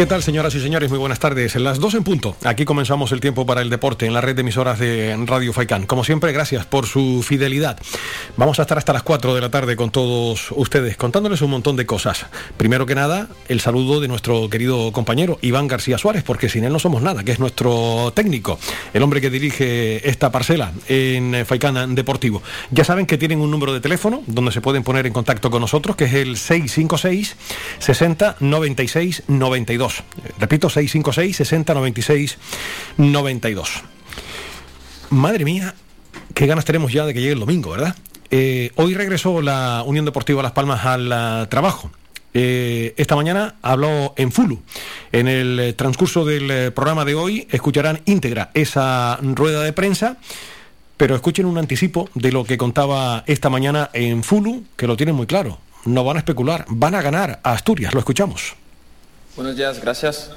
¿Qué tal, señoras y señores? Muy buenas tardes. En las dos en punto. Aquí comenzamos el tiempo para el deporte en la red de emisoras de Radio Faicán. Como siempre, gracias por su fidelidad. Vamos a estar hasta las 4 de la tarde con todos ustedes, contándoles un montón de cosas. Primero que nada, el saludo de nuestro querido compañero Iván García Suárez, porque sin él no somos nada, que es nuestro técnico, el hombre que dirige esta parcela en Faicán Deportivo. Ya saben que tienen un número de teléfono donde se pueden poner en contacto con nosotros, que es el 656 60 96 92. Repito, 656 60 96 92. Madre mía, qué ganas tenemos ya de que llegue el domingo, ¿verdad? Eh, hoy regresó la Unión Deportiva Las Palmas al uh, trabajo. Eh, esta mañana habló en Fulu. En el eh, transcurso del eh, programa de hoy escucharán íntegra esa rueda de prensa, pero escuchen un anticipo de lo que contaba esta mañana en Fulu, que lo tienen muy claro. No van a especular, van a ganar a Asturias. Lo escuchamos. Buenos días, gracias.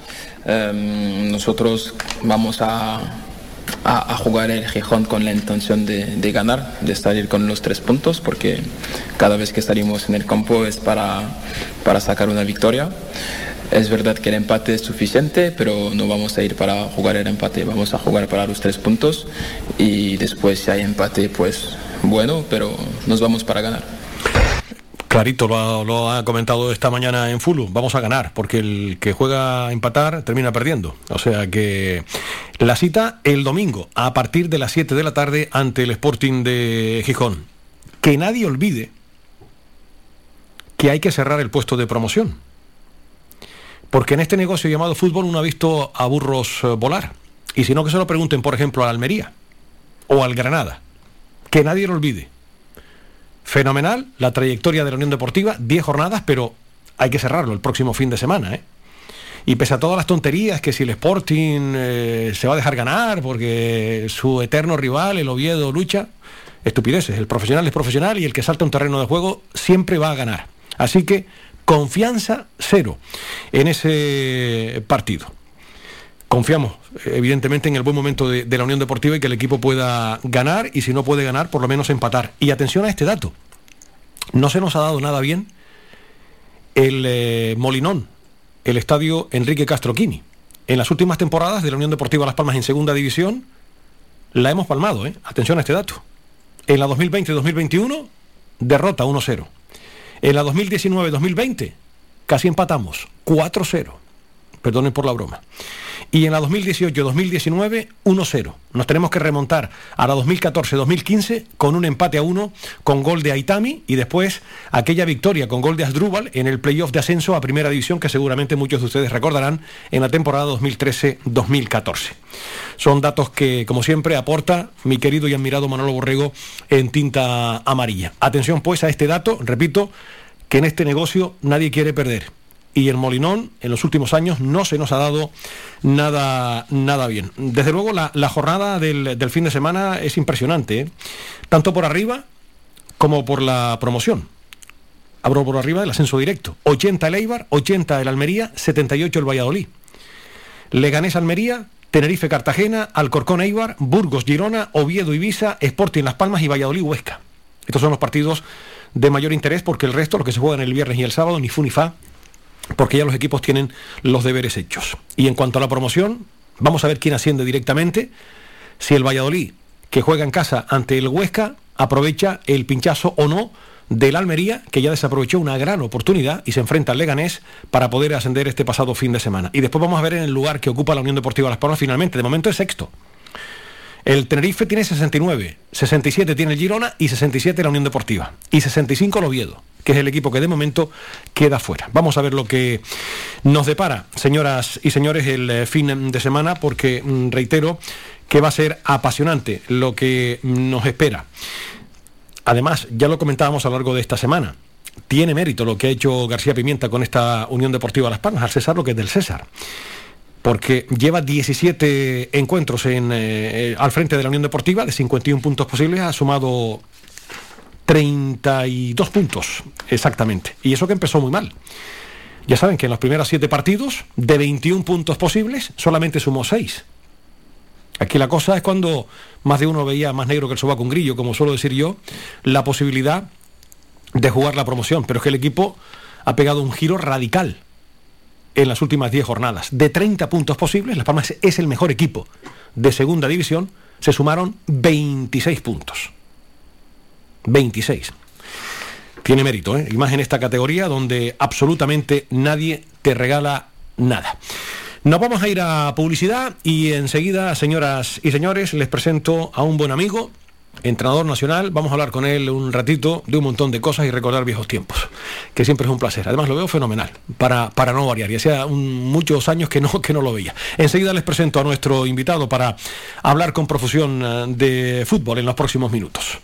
Um, nosotros vamos a, a, a, jugar el Gijón con la intención de, de, ganar, de salir con los tres puntos, porque cada vez que salimos en el campo es para, para sacar una victoria. Es verdad que el empate es suficiente, pero no vamos a ir para jugar el empate, vamos a jugar para los tres puntos y después si hay empate, pues bueno, pero nos vamos para ganar. Clarito lo ha, lo ha, comentado esta mañana en Fulu. Vamos a ganar, porque el que juega a empatar termina perdiendo. O sea que la cita el domingo, a partir de las 7 de la tarde, ante el Sporting de Gijón. Que nadie olvide que hay que cerrar el puesto de promoción. Porque en este negocio llamado fútbol uno ha visto a burros volar. Y si no, que se lo pregunten, por ejemplo, a Almería o al Granada. Que nadie lo olvide fenomenal la trayectoria de la Unión Deportiva, 10 jornadas, pero hay que cerrarlo el próximo fin de semana. ¿eh? Y pese a todas las tonterías, que si el Sporting eh, se va a dejar ganar porque su eterno rival, el Oviedo, lucha, estupideces. El profesional es profesional y el que salta un terreno de juego siempre va a ganar. Así que confianza cero en ese partido. Confiamos, evidentemente, en el buen momento de, la Unión Deportiva y que el equipo pueda ganar y si no puede ganar, por lo menos empatar. Y atención a este dato. No se nos ha dado nada bien el eh, Molinón, el estadio Enrique Castroquini. En las últimas temporadas de la Unión Deportiva Las Palmas en segunda división, la hemos palmado, ¿eh? Atención a este dato. En la 2020-2021, derrota 1-0. En la 2019-2020, casi empatamos 4-0. Perdonen por la broma. Y en la 2018-2019, 1-0. Nos tenemos que remontar a la 2014-2015 con un empate a 1 con gol de Aitami y después aquella victoria con gol de Asdrúbal en el playoff de ascenso a Primera División que seguramente muchos de ustedes recordarán en la temporada 2013-2014. Son datos que, como siempre, aporta mi querido y admirado Manolo Borrego en tinta amarilla. Atención pues a este dato, repito, que en este negocio nadie quiere perder y el Molinón en los últimos años no se nos ha dado nada, nada bien. Desde luego la, la jornada del, del, fin de semana es impresionante, ¿eh? tanto por arriba como por la promoción. Abro por arriba el ascenso directo. 80 el Eibar, 80 el Almería, 78 el Valladolid. Leganés Almería, Tenerife Cartagena, Alcorcón Eibar, Burgos Girona, Oviedo Ibiza, Sporting Las Palmas y Valladolid Huesca. Estos son los partidos de mayor interés porque el resto, lo que se juegan el viernes y el sábado, ni fu ni fa, porque ya los equipos tienen los deberes hechos. Y en cuanto a la promoción, vamos a ver quién asciende directamente. Si el Valladolid, que juega en casa ante el Huesca, aprovecha el pinchazo o no del Almería, que ya desaprovechó una gran oportunidad y se enfrenta al Leganés para poder ascender este pasado fin de semana. Y después vamos a ver en el lugar que ocupa la Unión Deportiva Las Palmas finalmente. De momento es sexto. El Tenerife tiene 69, 67 tiene el Girona y 67 la Unión Deportiva. Y 65 el Oviedo que es el equipo que de momento queda fuera. Vamos a ver lo que nos depara, señoras y señores, el eh, fin de semana, porque mm, reitero que va a ser apasionante lo que nos espera. Además, ya lo comentábamos a lo largo de esta semana. Tiene mérito lo que ha hecho García Pimienta con esta Unión Deportiva Las Palmas, al César lo que es del César porque lleva 17 encuentros en, eh, al frente de la Unión Deportiva, de 51 puntos posibles, ha sumado 32 puntos, exactamente. Y eso que empezó muy mal. Ya saben que en los primeros siete partidos, de 21 puntos posibles, solamente sumó 6. Aquí la cosa es cuando más de uno veía más negro que el sobaco un grillo, como suelo decir yo, la posibilidad de jugar la promoción, pero es que el equipo ha pegado un giro radical en las últimas 10 jornadas. De 30 puntos posibles, Las Palmas es el mejor equipo de segunda división, se sumaron 26 puntos. 26. Tiene mérito, ¿eh? y más en esta categoría donde absolutamente nadie te regala nada. Nos vamos a ir a publicidad y enseguida, señoras y señores, les presento a un buen amigo, entrenador nacional. Vamos a hablar con él un ratito de un montón de cosas y recordar viejos tiempos, que siempre es un placer. Además lo veo fenomenal, para, para no variar, y hacía muchos años que no, que no lo veía. Enseguida les presento a nuestro invitado para hablar con profusión eh, de fútbol en los próximos minutos.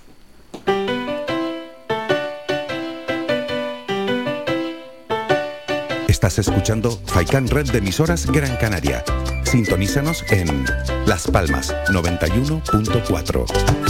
Estás escuchando Faikan Red de emisoras Gran Canaria. Sintonízanos en Las Palmas 91.4.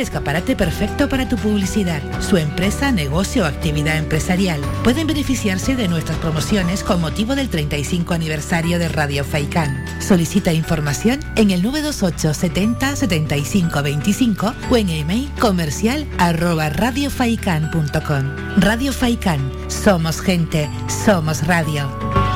Escaparate perfecto para tu publicidad, su empresa, negocio o actividad empresarial. Pueden beneficiarse de nuestras promociones con motivo del 35 aniversario de Radio Faikán. Solicita información en el 928 70 75 25 o en email comercial arroba radiofaikan.com. Radio Faikán, somos gente, somos radio.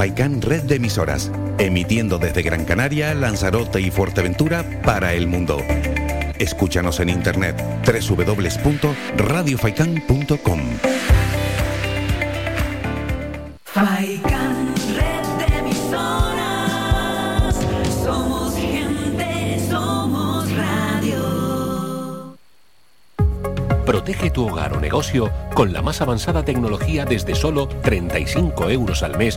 Faikan Red de emisoras, emitiendo desde Gran Canaria, Lanzarote y Fuerteventura para el mundo. Escúchanos en internet www.radiofaikan.com. Faikan, red de emisoras. Somos gente, somos radio. Protege tu hogar o negocio con la más avanzada tecnología desde solo 35 euros al mes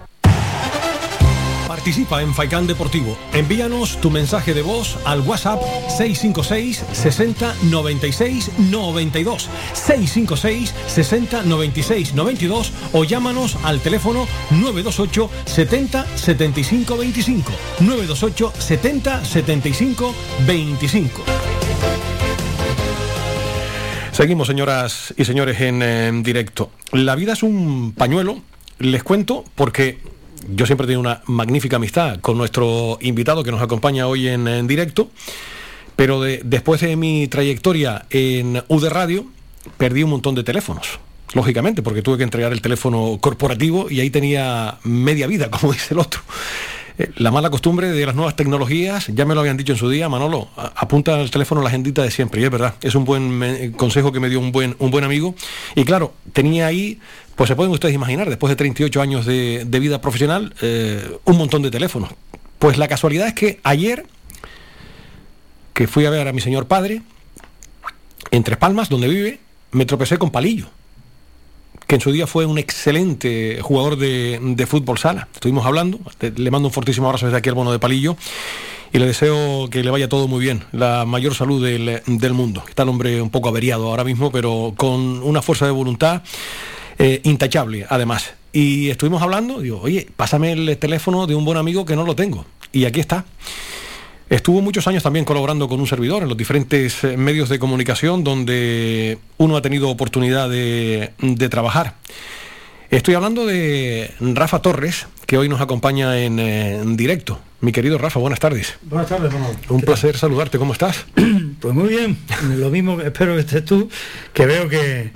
Participa en Faikán Deportivo. Envíanos tu mensaje de voz al WhatsApp 656 60 96 92 656 60 96 92 o llámanos al teléfono 928 70 75 25 928 70 75 25 Seguimos, señoras y señores, en, eh, directo. La vida es un pañuelo, les cuento, porque yo siempre he tenido una magnífica amistad con nuestro invitado que nos acompaña hoy en, directo, pero de- después de mi trayectoria en UD Radio, perdí un montón de teléfonos. Lógicamente, porque tuve que entregar el teléfono corporativo y ahí tenía media vida, como dice el otro. Eh, La mala costumbre de las nuevas tecnologías, ya me lo habían dicho en su día, Manolo, apunta al teléfono la agendita de siempre, y es verdad, es un buen consejo que me dio un buen, un buen amigo. Y claro, tenía ahí, pues se pueden ustedes imaginar, después de 38 años de, de vida profesional, eh, un montón de teléfonos. Pues la casualidad es que ayer, que fui a ver a mi señor padre, en Tres Palmas, donde vive, me tropecé con Palillo que en su día fue un excelente jugador de, de fútbol sala. Estuvimos hablando, le mando un fortísimo abrazo desde aquí al bono de Palillo y le deseo que le vaya todo muy bien, la mayor salud del, del mundo. Está el hombre un poco averiado ahora mismo, pero con una fuerza de voluntad eh, intachable, además. Y estuvimos hablando, digo, oye, pásame el teléfono de un buen amigo que no lo tengo. Y aquí está. Estuvo muchos años también colaborando con un servidor en los diferentes eh, medios de comunicación donde uno ha tenido oportunidad de, de trabajar. Estoy hablando de Rafa Torres, que hoy nos acompaña en, eh, en directo. Mi querido Rafa, buenas tardes. Buenas tardes, Manolo. Un placer saludarte, ¿cómo estás? Pues muy bien, lo mismo espero que estés tú, que veo que,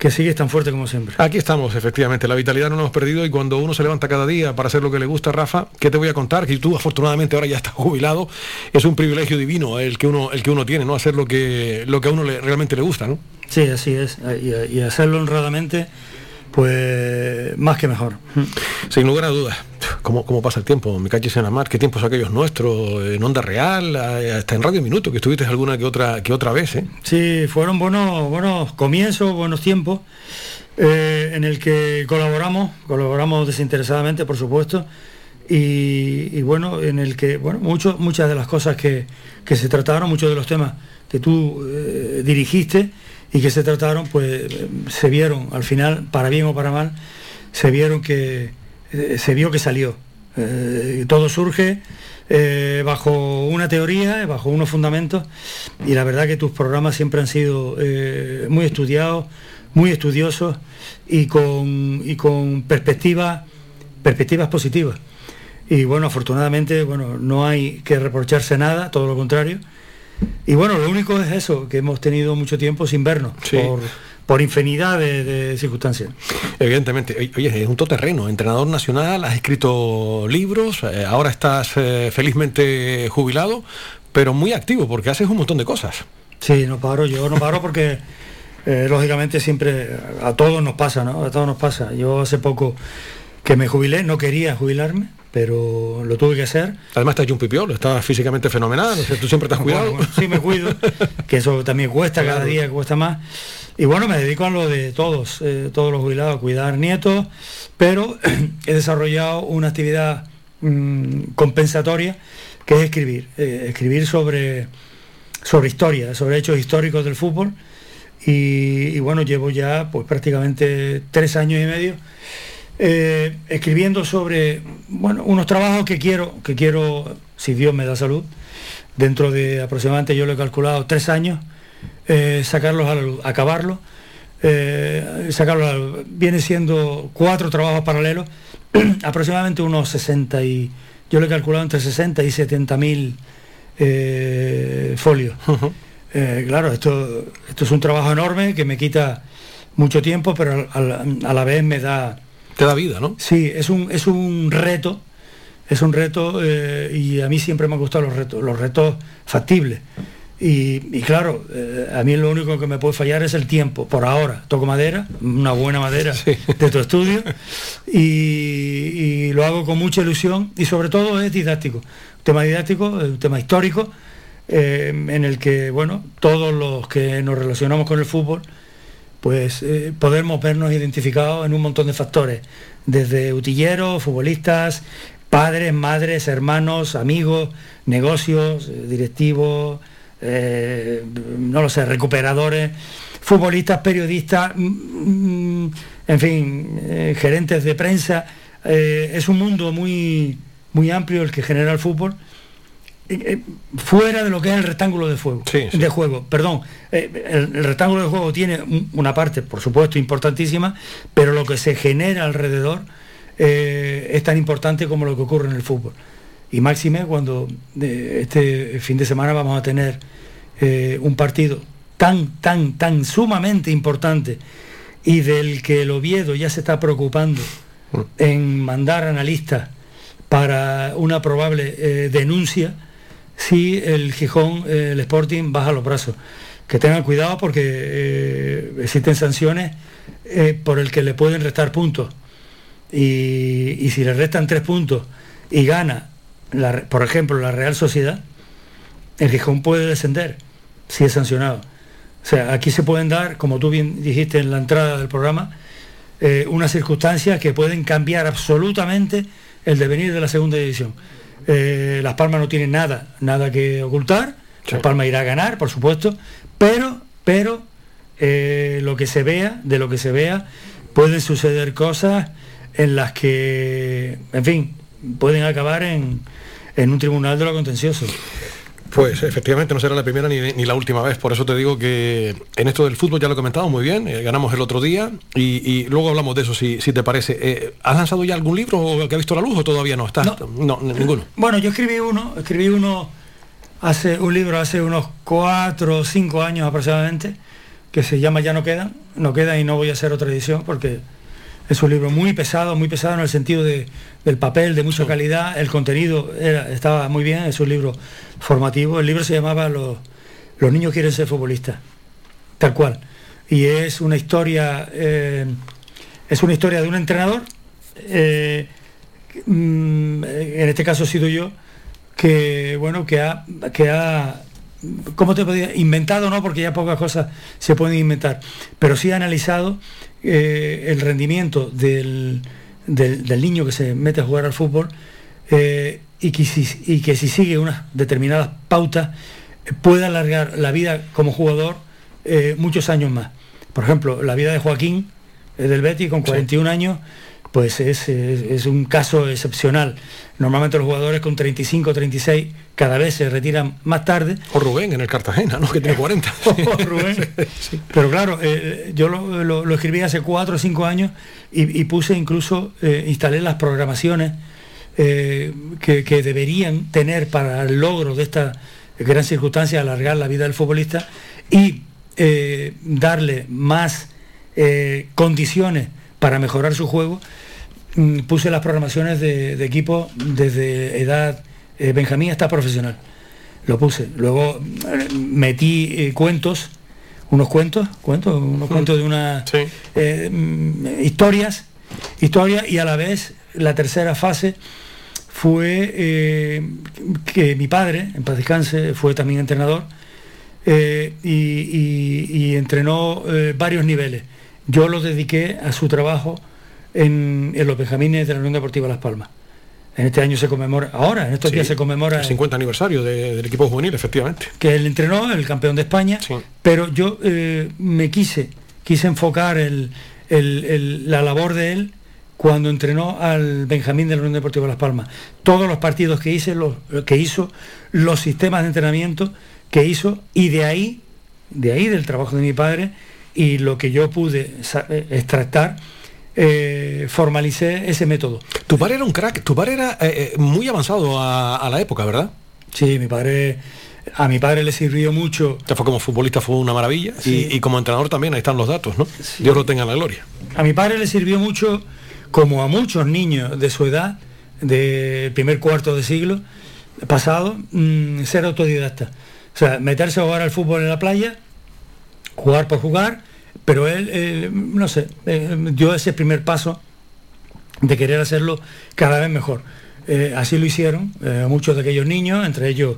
que sigues tan fuerte como siempre. Aquí estamos, efectivamente. La vitalidad no nos hemos perdido y cuando uno se levanta cada día para hacer lo que le gusta, Rafa, ¿qué te voy a contar? Que tú afortunadamente ahora ya estás jubilado. Es un privilegio divino el que uno, el que uno tiene, ¿no? Hacer lo que, lo que a uno le- realmente le gusta, ¿no? Sí, así es, y, y hacerlo honradamente, pues más que mejor. Sin lugar a dudas. ¿Cómo, cómo pasa el tiempo? Me caches en la mar. ¿Qué tiempos aquellos nuestros? En Onda Real, eh, hasta en Radio Minuto, que estuviste alguna que otra, que otra vez, ¿eh? Sí, fueron buenos, buenos comienzos, buenos tiempos, eh, en el que colaboramos, colaboramos desinteresadamente, por supuesto, y, y bueno, en el que, bueno, mucho, muchas de las cosas que, que se trataron, muchos de los temas que tú eh, dirigiste y que se trataron, pues se vieron al final, para bien o para mal, se vieron que eh, se vio que salió. Eh, todo surge eh, bajo una teoría, bajo unos fundamentos, y la verdad que tus programas siempre han sido muy estudiados, muy estudiosos y con, y con perspectivas, perspectivas positivas. Y bueno, afortunadamente, bueno, no hay que reprocharse nada, todo lo contrario. Y bueno, lo único es eso, que hemos tenido mucho tiempo sin vernos, Sí. por, por infinidad de, de circunstancias. Evidentemente. Oye, Oye, es un todoterreno. Entrenador nacional, has escrito libros, eh, ahora estás eh, felizmente jubilado, pero muy activo porque haces un montón de cosas. Sí, no paro, yo no paro porque eh, lógicamente siempre a todos nos pasa, ¿no? A todos nos pasa. Yo hace poco que me jubilé, no quería jubilarme, pero lo tuve que hacer. Además, estás hecho un pipiolo, estás físicamente fenomenal, o sea, tú siempre te has cuidado. Bueno, bueno, sí, me cuido, que eso también cuesta cada día, cuesta más. Y bueno, me dedico a lo de todos, eh, todos los jubilados, a cuidar nietos, pero he desarrollado una actividad mm, compensatoria que es escribir, eh, escribir sobre, sobre historia, sobre hechos históricos del fútbol. Y, y bueno, llevo ya pues prácticamente tres años y medio eh, escribiendo sobre bueno, unos trabajos que quiero, que quiero, si Dios me da salud, dentro de aproximadamente, yo lo he calculado, tres años, eh, sacarlos a la luz, acabarlos, eh, sacarlos a la luz. Viene siendo cuatro trabajos paralelos, aproximadamente unos 60 y, yo lo he calculado entre 60 y 70 mil folios. Eh, claro, esto, esto es un trabajo enorme que me quita mucho tiempo, pero a la vez me da... Te da vida, ¿no? Sí, es un, es un reto, es un reto eh, y a mí siempre me han gustado los retos, los retos factibles. Y, y claro, eh, a mí lo único que me puede fallar es el tiempo. Por ahora, toco madera, una buena madera de tu estudio, y, y lo hago con mucha ilusión y sobre todo es didáctico. Un tema didáctico, un tema histórico, eh, en el que, bueno, todos los que nos relacionamos con el fútbol, pues eh, podemos vernos identificados en un montón de factores, desde utilleros, futbolistas, padres, madres, hermanos, amigos, negocios, eh, directivos, eh, no lo sé, recuperadores, futbolistas, periodistas, mm, mm, en fin, gerentes de prensa. Es un mundo muy, muy amplio el que genera el fútbol eh, fuera de lo que es el rectángulo de fuego, Sí, sí. de juego, perdón, eh, el, el rectángulo de juego tiene un- una parte, por supuesto, importantísima, pero lo que se genera alrededor eh, es tan importante como lo que ocurre en el fútbol. Y máxime cuando eh, este fin de semana vamos a tener eh, un partido tan, tan, tan sumamente importante y del que el Oviedo ya se está preocupando en mandar analistas para una probable eh, denuncia si el Gijón, eh, el Sporting, baja los brazos. Que tengan cuidado porque eh, existen sanciones eh, por el que le pueden restar puntos. Y, si le restan tres puntos y gana, por ejemplo, la Real Sociedad, el Gijón puede descender si es sancionado. O sea, aquí se pueden dar, como tú bien dijiste en la entrada del programa, unas circunstancias que pueden cambiar absolutamente el devenir de la segunda división. Eh, Las Palmas no tienen nada, nada que ocultar. Las Palmas irá a ganar, por supuesto, pero, pero eh, lo que se vea, de lo que se vea, pueden suceder cosas en las que, en fin, pueden acabar en, en un tribunal de lo contencioso. Pues efectivamente no será la primera ni, ni la última vez, por eso te digo que en esto del fútbol ya lo he comentado muy bien, eh, ganamos el otro día y, y luego hablamos de eso si, si te parece. Eh, ¿Has lanzado ya algún libro que ha visto la luz o todavía no? ¿Estás? No, n- ninguno. Bueno, yo escribí uno, escribí uno hace un libro hace unos cuatro o cinco años aproximadamente, que se llama Ya no quedan, no queda y no voy a hacer otra edición porque es un libro muy pesado, muy pesado en el sentido de, del papel, de mucha calidad, el contenido era- estaba muy bien, es un libro formativo, el libro se llamaba Los, los niños quieren ser futbolistas, tal cual. Y es una historia, eh, es una historia de un entrenador, eh, mm, en este caso he sido yo, que bueno, que ha, que ha ¿cómo te podía? Inventado no, porque ya pocas cosas se pueden inventar, pero sí ha analizado eh, el rendimiento del, del- niño que se mete a jugar al fútbol y, que si, y que si sigue unas determinadas pautas eh, puede alargar la vida como jugador eh, muchos años más. Por ejemplo, la vida de Joaquín eh, del Betis con 41 años, pues es, es- es un caso excepcional. Normalmente los jugadores con 35, 36 cada vez se retiran más tarde. O Rubén en el Cartagena, ¿no? Que tiene 40. O Rubén. Pero claro, eh, yo lo, lo- lo escribí hace cuatro o cinco años y, y puse incluso, instalé las programaciones eh, que, que deberían tener para el logro de esta gran circunstancia, alargar la vida del futbolista y eh, darle más eh, condiciones para mejorar su juego. Mm, Puse las programaciones de, de equipo desde edad Benjamín hasta profesional lo puse. Luego eh, metí cuentos, unos cuentos, cuentos, unos cuentos de una mm, historias, historias y a la vez la tercera fase fue eh, que mi padre, en paz descanse, fue también entrenador eh, y, y- y entrenó eh, varios niveles. Yo lo dediqué a su trabajo en, en los Benjamines de la Unión Deportiva Las Palmas. En este año se conmemora, ahora, en estos Sí, días se conmemora el 50 aniversario de- del equipo juvenil, efectivamente. que él entrenó, el campeón de España, pero yo me quise, quise enfocar el- el- el- la labor de él cuando entrenó al Benjamín de la Unión Deportiva Las Palmas. Todos los partidos que hice, los, que hizo, los sistemas de entrenamiento que hizo, y de ahí, de ahí del trabajo de mi padre, y lo que yo pude eh, extractar, eh, formalicé ese método. Tu padre era un crack, tu padre era eh, muy avanzado a, a la época, ¿verdad? Sí, mi padre, a mi padre le sirvió mucho. Ya fue como futbolista, fue una maravilla. Sí. Y, y como entrenador también, ahí están los datos, ¿no? Dios lo tenga en la gloria. A mi padre le sirvió mucho, como a muchos niños de su edad, del primer cuarto de siglo pasado, mm, ser autodidacta. O sea, meterse a jugar al fútbol en la playa, jugar por jugar, pero él, no sé, eh, dio ese primer paso de querer hacerlo cada vez mejor. Eh, así lo hicieron eh, muchos de aquellos niños, entre ellos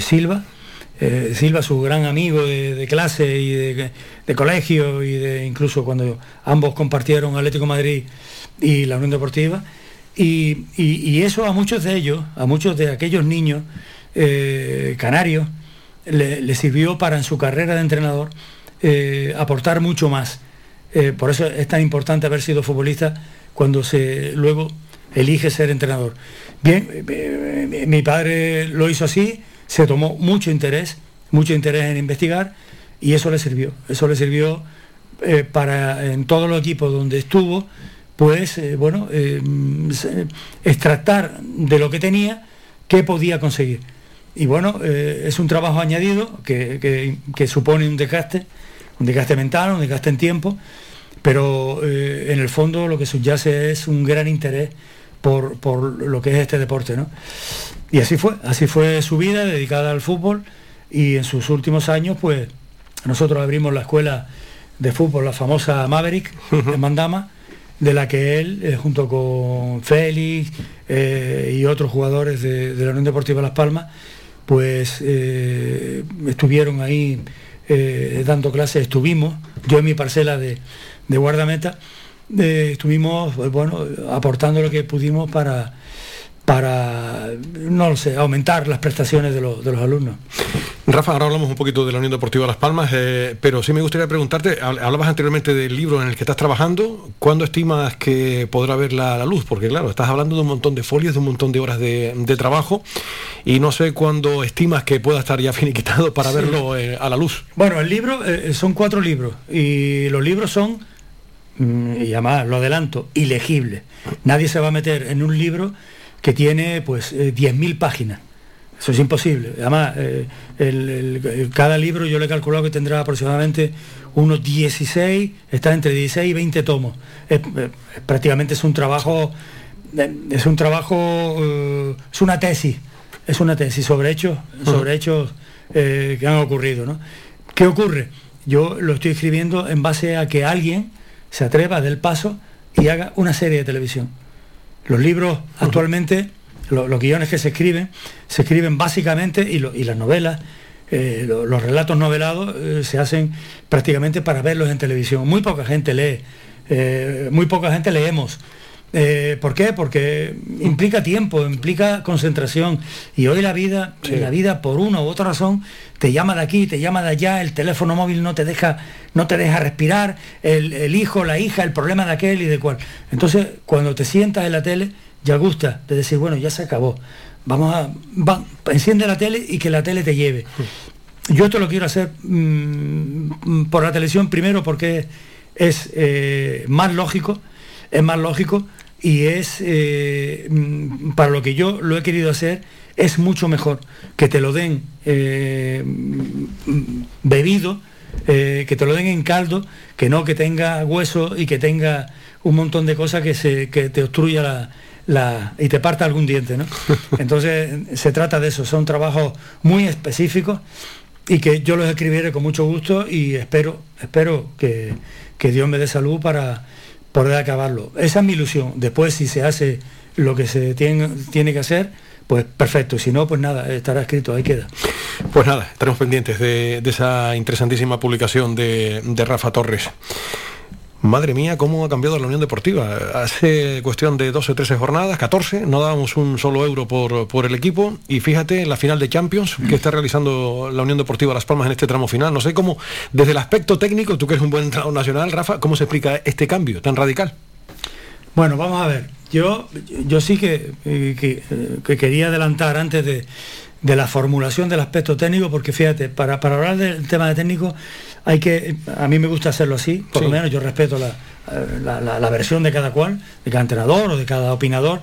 Silva, eh, Silva, su gran amigo de, clase y de, colegio, y de incluso cuando ambos compartieron Atlético Madrid y la Unión Deportiva. Y, eso a muchos de ellos, a muchos de aquellos niños eh, canarios, le, sirvió para en su carrera de entrenador eh, aportar mucho más. Por eso es tan importante haber sido futbolista cuando se luego elige ser entrenador. Bien, mi padre lo hizo así, se tomó mucho interés, mucho interés en investigar y eso le sirvió. Eso le sirvió eh, para en todos los equipos donde estuvo, pues eh, bueno, eh, extractar de lo que tenía qué podía conseguir. Y bueno, eh, es un trabajo añadido que, que- que supone un desgaste, un desgaste mental, un desgaste en tiempo, pero en el fondo lo que subyace es un gran interés por, por lo que es este deporte, ¿no? Y así fue, así fue su vida dedicada al fútbol y en sus últimos años, pues nosotros abrimos la escuela de fútbol, la famosa Maverick, en Mandama, de la que él, eh, junto con Félix eh, y otros jugadores de, de la Unión Deportiva Las Palmas, pues eh, estuvieron ahí dando clases, estuvimos, yo en mi parcela de, de guardameta, eh, estuvimos, pues, bueno, aportando lo que pudimos para, para, no lo sé, aumentar las prestaciones de los, de los alumnos. Rafa, ahora hablamos un poquito de la Unión Deportiva Las Palmas, eh, pero sí me gustaría preguntarte, hab- hablabas anteriormente del libro en el que estás trabajando, ¿cuándo estimas que podrá ver la, la luz? Porque claro, estás hablando de un montón de folios, de un montón de horas de, de trabajo, y no sé cuándo estimas que pueda estar ya finiquitado para Sí. verlo eh, a la luz. Bueno, el libro eh, son cuatro libros y los libros son, y además lo adelanto, ilegibles. Nadie se va a meter en un libro que tiene pues eh, 10.000 páginas. Eso es imposible. Además, eh, el- cada libro yo le he calculado que tendrá aproximadamente unos 16, está entre 16 y 20 tomos. Es- eh, prácticamente es un trabajo, eh, es un trabajo, eh, es una tesis, es una tesis sobre hechos, sobre hechos eh, que han ocurrido. ¿no? ¿Qué ocurre? Yo lo estoy escribiendo en base a que alguien se atreva del paso y haga una serie de televisión. Los libros actualmente, lo- los guiones que se escriben, se escriben básicamente, y, lo- y las novelas, eh, lo- los relatos novelados eh, se hacen prácticamente para verlos en televisión. Muy poca gente lee, eh, muy poca gente leemos. Eh, ¿Por qué? Porque implica tiempo, implica concentración. Y hoy la vida, Sí. la vida por una u otra razón, te llama de aquí, te llama de allá, el teléfono móvil no te deja, no te deja respirar, el, el hijo, la hija, el problema de aquel y de cual. Entonces, cuando te sientas en la tele, ya gusta de decir, bueno, ya se acabó. Vamos a. va- enciende la tele y que la tele te lleve. Yo esto lo quiero hacer mm, mm, por la televisión primero porque es eh, más lógico, es más lógico y es eh, mm, para lo que yo lo he querido hacer es mucho mejor que te lo den eh, mm, bebido, eh, que te lo den en caldo, que no que tenga hueso y que tenga un montón de cosas que, se, que te obstruya la, la- y te parta algún diente. ¿no? Entonces se trata de eso, son trabajos muy específicos y que yo los escribiré con mucho gusto y espero, espero que, que Dios me dé salud para poder acabarlo. Esa es mi ilusión. Después si se hace lo que se tiene, tiene que hacer, pues perfecto. Si no, pues nada, estará escrito, ahí queda. Pues nada, estaremos pendientes de, de esa interesantísima publicación de, de Rafa Torres. Madre mía, cómo ha cambiado la Unión Deportiva. Hace cuestión de 12 o 13 jornadas, 14, no dábamos un solo euro por, por el equipo. Y fíjate, la final de Champions que está realizando la Unión Deportiva Las Palmas en este tramo final. No sé cómo, desde el aspecto técnico, tú que eres un buen entrenador nacional, Rafa, ¿cómo se explica este cambio tan radical? Bueno, vamos a ver. Yo, yo sí que, eh, que, eh, que quería adelantar antes de, de la formulación del aspecto técnico, porque fíjate, para, para hablar del tema de técnico hay que, a mí me gusta hacerlo así, por Sí. lo menos yo respeto la, la- la- la versión de cada cual, de cada entrenador o de cada opinador.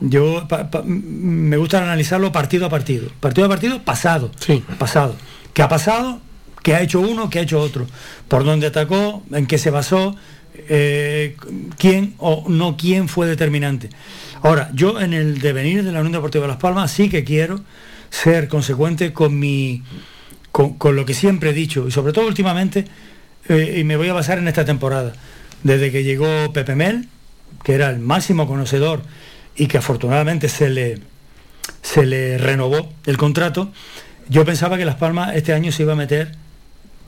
Yo pa- me gusta analizarlo partido a partido, partido a partido pasado, Sí. pasado. ¿Qué ha pasado? ¿Qué ha hecho uno? ¿Qué ha hecho otro? ¿Por dónde atacó? ¿En qué se basó? Eh, ¿Quién o no quién fue determinante? Ahora, yo en el devenir de la Unión Deportiva Las Palmas sí que quiero ser consecuente con mi con, con lo que siempre he dicho y sobre todo últimamente eh, y me voy a basar en esta temporada. Desde que llegó Pepe Mel que era el máximo conocedor y que afortunadamente se le se le renovó el contrato yo pensaba que Las Palmas este año se iba a meter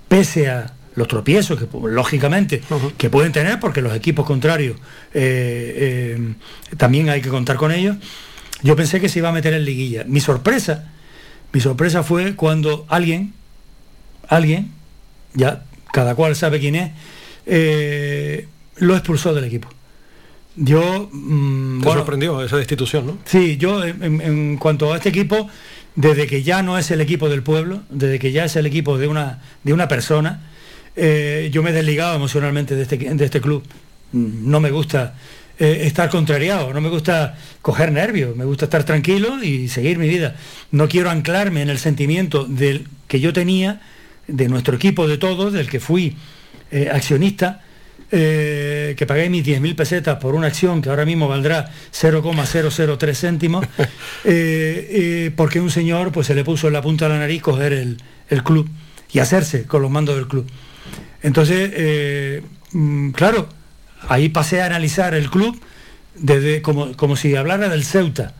pese a los tropiezos que lógicamente que pueden tener porque los equipos contrarios eh, eh, también hay que contar con ellos yo pensé que se iba a meter en liguilla. Mi sorpresa mi sorpresa fue cuando alguien alguien ya cada cual sabe quién es eh, lo expulsó del equipo Yo... mm, Te bueno, sorprendió esa destitución, ¿no? Sí, yo en, en- en cuanto a este equipo, desde que ya no es el equipo del pueblo, desde que ya es el equipo de una, de una persona, eh, yo me he desligado emocionalmente de este, de este club. Mm, No me gusta eh, estar contrariado, no me gusta coger nervios, me gusta estar tranquilo y seguir mi vida. No quiero anclarme en el sentimiento del que yo tenía, de nuestro equipo de todos, del que fui eh, accionista, eh, que pagué mis 10.000 pesetas por una acción que ahora mismo valdrá 0,003 céntimos, eh, porque un señor pues se le puso en la punta de la nariz coger el, el club y hacerse con los mandos del club. Entonces, mm, claro, ahí pasé a analizar el club desde como, como si hablara del Ceuta,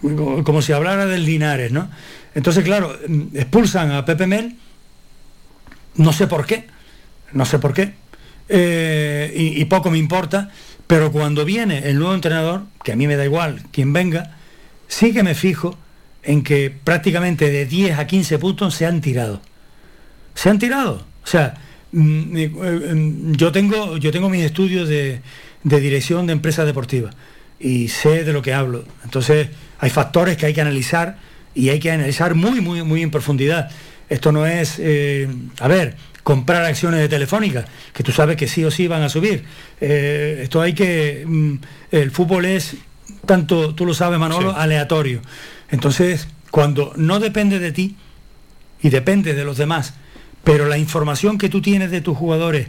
como, si hablara del Linares, ¿no? Entonces, claro, expulsan a Pepe Mel, no sé por qué, no sé por qué, eh, y, poco me importa, pero cuando viene el nuevo entrenador, que a mí me da igual quién venga, sí que me fijo en que prácticamente de 10 a 15 puntos se han tirado. Se han tirado. O sea, yo tengo, yo tengo mis estudios de, de dirección de empresas deportivas y sé de lo que hablo. Entonces, hay factores que hay que analizar y hay que analizar muy, muy, muy en profundidad. Esto no es, eh, a ver, comprar acciones de Telefónica, que tú sabes que sí o sí van a subir. Eh, esto hay que, mm, el fútbol es, tanto tú lo sabes Manolo, Sí. aleatorio. Entonces, cuando no depende de ti y depende de los demás, pero la información que tú tienes de tus jugadores,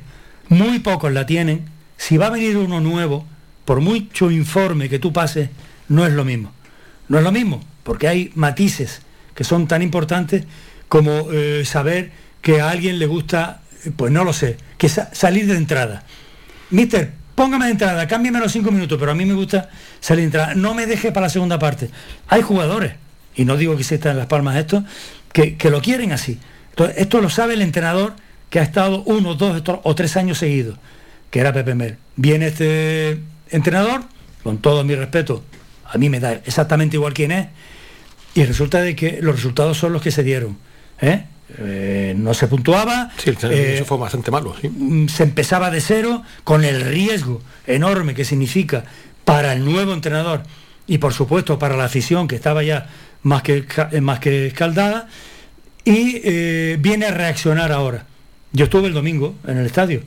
muy pocos la tienen, si va a venir uno nuevo, por mucho informe que tú pases, no es lo mismo. No es lo mismo, porque hay matices que son tan importantes como eh, saber que a alguien le gusta, eh, pues no lo sé, que sa- salir de entrada. Mister, póngame de entrada, cámbiame los cinco minutos, pero a mí me gusta salir de entrada. No me deje para la segunda parte. Hay jugadores, y no digo que se están en las palmas esto, que, que lo quieren así. Entonces, esto lo sabe el entrenador que ha estado uno, dos o tres años seguidos, que era Pepe Mel. Viene este entrenador, con todo mi respeto, a mí me da exactamente igual quién es, y resulta de que los resultados son los que se dieron. ¿eh? Eh, no se puntuaba, Sí, el- eh, eso fue bastante malo, sí. mm, se empezaba de cero con el riesgo enorme que significa para el nuevo entrenador y por supuesto para la afición que estaba ya más que, eh, más que escaldada y eh, viene a reaccionar ahora. Yo estuve el domingo en el estadio,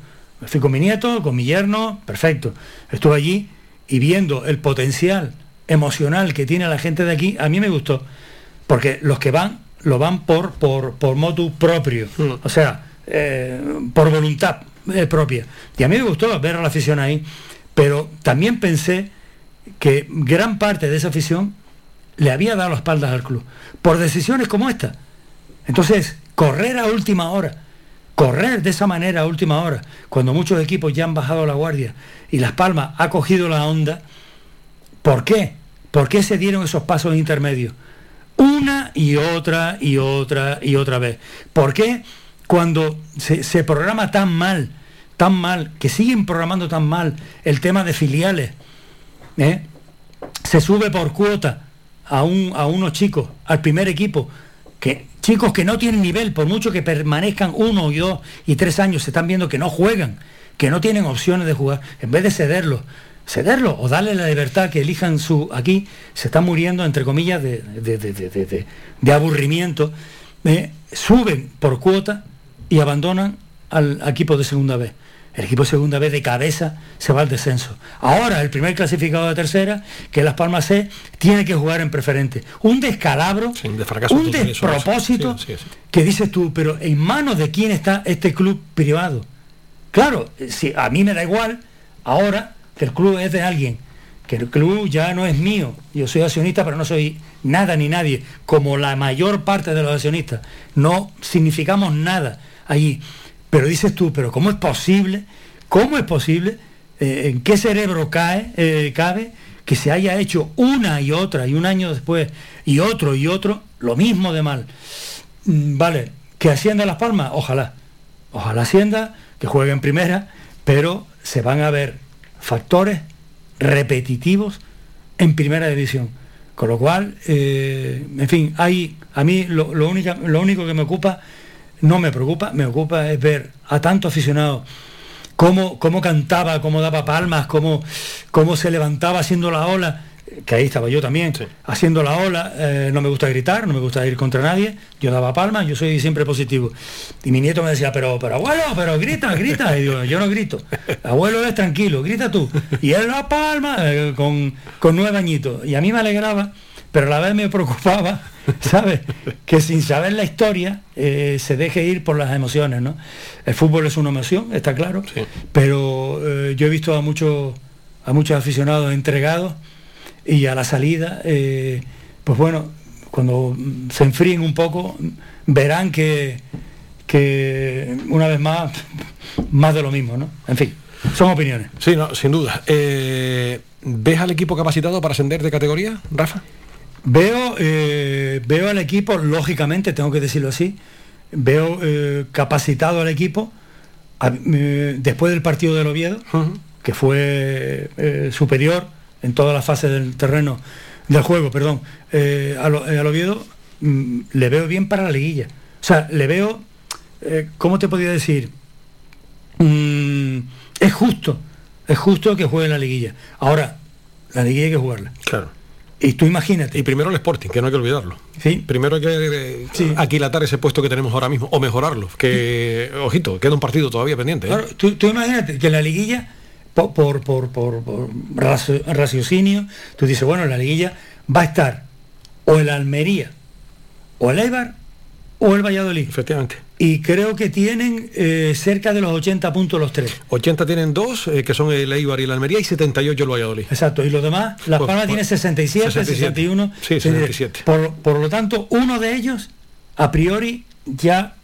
fui con mi nieto, con mi yerno, perfecto. Estuve allí y viendo el potencial emocional que tiene la gente de aquí, a mí me gustó, porque los que van, lo van por, por, por motu propio, o sea, eh, por voluntad eh, propia. Y a mí me gustó ver a la afición ahí, pero también pensé que gran parte de esa afición le había dado las espaldas al club, por decisiones como esta. Entonces, correr a última hora, correr de esa manera a última hora, cuando muchos equipos ya han bajado la guardia y Las Palmas ha cogido la onda, ¿por qué? ¿Por qué se dieron esos pasos intermedios? Una y otra y otra y otra vez. ¿Por qué cuando se, programa tan mal, tan mal, que siguen programando tan mal el tema de filiales, ¿eh? se sube por cuota a, un, a unos chicos, al primer equipo, que chicos que no tienen nivel, por mucho que permanezcan uno y dos y tres años, se están viendo que no juegan, que no tienen opciones de jugar, en vez de cederlos, cederlos o darle la libertad que elijan su aquí, se están muriendo, entre comillas, de- de- de- de aburrimiento, eh, suben por cuota y abandonan al equipo de segunda vez. El equipo segunda vez de cabeza se va al descenso. Ahora el primer clasificado de tercera, que es Las Palmas C, tiene que jugar en preferente. Un descalabro, de un despropósito, Sí, sí, sí. que dices tú, pero ¿en manos de quién está este club privado? Claro, eh, si a mí me da igual ahora que el club es de alguien, que el club ya no es mío. Yo soy accionista, pero no soy nada ni nadie, como la mayor parte de los accionistas. No significamos nada allí. Pero dices tú, pero ¿cómo es posible? ¿Cómo es posible? eh, ¿En qué cerebro cae, eh, cabe que se haya hecho una y otra y un año después y otro y otro lo mismo de mal? Mm, Vale, que ascienda Las Palmas, ojalá. Ojalá ascienda, que juegue en primera, pero se van a ver factores repetitivos en primera división. Con lo cual, eh, en fin, hay, a mí lo única- lo único que me ocupa, no me preocupa, me ocupa es ver a tanto aficionado cómo, cómo cantaba, cómo daba palmas, cómo, cómo se levantaba haciendo la ola, que ahí estaba yo también, haciendo la ola, eh, no me gusta gritar, no me gusta ir contra nadie, yo daba palmas, yo soy siempre positivo. Y mi nieto me decía, pero, pero abuelo, pero grita, grita, y digo, yo no grito, abuelo es tranquilo, grita tú. Y él la palma eh, con, con nueve añitos, y a mí me alegraba, pero a la vez me preocupaba, ¿sabes? Que sin saber la historia eh, se deje ir por las emociones, ¿no? El fútbol es una emoción, está claro, pero eh, yo he visto a muchos a muchos aficionados entregados y a la salida, eh, pues bueno, cuando se enfríen un poco, verán que, que una vez más, más de lo mismo, ¿no? En fin, son opiniones. Sí, no, sin duda. ¿Ves al equipo capacitado para ascender de categoría, Rafa? Veo, eh, veo al equipo, lógicamente, tengo que decirlo así, veo eh, capacitado al equipo a- eh, después del partido del Oviedo, que fue superior en todas las fases del terreno del juego, perdón, al, al Oviedo mm, le veo bien para la liguilla. O sea, le veo, ¿cómo te podría decir? Mm, es justo, es justo que juegue en la liguilla. Ahora, la liguilla hay que jugarla. Claro. Y tú imagínate. Y primero el Sporting, que no hay que olvidarlo. Sí. Primero hay que eh, aquilatar ese puesto que tenemos ahora mismo, o mejorarlo. Que, ojito, queda un partido todavía pendiente. ¿eh? Claro, tú, tú imagínate que en la liguilla, po- por, por, por, por racio- raciocinio, tú dices, bueno, en la liguilla va a estar o el Almería, o el Eibar, o el Valladolid. Efectivamente. Y creo que tienen eh, cerca de los 80 puntos los tres. 80 tienen dos, eh, que son el Eibar y el Almería, y 78 el Valladolid. Exacto, y los demás, Las Pues, Palmas pues, tiene 67, 67. 61. Sí, 67. Por, por lo tanto, uno de ellos, a priori, ya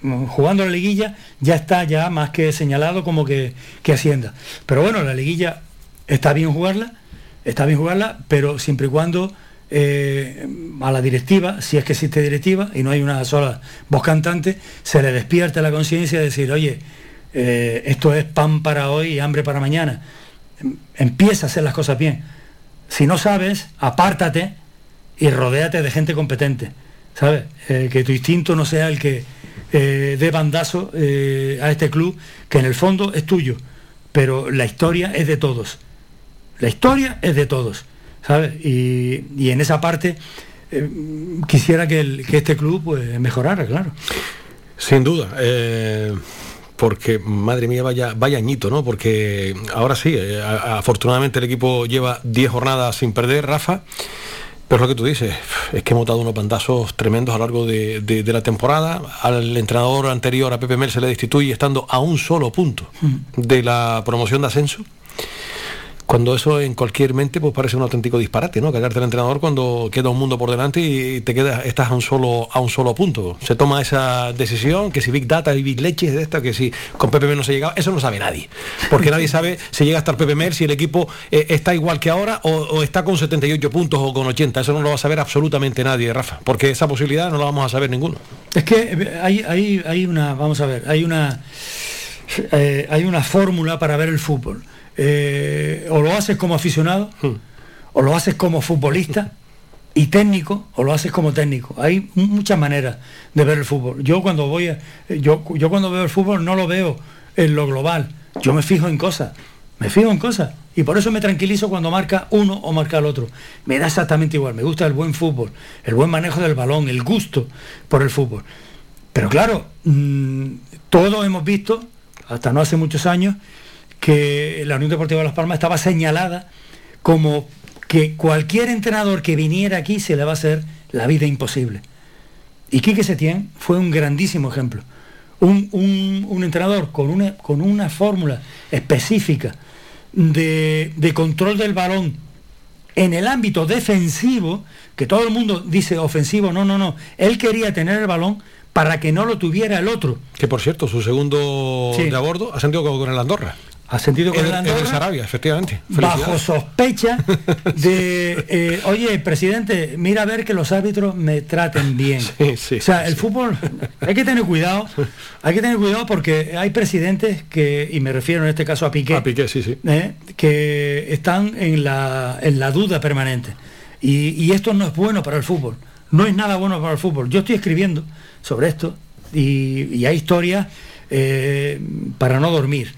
mm, jugando la liguilla, ya está ya más que señalado como que, que ascienda. Pero bueno, la liguilla está bien jugarla, está bien jugarla, pero siempre y cuando eh, a la directiva, si es que existe directiva y no hay una sola voz cantante, se le despierte la conciencia de decir, oye, eh, esto es pan para hoy y hambre para mañana. Em- Empieza a hacer las cosas bien. Si no sabes, apártate y rodéate de gente competente. ¿Sabes? Eh, que tu instinto no sea el que dé bandazo a este club, que en el fondo es tuyo, pero la historia es de todos. La historia es de todos. ¿Sabes? Y, y en esa parte eh, quisiera que, el- que este club pues, mejorara, claro. Sin duda. eh, porque, madre mía, vaya, vaya añito, ¿no? Porque ahora sí, eh, a- afortunadamente el equipo lleva 10 jornadas sin perder, Rafa. Pero lo que tú dices, es que hemos dado unos bandazos tremendos a lo largo de, de- de la temporada. Al entrenador anterior, a Pepe Mel, se le destituye estando a un solo punto de la promoción de ascenso. Cuando eso en cualquier mente pues parece un auténtico disparate, ¿no? Cargarte al entrenador cuando queda un mundo por delante y te quedas, estás a un solo, a un solo punto. Se toma esa decisión, que si Big Data y Big Leche de esta, que si con Mel no se llegaba, eso no sabe nadie. Porque nadie sabe si llega a estar Pepe Mel, si el equipo eh, está igual que ahora o, o está con 78 puntos o con 80. Eso no lo va a saber absolutamente nadie, Rafa. Porque esa posibilidad no la vamos a saber ninguno. Es que eh, hay, hay, hay una, vamos a ver, hay una, eh, hay una fórmula para ver el fútbol. Eh, o lo haces como aficionado, o lo haces como futbolista y técnico, o lo haces como técnico. Hay mu- muchas maneras de ver el fútbol. Yo cuando voy, a- yo, yo cuando veo el fútbol no lo veo en lo global. Yo me fijo en cosas, me fijo en cosas. Y por eso me tranquilizo cuando marca uno o marca el otro. Me da exactamente igual. Me gusta el buen fútbol, el buen manejo del balón, el gusto por el fútbol. Pero claro, mm, todos hemos visto, hasta no hace muchos años, que la Unión Deportiva de Las Palmas estaba señalada como que cualquier entrenador que viniera aquí se le va a hacer la vida imposible. Y Quique Setién fue un grandísimo ejemplo. Un, un- un entrenador con una, con una fórmula específica de, de control del balón en el ámbito defensivo, que todo el mundo dice ofensivo, no, no, no. Él quería tener el balón para que no lo tuviera el otro. Que por cierto, su segundo Sí. de a bordo ha sentido con el Andorra. Ha sentido con el en Andorra. Sarabia, efectivamente. bajo sospecha de, eh, oye, presidente, mira a ver que los árbitros me traten bien. o sea, el fútbol, hay que tener cuidado, hay que tener cuidado porque hay presidentes que, y me refiero en este caso a Piqué, A Piqué, sí, sí. ¿eh? que están en la, en la duda permanente. Y, y esto no es bueno para el fútbol, no es nada bueno para el fútbol. Yo estoy escribiendo sobre esto y, y hay historias eh, para no dormir.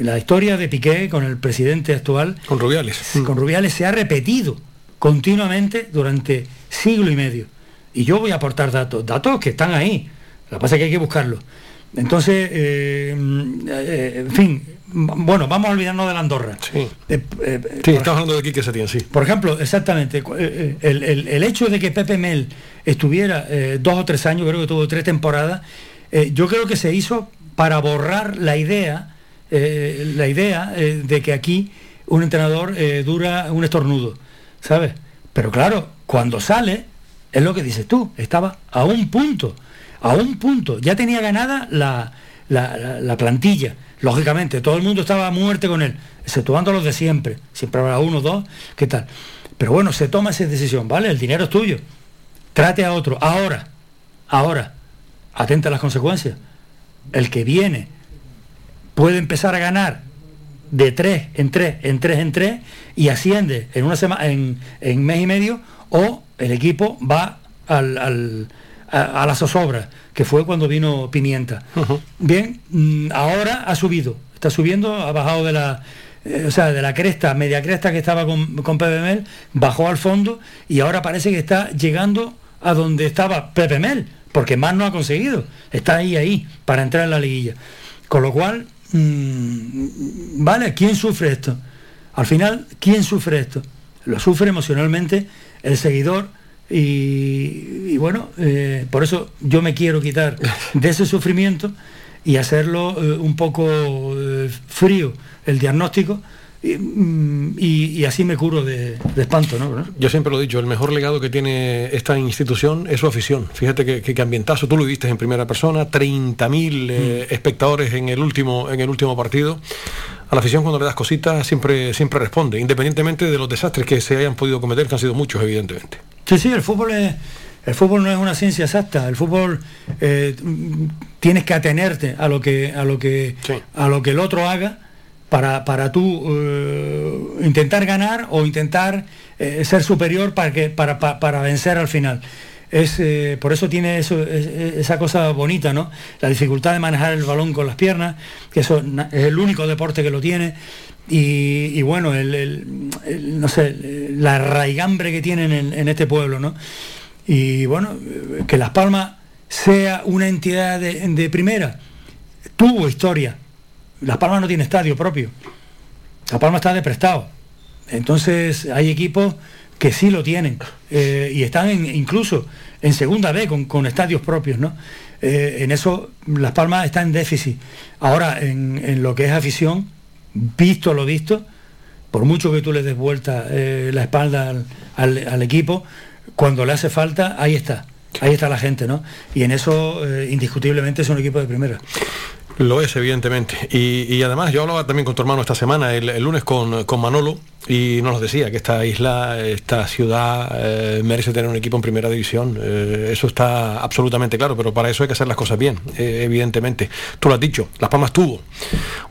La historia de Piqué con el presidente actual, Con Rubiales. con Rubiales, se ha repetido continuamente durante siglo y medio. Y yo voy a aportar datos, datos que están ahí. Lo que pasa es que hay que buscarlos. Entonces, eh, eh, en fin, bueno, vamos a olvidarnos de la Andorra. Sí. Eh, Sí, estamos hablando de Quique Setién, sí. por ejemplo, exactamente, el, el- el hecho de que Pepe Mel estuviera dos o tres años, creo que tuvo tres temporadas, yo creo que se hizo para borrar la idea, eh, la idea eh, de que aquí un entrenador eh, dura un estornudo, ¿sabes? Pero claro, cuando sale, es lo que dices tú, estaba a un punto, a un punto, ya tenía ganada la, la- la- la plantilla, lógicamente, todo el mundo estaba a muerte con él, exceptuando los de siempre, siempre habrá uno, dos, ¿qué tal? Pero bueno, se toma esa decisión, ¿vale? El dinero es tuyo, trate a otro, ahora, ahora, atenta a las consecuencias, el que viene puede empezar a ganar de tres en tres, en tres en tres, y asciende en una semana, en, en mes y medio, o el equipo va al, al- a, a la zozobra, que fue cuando vino Pimienta. Bien, mm, ahora ha subido, está subiendo, ha bajado de la, eh, o sea, de la cresta, media cresta que estaba con, con Pepe Mel, bajó al fondo y ahora parece que está llegando a donde estaba Pepe Mel, porque más no ha conseguido, está ahí, ahí, para entrar en la liguilla. Con lo cual, vale, ¿quién sufre esto? Al final, ¿quién sufre esto? Lo sufre emocionalmente el seguidor y, y bueno, eh, por eso yo me quiero quitar de ese sufrimiento y hacerlo eh, un poco eh, frío el diagnóstico y, mm, y- así me curo de, de espanto, ¿no? Yo siempre lo he dicho, el mejor legado que tiene esta institución es su afición. Fíjate que, que, que ambientazo, tú lo viste en primera persona, 30.000 eh, espectadores en el último en el último partido. A la afición cuando le das cositas siempre siempre responde, independientemente de los desastres que se hayan podido cometer, que han sido muchos evidentemente. Sí, sí, el fútbol es, el fútbol no es una ciencia exacta. El fútbol eh, mm, tienes que atenerte a lo que a lo que a lo que el otro haga para, para tú eh, intentar ganar o intentar eh, ser superior para que para, pa- para vencer al final. Es, eh, por eso tiene eso, es- es- esa cosa bonita, ¿no? La dificultad de manejar el balón con las piernas, que eso es el único deporte que lo tiene. Y, y bueno, el, el- no sé, la raigambre que tienen en, en este pueblo, ¿no? Y bueno, que Las Palmas sea una entidad de primera, tuvo historia. Las Palmas no tiene estadio propio. Las Palmas está de prestado. Entonces hay equipos que sí lo tienen eh, y están incluso en segunda B con, estadios propios, ¿no? Eh, en eso Las Palmas está en déficit. Ahora, en, lo que es afición, visto lo visto, por mucho que tú le des vuelta eh, la espalda al, al- equipo, cuando le hace falta, ahí está. Ahí está la gente, ¿no? Y en eso, indiscutiblemente, es un equipo de primera. Lo es, evidentemente. Y, y además, yo hablaba también con tu hermano esta semana, el, lunes con, con Manolo, y nos decía que esta isla, esta ciudad, eh, merece tener un equipo en primera división. Eh, eso está absolutamente claro, pero para eso hay que hacer las cosas bien, eh, evidentemente. Tú lo has dicho, Las Palmas tuvo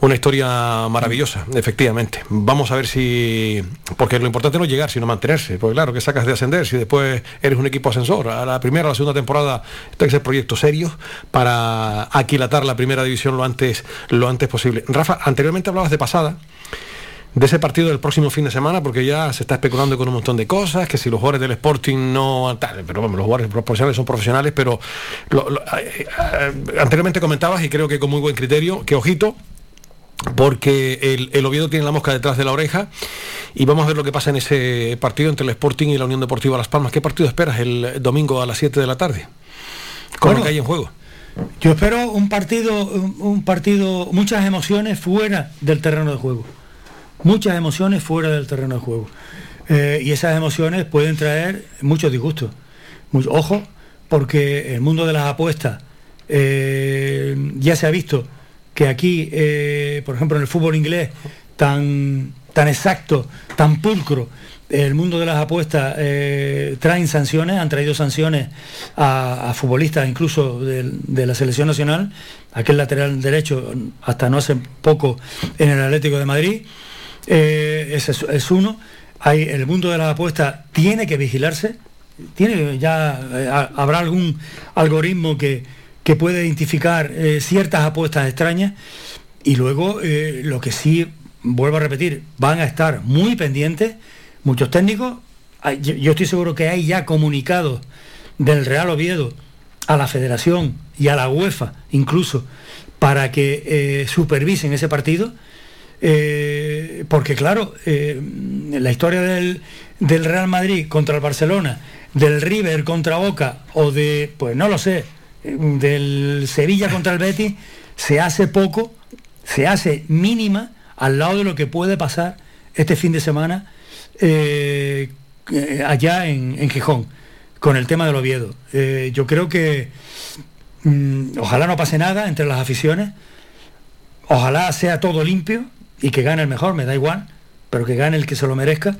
una historia maravillosa, efectivamente. Vamos a ver si. Porque lo importante no es llegar, sino mantenerse. Porque claro, que sacas de ascender si después eres un equipo ascensor. A la primera o la segunda temporada, esto hay que ser proyectos serios para aquilatar la primera división lo antes, lo antes posible. Rafa, anteriormente hablabas de pasada de ese partido del próximo fin de semana, porque ya se está especulando con un montón de cosas, que si los jugadores del Sporting no... tal, pero bueno, los jugadores profesionales son profesionales, pero lo- lo- eh, eh, anteriormente comentabas, y creo que con muy buen criterio, que ojito, porque el, el Oviedo tiene la mosca detrás de la oreja y vamos a ver lo que pasa en ese partido entre el Sporting y la Unión Deportiva Las Palmas. ¿Qué partido esperas el domingo a las 7 de la tarde? Con lo Bueno, que hay en juego. Yo espero un partido, un, partido, muchas emociones fuera del terreno de juego. Muchas emociones fuera del terreno de juego. Eh, y esas emociones pueden traer muchos disgustos. Ojo, porque el mundo de las apuestas eh, ya se ha visto que aquí, eh, por ejemplo, en el fútbol inglés, tan, tan exacto, tan pulcro, el mundo de las apuestas eh, traen sanciones, han traído sanciones a, futbolistas incluso de, la selección nacional, aquel lateral derecho hasta no hace poco en el Atlético de Madrid, eh, ese es, uno. Hay, el mundo de las apuestas tiene que vigilarse, tiene ya eh, ha- habrá algún algoritmo que, que puede identificar eh, ciertas apuestas extrañas. Y luego, lo que sí, vuelvo a repetir, van a estar muy pendientes muchos técnicos. Yo, estoy seguro que hay ya comunicados del Real Oviedo a la Federación y a la UEFA incluso para que eh, supervisen ese partido. Eh, porque claro, eh, la historia del, del Real Madrid contra el Barcelona, del River contra Boca o de, pues no lo sé, del Sevilla contra el Betis, se hace poco, se hace mínima al lado de lo que puede pasar este fin de semana eh, allá en, en Gijón, con el tema del Oviedo. Eh, yo creo que mm, ojalá no pase nada entre las aficiones, ojalá sea todo limpio y que gane el mejor, me da igual, pero que gane el que se lo merezca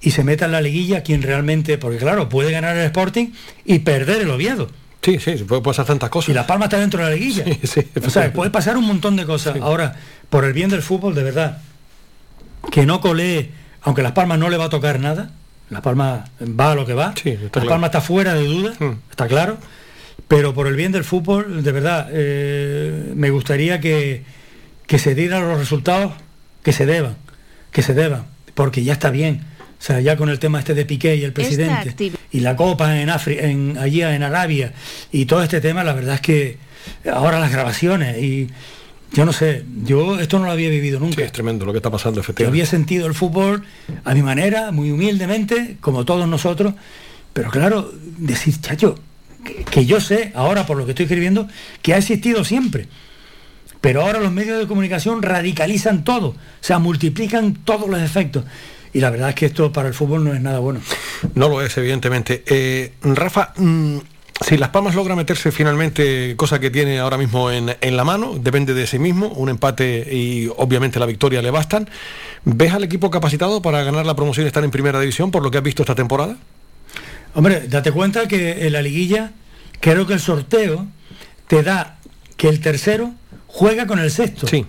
y se meta en la liguilla quien realmente, porque claro, puede ganar el Sporting y perder el Oviedo. Sí, sí, se puede pasar tantas cosas. Y La Palma está dentro de la liguilla. o sea, puede pasar un montón de cosas. Ahora, por el bien del fútbol, de verdad, que no colee, aunque Las Palmas no le va a tocar nada, Las Palmas va a lo que va, Las claro. Palmas está fuera de duda, está claro, pero por el bien del fútbol, de verdad, eh, me gustaría que, que se dieran los resultados que se deban, que se deban, porque ya está bien. O sea, ya con el tema este de Piqué y el presidente y la copa en Afri- en allí en Arabia y todo este tema, la verdad es que ahora las grabaciones y yo no sé, yo esto no lo había vivido nunca. es tremendo lo que está pasando, Yo efectivamente. había sentido el fútbol a mi manera, muy humildemente, como todos nosotros, pero claro, decir, chacho, que, que yo sé, ahora por lo que estoy escribiendo, que ha existido siempre. Pero ahora los medios de comunicación radicalizan todo, o sea, multiplican todos los efectos. Y la verdad es que esto para el fútbol no es nada bueno. No lo es, evidentemente. Eh, Rafa, mm, si Las Palmas logra meterse finalmente, cosa que tiene ahora mismo en, en la mano, depende de sí mismo, un empate y obviamente la victoria le bastan, ¿ves al equipo capacitado para ganar la promoción y estar en primera división por lo que has visto esta temporada? Hombre, date cuenta que en la liguilla, creo que el sorteo te da que el tercero juega con el sexto. Sí.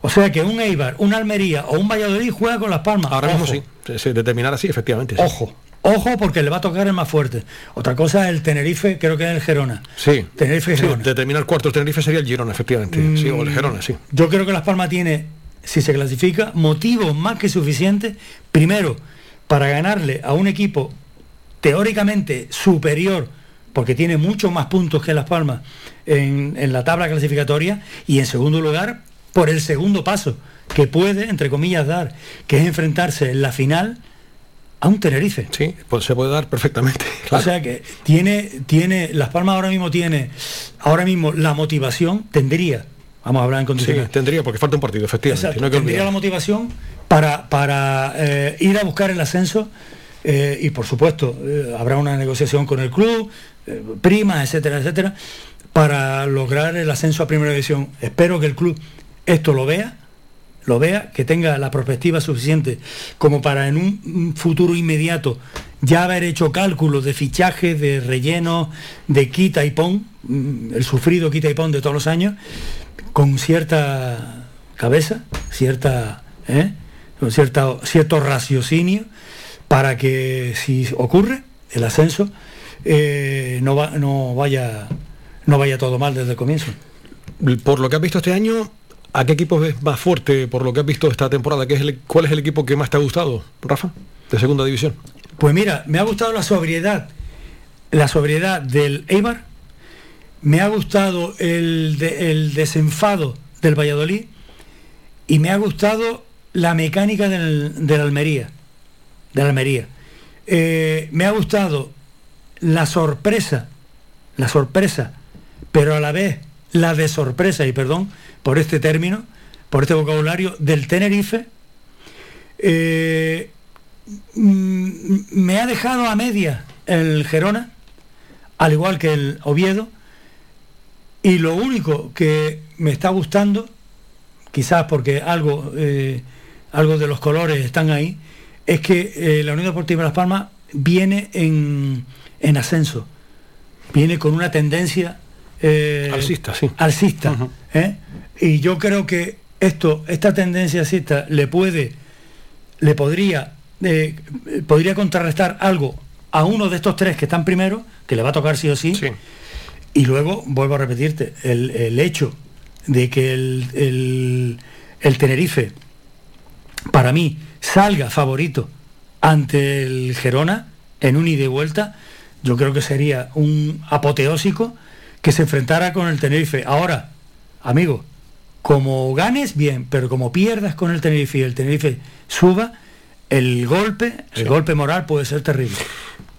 O sea que un Eibar, un Almería o un Valladolid juega con las palmas. Ahora mismo sí, se, se determinará así, efectivamente. sí. Ojo, ojo porque le va a tocar el más fuerte. Otra cosa es el Tenerife, creo que es el Gerona. Sí. Tenerife Sí, Gerona. determinar cuarto el Tenerife sería el Girona, efectivamente. Sí, o el Gerona, sí. Yo creo que Las Palmas tiene, si se clasifica, motivos más que suficientes, primero, para ganarle a un equipo teóricamente superior, porque tiene muchos más puntos que Las Palmas en, en la tabla clasificatoria, y en segundo lugar, por el segundo paso que puede, entre comillas, dar, que es enfrentarse en la final a un Tenerife. Sí, pues se puede dar perfectamente. O sea que tiene, tiene, Las Palmas ahora mismo tiene, ahora mismo la motivación, tendría, vamos a hablar en Sí, condiciones, tendría, porque falta un partido, efectivamente. Exacto, no tendría la motivación para, para eh, ir a buscar el ascenso eh, y por supuesto eh, habrá una negociación con el club, primas, etcétera, etcétera, para lograr el ascenso a primera división. Espero que el club esto lo vea, lo vea, que tenga la perspectiva suficiente como para en un, futuro inmediato ya haber hecho cálculos de fichaje, de relleno, de quita y pon, mm, el sufrido quita y pon de todos los años, con cierta cabeza, cierta, ¿eh? con cierta, cierto raciocinio, para que si ocurre el ascenso, eh, no, va- no, vaya, no vaya todo mal desde el comienzo. Por lo que has visto este año, ¿a qué equipo ves más fuerte por lo que has visto esta temporada? ¿Qué es el- ¿Cuál es el equipo que más te ha gustado, Rafa? De segunda división. Pues mira, me ha gustado la sobriedad, la sobriedad del Eibar, me ha gustado el, el desenfado del Valladolid y me ha gustado la mecánica del, del Almería, de la Almería. Eh, me ha gustado la sorpresa, la sorpresa, pero a la vez la de sorpresa, y perdón por este término, por este vocabulario, del Tenerife. Eh, mm, me ha dejado a media el Gerona, al igual que el Oviedo, y lo único que me está gustando, quizás porque algo, eh, algo de los colores están ahí, es que eh, la Unión Deportiva Las Palmas viene en, en ascenso, viene con una tendencia eh, Alcista, sí. alcista, ¿eh? Y yo creo que esto, esta tendencia alcista le puede, le podría, eh, podría contrarrestar algo a uno de estos tres que están primero, que le va a tocar sí o sí. Y luego, vuelvo a repetirte, el, el hecho de que el, el- el Tenerife, para mí, salga favorito ante el Gerona en un ida y vuelta, yo creo que sería un apoteósico que se enfrentara con el Tenerife. Ahora, amigo, como ganes, bien, pero como pierdas con el Tenerife y el Tenerife suba, el golpe, el golpe moral puede ser terrible.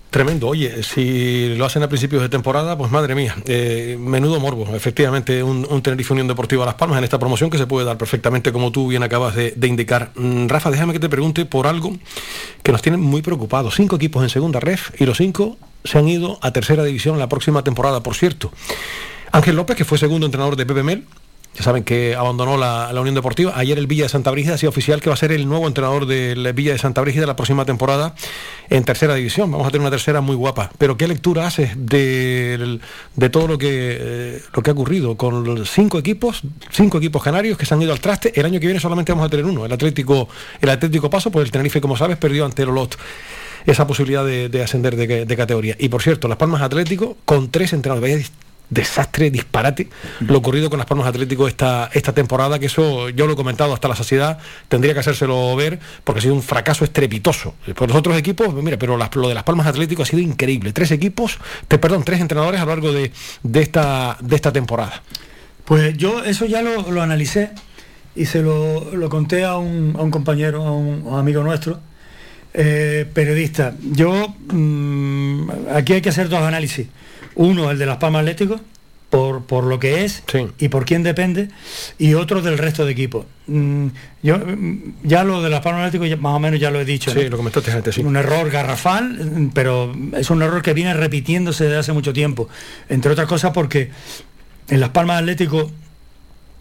Tremendo, oye, si lo hacen a principios de temporada, pues madre mía, eh, menudo morbo, efectivamente, un, un Tenerife Unión Deportiva Las Palmas en esta promoción que se puede dar perfectamente como tú bien acabas de, de indicar. Mm, Rafa, déjame que te pregunte por algo que nos tiene muy preocupados. Cinco equipos en segunda ref y los cinco se han ido a tercera división la próxima temporada, por cierto. Ángel López, que fue segundo entrenador de Pepe Mel, ya saben que abandonó la, Unión Deportiva. Ayer el Villa de Santa Brígida ha sido oficial que va a ser el nuevo entrenador del Villa de Santa Brígida la próxima temporada en tercera división. Vamos a tener una tercera muy guapa. Pero ¿qué lectura haces del- de, todo lo que, eh, lo que ha ocurrido con cinco equipos, cinco equipos canarios que se han ido al traste? El año que viene solamente vamos a tener uno. El Atlético, el Atlético Paso, pues el Tenerife, como sabes, perdió ante el Olot esa posibilidad de, de ascender de, de categoría. Y por cierto, Las Palmas Atlético con tres entrenadores. Vaya desastre, disparate, lo ocurrido con Las Palmas Atlético esta, esta temporada, que eso yo lo he comentado hasta la saciedad, tendría que hacérselo ver, porque ha sido un fracaso estrepitoso. Por los otros equipos, mira, pero las- lo de Las Palmas Atlético ha sido increíble. Tres equipos, te- perdón, tres entrenadores a lo largo de, esta, de esta temporada. Pues yo eso ya lo, lo analicé y se lo, lo conté a un, a un compañero, a un amigo nuestro, eh, periodista. Yo, mm, aquí hay que hacer dos análisis. Uno, el de Las Palmas Atlético, por, por lo que es y por quién depende, y otro del resto de equipos. Mm, yo mm, ya lo de Las Palmas Atlético ya- más o menos ya lo he dicho. Sí, ¿no? lo comentaste antes, sí. Un error garrafal, pero es un error que viene repitiéndose desde hace mucho tiempo. Entre otras cosas porque en Las Palmas Atlético,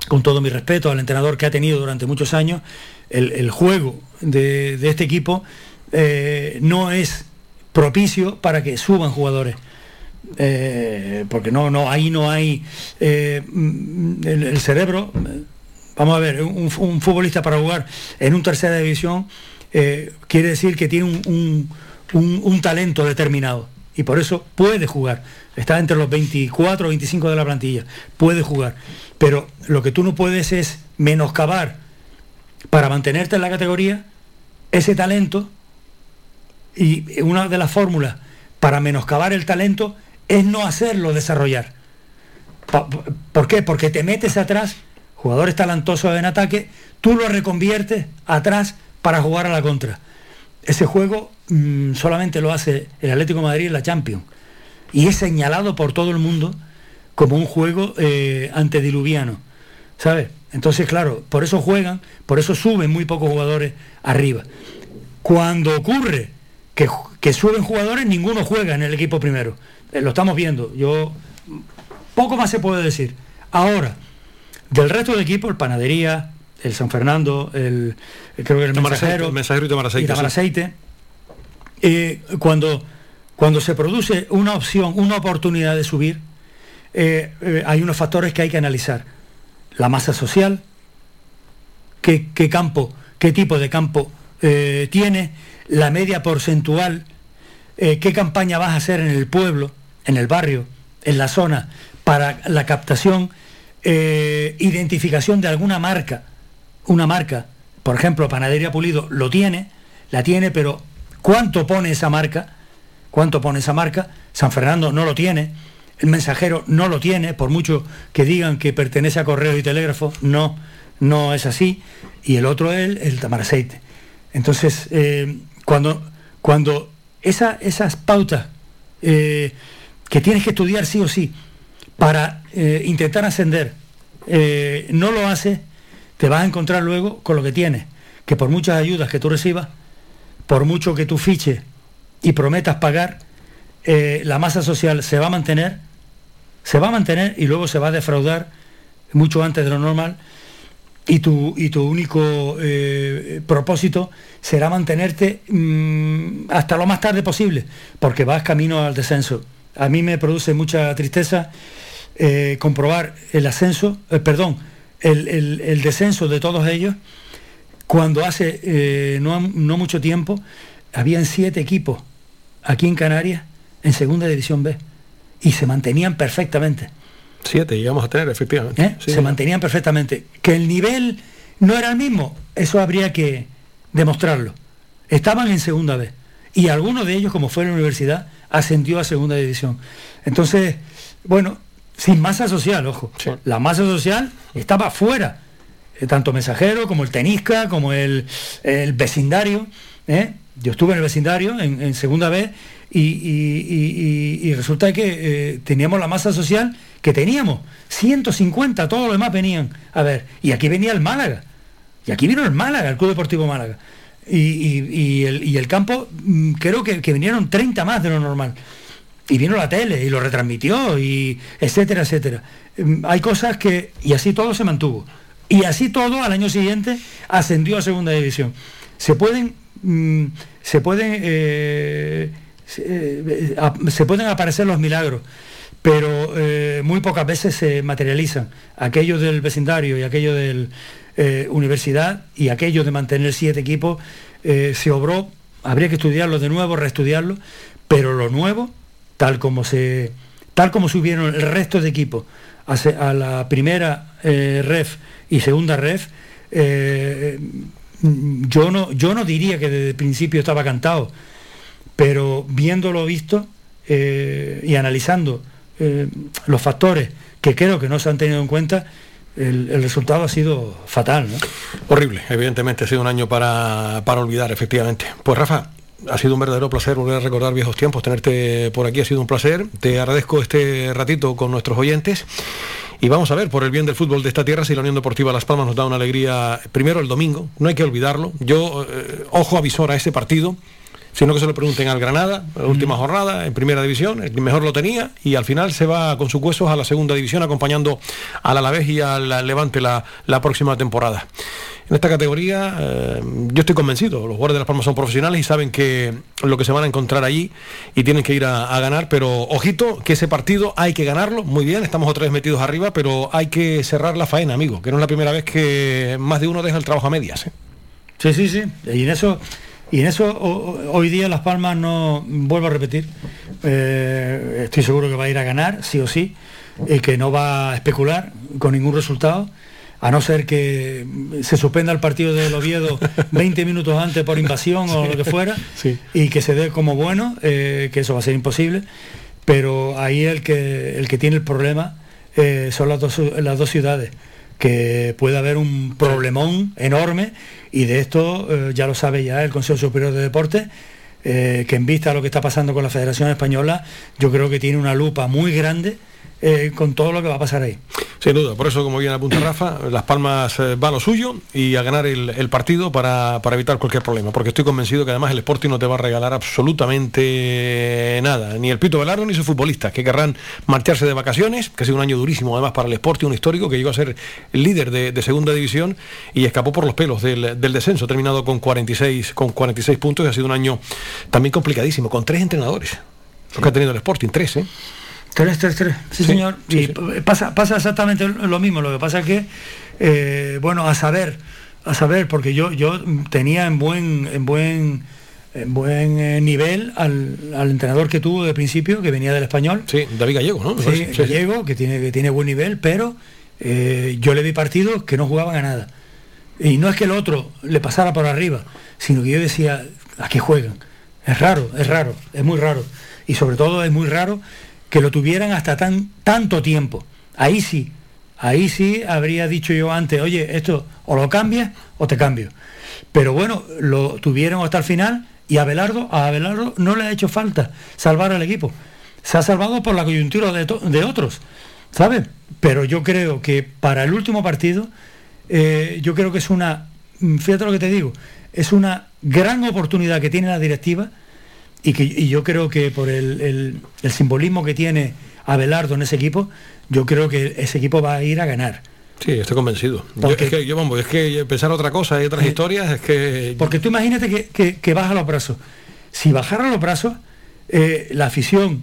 con todo mi respeto al entrenador que ha tenido durante muchos años, el, el juego de, de este equipo eh, no es propicio para que suban jugadores. Eh, porque no, no, ahí no hay eh, el, cerebro. Vamos a ver, un, futbolista para jugar en un tercera división quiere decir que tiene un- un- un talento determinado y por eso puede jugar. Está entre los 24 o 25 de la plantilla, puede jugar. Pero lo que tú no puedes es menoscabar para mantenerte en la categoría ese talento y una de las fórmulas para menoscabar el talento es no hacerlo desarrollar. ¿Por qué? Porque te metes atrás, jugadores talentosos en ataque, tú lo reconviertes atrás para jugar a la contra. Ese juego mm, solamente lo hace el Atlético Madrid en la Champions. Y es señalado por todo el mundo como un juego eh, antediluviano. ¿Sabes? Entonces, claro, por eso juegan, por eso suben muy pocos jugadores arriba. Cuando ocurre que, suben jugadores, ninguno juega en el equipo primero. Eh, lo estamos viendo. Yo poco más se puede decir. Ahora, del resto de equipos, el Panadería, el San Fernando, el creo que el mensajero, el Mensajero y Tamaraceite, y sí. Tamaraceite, eh, cuando, cuando se produce una opción, una oportunidad de subir, eh, eh, hay unos factores que hay que analizar. La masa social, qué, qué campo, qué tipo de campo eh, tiene, la media porcentual, eh, qué campaña vas a hacer en el pueblo, en el barrio, en la zona, para la captación, eh, identificación de alguna marca, una marca, por ejemplo, Panadería Pulido lo tiene, la tiene, pero ¿cuánto pone esa marca? ¿Cuánto pone esa marca? San Fernando no lo tiene, el mensajero no lo tiene, por mucho que digan que pertenece a correos y telégrafos, no, no es así, y el otro es el, el Tamaraceite. Entonces, eh, cuando, cuando esa- esas pautas eh, que tienes que estudiar sí o sí para eh, intentar ascender, eh, no lo haces, te vas a encontrar luego con lo que tienes, que por muchas ayudas que tú recibas, por mucho que tú fiches y prometas pagar, la masa social se va a mantener, se va a mantener y luego se va a defraudar mucho antes de lo normal y tu, y tu único eh, propósito será mantenerte mm, hasta lo más tarde posible, porque vas camino al descenso. A mí me produce mucha tristeza eh, comprobar el ascenso, eh, perdón, el, el- descenso de todos ellos, cuando hace no, no mucho tiempo habían siete equipos aquí en Canarias en segunda división B y se mantenían perfectamente. Siete llegamos a tener, efectivamente. ¿eh? Sí, se mantenían perfectamente. Que el nivel no era el mismo, eso habría que demostrarlo. Estaban en segunda vez. Y alguno de ellos, como fue la universidad, ascendió a segunda división. Entonces, bueno, sin masa social, ojo. Sí. La masa social estaba fuera. Eh, tanto Mensajero como el Tenisca, como el, el vecindario. ¿eh? Yo estuve en el vecindario en, en segunda vez y, y- y- y- y resulta que eh, teníamos la masa social que teníamos. 150, todos los demás venían. A ver, y aquí venía el Málaga. Y aquí vino el Málaga, el Club Deportivo Málaga. Y, y- el, y el campo, mm, creo que, que vinieron 30 más de lo normal. Y vino la tele y lo retransmitió, y etcétera, etcétera. Mm, Hay cosas que. Y así todo se mantuvo. Y así todo al año siguiente ascendió a segunda división. Se pueden. mm, se pueden. eh, eh, ap- se pueden aparecer los milagros pero eh, muy pocas veces se materializan. Aquello del vecindario y aquello de universidad y aquello de mantener siete equipos eh, se obró, habría que estudiarlo de nuevo, reestudiarlo, pero lo nuevo, tal como se tal como subieron el resto de equipos a, la primera eh, ref y segunda ref, eh, yo no, yo no diría que desde el principio estaba cantado, pero viéndolo visto eh, y analizando eh, los factores que creo que no se han tenido en cuenta, el, resultado ha sido fatal. Horrible, evidentemente, ha sido un año para, para olvidar, efectivamente. Pues Rafa, ha sido un verdadero placer volver a recordar viejos tiempos, tenerte por aquí ha sido un placer. Te agradezco este ratito con nuestros oyentes. Y vamos a ver, por el bien del fútbol de esta tierra, si la Unión Deportiva Las Palmas nos da una alegría, primero el domingo, no hay que olvidarlo. Yo, eh, ojo avisor a ese partido, sino que se lo pregunten al Granada, la última jornada en primera división, el que mejor lo tenía, y al final se va con sus huesos a la segunda división acompañando al Alavés y al Levante la, la próxima temporada. En esta categoría eh, yo estoy convencido, los jugadores de Las Palmas son profesionales y saben que lo que se van a encontrar allí y tienen que ir a, a ganar, pero ojito que ese partido hay que ganarlo, muy bien, estamos otra vez metidos arriba, pero hay que cerrar la faena, amigo, que no es la primera vez que más de uno deja el trabajo a medias. ¿eh? Sí, sí, sí. Y en eso, y en eso o- hoy día Las Palmas no, vuelvo a repetir, eh, estoy seguro que va a ir a ganar, sí o sí, y que no va a especular con ningún resultado, a no ser que se suspenda el partido del Oviedo 20 minutos antes por invasión o lo que fuera, Sí. y que se dé como bueno, eh, que eso va a ser imposible, pero ahí el que, el que tiene el problema eh, son las dos, las dos ciudades, que puede haber un problemón enorme y de esto eh, ya lo sabe ya el Consejo Superior de Deportes, eh, que en vista a lo que está pasando con la Federación Española, yo creo que tiene una lupa muy grande eh, con todo lo que va a pasar ahí. Sin duda, por eso como bien apunta Rafa, Las Palmas eh, va a lo suyo y a ganar el, partido para, para evitar cualquier problema, porque estoy convencido que además el Sporting no te va a regalar absolutamente nada, ni el Pito Velardo ni sus futbolistas, que querrán marcharse de vacaciones, que ha sido un año durísimo además para el Sporting, un histórico que llegó a ser líder de, segunda división y escapó por los pelos del, del descenso, terminado con 46, con 46 puntos y ha sido un año también complicadísimo, con tres entrenadores, lo que ha tenido el Sporting, tres, ¿eh? Tres, tres, tres. Sí, Sí, señor. sí, y sí. p- Pasa, pasa exactamente lo mismo. Lo que pasa es que, eh, bueno, a saber, a saber, porque yo, yo tenía en buen, en buen, en buen eh, nivel al, al entrenador que tuvo de principio, que venía del español. Sí, David Gallego, ¿no? Sí. Gallego, que tiene, que tiene buen nivel, pero eh, yo le vi partidos que no jugaban a nada. Y no es que el otro le pasara por arriba, sino que yo decía, ¿a qué juegan? Es raro, es raro, es muy raro. Y sobre todo es muy raro que lo tuvieran hasta tan, tanto tiempo. Ahí sí, ahí sí habría dicho yo antes, oye, esto o lo cambias o te cambio. Pero bueno, lo tuvieron hasta el final y a Abelardo, a Abelardo no le ha hecho falta salvar al equipo. Se ha salvado por la coyuntura de, de otros, ¿sabes? Pero yo creo que para el último partido, eh, yo creo que es una, fíjate lo que te digo, es una gran oportunidad que tiene la directiva y que y yo creo que por el, el- el simbolismo que tiene Abelardo en ese equipo, yo creo que ese equipo va a ir a ganar. Sí, estoy convencido. Yo, es que, yo, vamos, es que pensar otra cosa y otras Eh, historias es que... Porque tú imagínate que, que, que baja los brazos. Si bajara los brazos, eh, la afición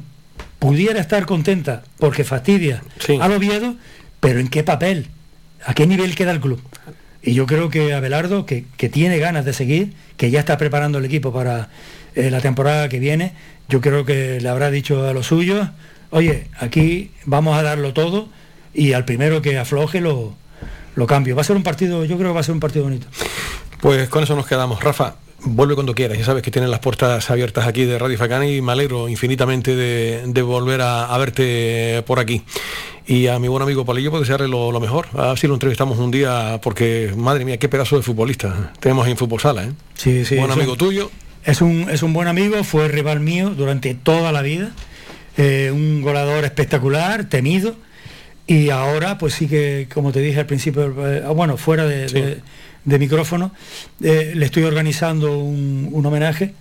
pudiera estar contenta porque fastidia Sí. al Oviedo, pero ¿en qué papel? ¿A qué nivel queda el club? Y yo creo que Abelardo, que, que tiene ganas de seguir, que ya está preparando el equipo para eh, la temporada que viene, yo creo que le habrá dicho a los suyos, oye, aquí vamos a darlo todo, y al primero que afloje lo, lo cambio. Va a ser un partido, yo creo que va a ser un partido bonito. Pues con eso nos quedamos. Rafa, vuelve cuando quieras. Ya sabes que tienes las puertas abiertas aquí de Radio Facán y me alegro infinitamente de, de volver a, a verte por aquí. Y a mi buen amigo Palillo, pues desearle lo, lo mejor. A ver si lo entrevistamos un día, porque madre mía, qué pedazo de futbolista tenemos en Fútbol Sala. ¿eh? Sí, sí. Buen amigo tuyo. Es un, es un buen amigo, fue rival mío durante toda la vida. eh, un goleador espectacular, temido. Y ahora, pues sí que, como te dije al principio, eh, bueno, fuera de, de- de micrófono, eh, le estoy organizando un, un homenaje,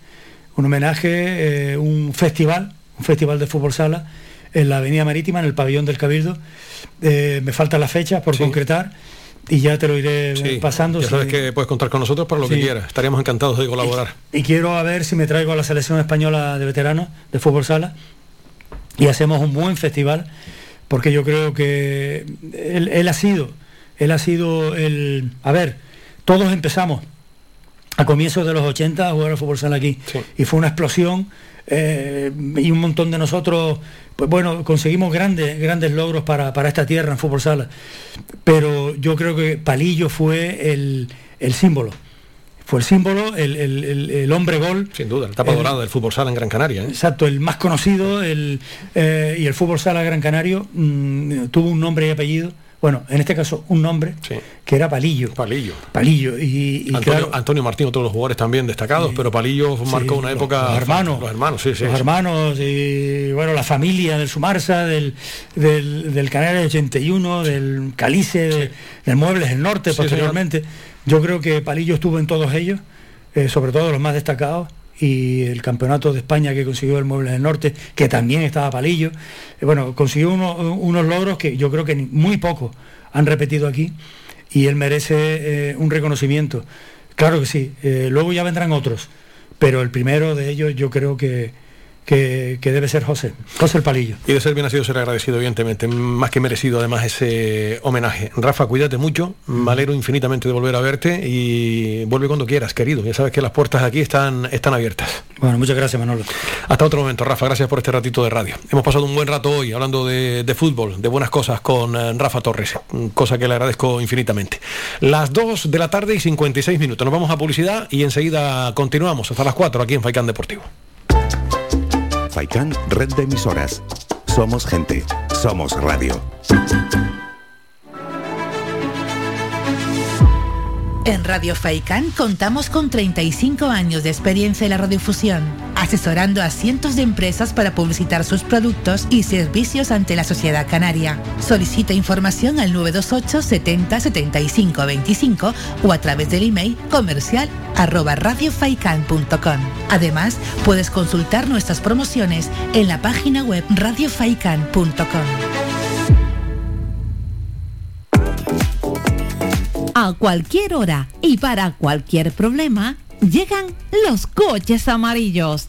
un homenaje, un festival, un festival de fútbol sala en la Avenida Marítima, en el pabellón del Cabildo. Me faltan las fechas por concretar y ya te lo iré eh, Sí, pasando. Ya sabes que puedes contar con nosotros para lo que quieras. Estaríamos encantados de colaborar. y quiero a ver si me traigo a la selección española de veteranos de fútbol sala y hacemos un buen festival porque yo creo que él, él ha sido él ha sido el a ver todos empezamos a comienzos de los 80 a jugar al fútbol sala aquí y fue una explosión eh, y un montón de nosotros pues bueno conseguimos grandes grandes logros para, para esta tierra en fútbol sala pero yo creo que Palillo fue el, el símbolo fue el símbolo, el, el- el- el hombre gol. Sin duda, El- dorada del fútbol sala en Gran Canaria. ¿eh? Exacto, el más conocido, el, eh, y el fútbol sala Gran Canario mm, tuvo un nombre y apellido, bueno, en este caso un nombre, que era Palillo. Palillo. Palillo, y, y Antonio, claro, Antonio Martín, otro de los jugadores también destacados, pero Palillo marcó Sí, una época. los hermanos. Los hermanos, sí, sí. los hermanos y bueno, la familia del Sumarsa, del, del, del Canaria 81, del Calice, de- del Muebles del Norte posteriormente. Yo creo que Palillo estuvo en todos ellos, eh, sobre todo los más destacados, y el campeonato de España que consiguió el Muebles del Norte, que también estaba Palillo. Eh, bueno, consiguió uno- unos logros que yo creo que muy pocos han repetido aquí, y él merece eh, un reconocimiento. Claro que sí, eh, luego ya vendrán otros, pero el primero de ellos yo creo que, que, que debe ser José, José el Palillo. Y de ser bien nacido ser agradecido, evidentemente. Más que merecido, además, ese homenaje. Rafa, cuídate mucho. Me alegro infinitamente de volver a verte y vuelve cuando quieras, querido. Ya sabes que las puertas aquí están, están abiertas. Bueno, muchas gracias, Manolo. Hasta otro momento, Rafa. Gracias por este ratito de radio. Hemos pasado un buen rato hoy hablando de, de fútbol, de buenas cosas con eh, Rafa Torres, cosa que le agradezco infinitamente. Las 2 de la tarde y 56 minutos. Nos vamos a publicidad y enseguida continuamos hasta las 4 aquí en Faicán Deportivo. Faikán, red de emisoras. Somos gente, somos radio. En Radio Faicán contamos con 35 años de experiencia en la radiofusión, asesorando a cientos de empresas para publicitar sus productos y servicios ante la sociedad canaria. Solicita información al 928 70 75 25 o a través del email comercial arroba radiofaikan.com. Además, puedes consultar nuestras promociones en la página web radiofaikan.com. A cualquier hora y para cualquier problema, llegan los coches amarillos.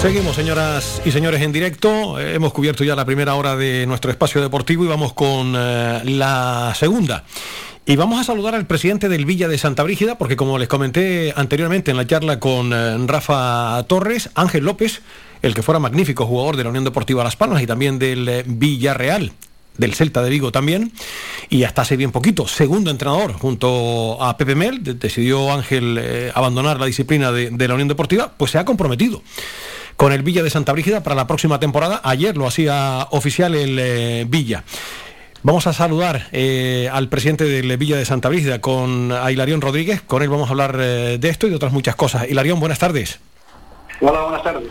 Seguimos, señoras y señores, en directo. Eh, hemos cubierto ya la primera hora de nuestro espacio deportivo y vamos con eh, la segunda. Y vamos a saludar al presidente del Villa de Santa Brígida, porque como les comenté anteriormente en la charla con eh, Rafa Torres, Ángel López, el que fuera magnífico jugador de la Unión Deportiva Las Palmas y también del eh, Villarreal, del Celta de Vigo también, y hasta hace bien poquito, segundo entrenador junto a Pepe Mel, de- decidió Ángel abandonar la disciplina de la Unión Deportiva, pues se ha comprometido con el Villa de Santa Brígida para la próxima temporada. Ayer lo hacía oficial el eh, Villa. Vamos a saludar eh, al presidente del Villa de Santa Brígida, con a Hilarión Rodríguez. Con él vamos a hablar eh, de esto y de otras muchas cosas. Hilarión, buenas tardes. Hola, buenas tardes.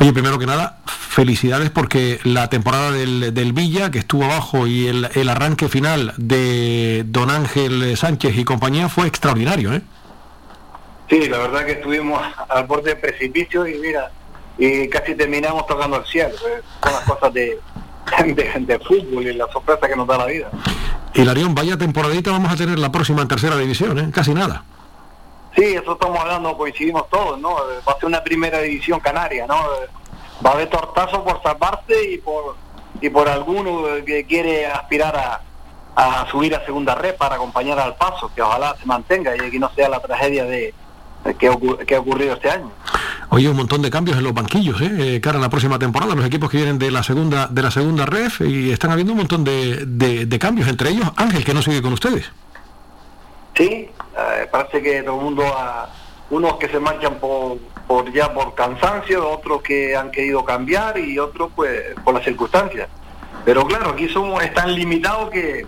Oye, primero que nada, felicidades porque la temporada del, del Villa, que estuvo abajo, y el, el arranque final de don Ángel Sánchez y compañía fue extraordinario, ¿eh? Sí, la verdad que estuvimos al borde del precipicio y mira, y casi terminamos tocando el cielo. eh. Son las cosas de, de, de fútbol y la sorpresa que nos da la vida. Hilarión, vaya temporadita vamos a tener la próxima en tercera división, ¿eh? Casi nada. Sí, eso estamos hablando, coincidimos todos, ¿no? Eh, Va a ser una primera división canaria, ¿no? Eh, Va a haber tortazo por salvarse y por y por alguno que quiere aspirar a, a subir a segunda red para acompañar al paso, que ojalá se mantenga y que no sea la tragedia de que, ocur- que ha ocurrido este año. Oye, un montón de cambios en los banquillos, ¿eh? Eh, cara a la próxima temporada. Los equipos que vienen de la segunda de la segunda ref y están habiendo un montón de, de- de cambios, entre ellos Ángel, que no sigue con ustedes. Sí, eh, parece que todo el mundo, ha- unos que se marchan por, por ya por cansancio, otros que han querido cambiar y otros pues por las circunstancias. Pero claro, aquí somos es tan limitados que,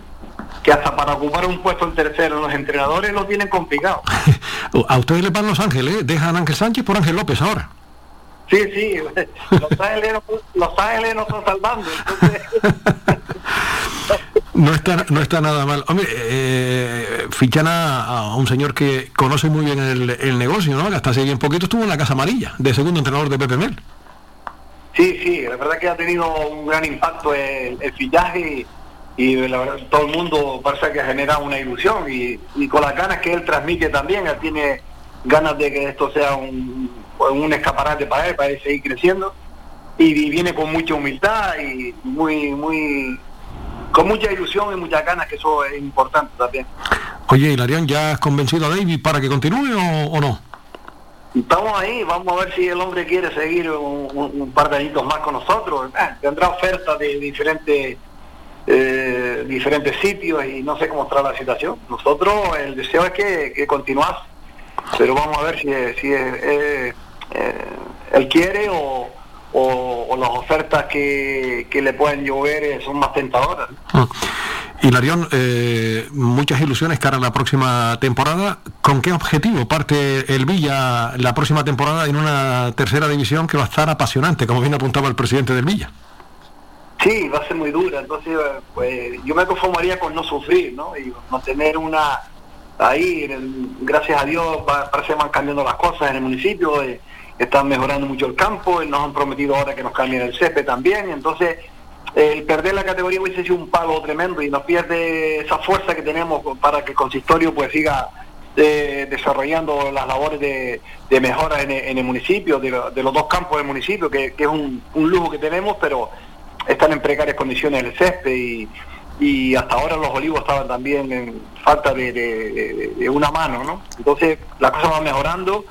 que hasta para ocupar un puesto en tercero los entrenadores lo tienen complicado. A ustedes les van Los Ángeles, ¿eh? Dejan a Ángel Sánchez por Ángel López ahora. Sí, sí, los ángeles, los ángeles nos están salvando. Entonces, No está, no está nada mal. Hombre, eh, fichan a, a un señor que conoce muy bien el, el negocio, ¿no? Que hasta hace bien poquito estuvo en la Casa Amarilla, de segundo entrenador de Pepe Mel. Sí, sí, la verdad que ha tenido un gran impacto el, el fichaje y, y la verdad todo el mundo parece que ha generado una ilusión y, y con las ganas que él transmite también, él tiene ganas de que esto sea un, un escaparate para él, para él seguir creciendo y, y viene con mucha humildad y muy, muy, con mucha ilusión y muchas ganas, que eso es importante también. Oye, Hilarión, ¿ya has convencido a David para que continúe o, o no? Estamos ahí, vamos a ver si el hombre quiere seguir un, un- un par de añitos más con nosotros. Ah, tendrá ofertas de diferentes eh, diferentes sitios y no sé cómo estará la situación. Nosotros el deseo es que, que pero vamos a ver si, si eh, eh, él quiere o, o- las ofertas que, que le pueden llover eh, son más tentadoras. Ah. Hilarión, eh, muchas ilusiones cara a la próxima temporada. ¿Con qué objetivo parte el Villa la próxima temporada en una tercera división que va a estar apasionante, como bien apuntaba el presidente del Villa? Sí, va a ser muy dura, entonces pues yo me conformaría con no sufrir, ¿no? Y mantener una ahí, gracias a Dios parece que van cambiando las cosas en el municipio, eh, están mejorando mucho el campo, nos han prometido ahora que nos cambien el césped también, entonces el perder la categoría hubiese sido un palo tremendo y nos pierde esa fuerza que tenemos para que el consistorio pues siga eh, desarrollando las labores de, de mejora en, el- en el municipio, de, de los dos campos del municipio, que, es un lujo que tenemos, pero están en precarias condiciones el césped y, hasta ahora los olivos estaban también en falta de, de- una mano, ¿no? Entonces la cosa va mejorando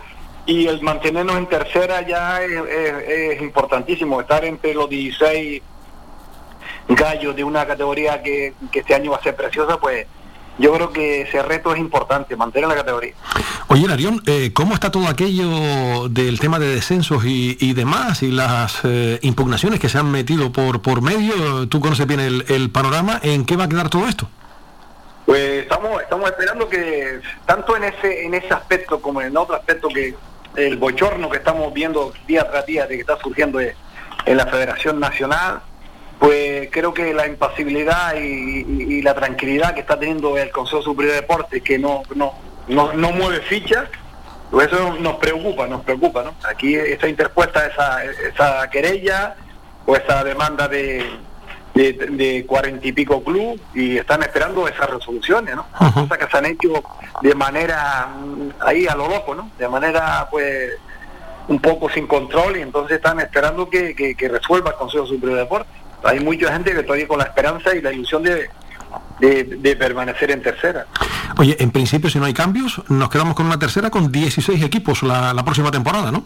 y el mantenernos en tercera ya es, es- importantísimo, estar entre los 16 gallos de una categoría que este año va a ser preciosa, pues yo creo que ese reto es importante, mantener la categoría. Oye, Larión, eh, ¿cómo está todo aquello del tema de descensos y, y demás y las eh, impugnaciones que se han metido por, por medio? Tú conoces bien el, el panorama. ¿En qué va a quedar todo esto? Pues estamos estamos esperando que tanto en ese en ese aspecto como en otro aspecto que el bochorno que estamos viendo día tras día de que está surgiendo en en la Federación Nacional, pues creo que la impasibilidad y, y- y la tranquilidad que está teniendo el Consejo Superior de Deportes, que no no no, no mueve fichas, pues eso nos preocupa, nos preocupa, ¿no? Aquí está interpuesta esa, esa querella o esa demanda de de, cuarenta y pico club y están esperando esas resoluciones, ¿no? Cosas que se han hecho de manera mm, ahí a lo loco, ¿no? De manera pues un poco sin control y entonces están esperando que, que, que resuelva el Consejo Superior de Deportes. Hay mucha gente que todavía con la esperanza y la ilusión de, de, de permanecer en tercera. Oye, en principio, si no hay cambios, nos quedamos con una tercera con 16 equipos la, la próxima temporada, ¿no?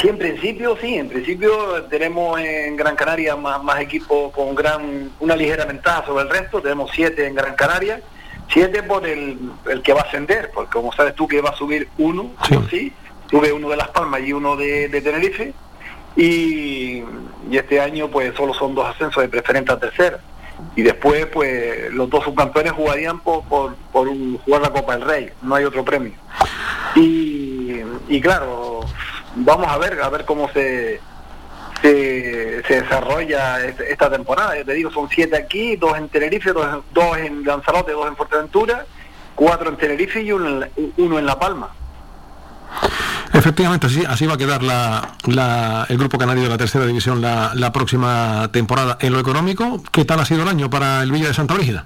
Sí, en principio sí, en principio tenemos en Gran Canaria más, más equipos con gran una ligera ventaja sobre el resto, tenemos siete en Gran Canaria, siete por el, el que va a ascender, porque como sabes tú que va a subir uno, sí, sí, sube uno de Las Palmas y uno de, de Tenerife, y, este año pues solo son dos ascensos de preferente a tercera. Y después pues los dos subcampeones jugarían por, por, por un- jugar la Copa del Rey, no hay otro premio. Y, y claro, vamos a ver, a ver cómo se, se, desarrolla esta temporada. Ya te digo, son siete aquí, dos en Tenerife, dos, dos en Lanzarote, dos en Fuerteventura, cuatro en Tenerife y uno en uno en La Palma. Efectivamente, así, así va a quedar la, la- el grupo canario de la tercera división la, la próxima temporada. En lo económico, ¿qué tal ha sido el año para el Villa de Santa Brígida?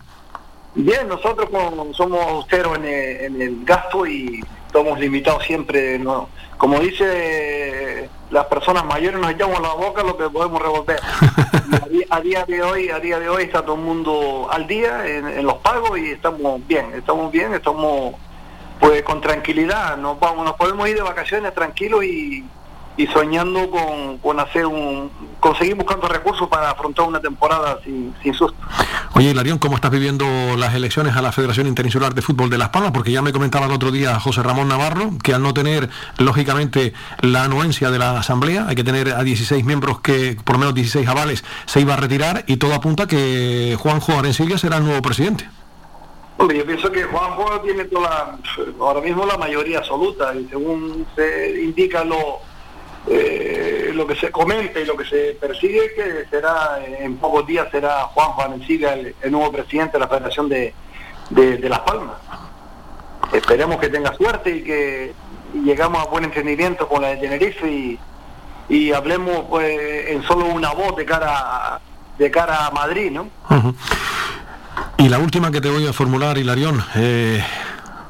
Bien, nosotros como somos austeros en el, en el gasto y estamos limitados siempre, ¿no? como dice las personas mayores, nos echamos la boca lo que podemos revolver. A, día, a día de hoy, a día de hoy está todo el mundo al día en, en los pagos y estamos bien, estamos bien, estamos pues con tranquilidad, nos vamos, nos podemos ir de vacaciones tranquilos y, soñando con, con hacer un, conseguir buscando recursos para afrontar una temporada sin, sin susto. Oye, Hilarión, ¿cómo estás viviendo las elecciones a la Federación Interinsular de Fútbol de Las Palmas? Porque ya me comentaba el otro día José Ramón Navarro que al no tener, lógicamente, la anuencia de la Asamblea, hay que tener a 16 miembros que, por lo menos 16 avales, se iba a retirar y todo apunta que Juanjo Arencibia será el nuevo presidente. Hombre, yo pienso que Juanjo tiene toda ahora mismo la mayoría absoluta y según se indica lo eh, lo que se comenta y lo que se persigue que será en pocos días será Juanjo Arencibia el, el nuevo presidente de la Federación de, de, Las Palmas. Esperemos que tenga suerte y que llegamos a buen entendimiento con la de Tenerife y, hablemos pues, en solo una voz de cara a- de cara a Madrid, ¿no? Y la última que te voy a formular, Hilarión. eh,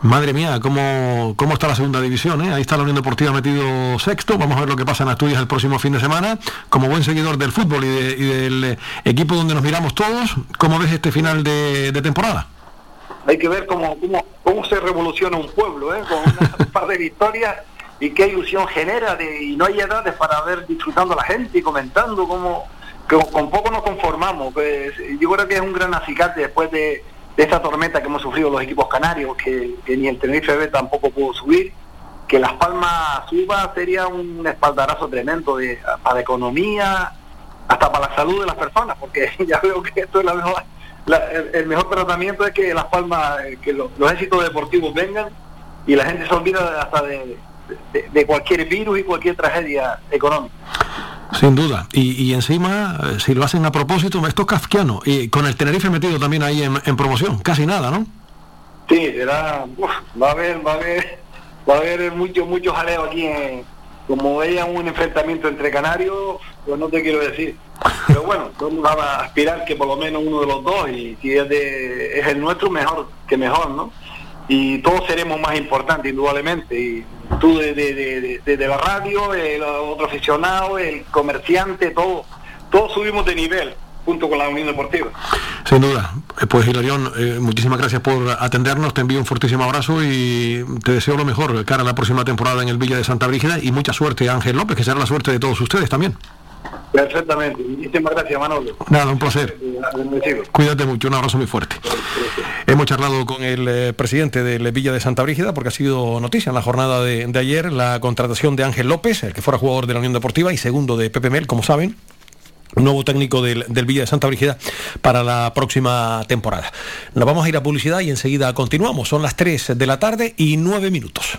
madre mía, ¿cómo, ¿cómo está la segunda división? eh? Ahí está la Unión Deportiva metido sexto. Vamos a ver lo que pasa en Asturias el próximo fin de semana. Como buen seguidor del fútbol y, de- y del eh, equipo donde nos miramos todos, ¿cómo ves este final de, de temporada? hay que ver cómo, cómo, cómo se revoluciona un pueblo, ¿eh? con una- un par de victorias y qué ilusión genera de, y no hay edades para ver disfrutando a la gente y comentando cómo que con poco nos conformamos. Pues, yo creo que es un gran acicate después de, esta tormenta que hemos sufrido los equipos canarios, que, ni el Tenerife B tampoco pudo subir, que Las Palmas suba sería un espaldarazo tremendo de, para la economía, hasta para la salud de las personas, porque ya veo que esto es la mejor, la- el, mejor tratamiento es que Las Palmas, eh, que lo- los éxitos deportivos vengan y la gente se olvida hasta de cualquier virus y cualquier tragedia económica. Sin duda. Y, y encima, eh, si lo hacen a propósito, esto es kafkiano. Y con el Tenerife metido también ahí en, en promoción. Casi nada, ¿no? Sí, será, uf, va a haber, va a haber, va a haber mucho, mucho jaleo aquí en, como veían un enfrentamiento entre canarios, pues no te quiero decir. Pero bueno, vamos a aspirar que por lo menos uno de los dos, y si es, de, es el nuestro, mejor que mejor, ¿no? Y todos seremos más importantes, indudablemente. Y tú desde de, de, la radio, el otro aficionado, el comerciante, todo, todos subimos de nivel junto con la Unión Deportiva. Sin duda. Eh, pues Hilarión, eh, muchísimas gracias por atendernos, te envío un fortísimo abrazo y te deseo lo mejor cara a la próxima temporada en el Villa de Santa Brígida y mucha suerte Ángel López, que será la suerte de todos ustedes también. Perfectamente. Muchísimas gracias, Manolo. Nada, un placer. Cuídate mucho, un abrazo muy fuerte. Hemos charlado con el eh, presidente del Villa de Santa Brígida porque ha sido noticia en la jornada de, de ayer la contratación de Ángel López, el que fuera jugador de la Unión Deportiva y segundo de Pepe Mel, como saben, nuevo técnico del, Villa de Santa Brígida para la próxima temporada. Nos vamos a ir a publicidad y enseguida continuamos. Son las 3 de la tarde y 9 minutos.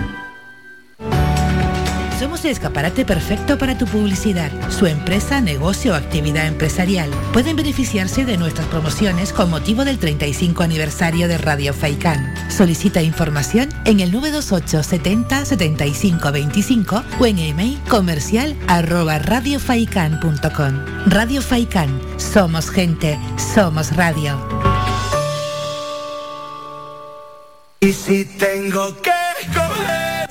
Somos escaparate perfecto para tu publicidad, su empresa, negocio o actividad empresarial. Pueden beneficiarse de nuestras promociones con motivo del 35 aniversario de Radio Faicán. Solicita información en el 928 70 75 25 o en email comercial arroba radiofaikan.com. Radio Faicán. Somos gente, somos radio. Y si tengo que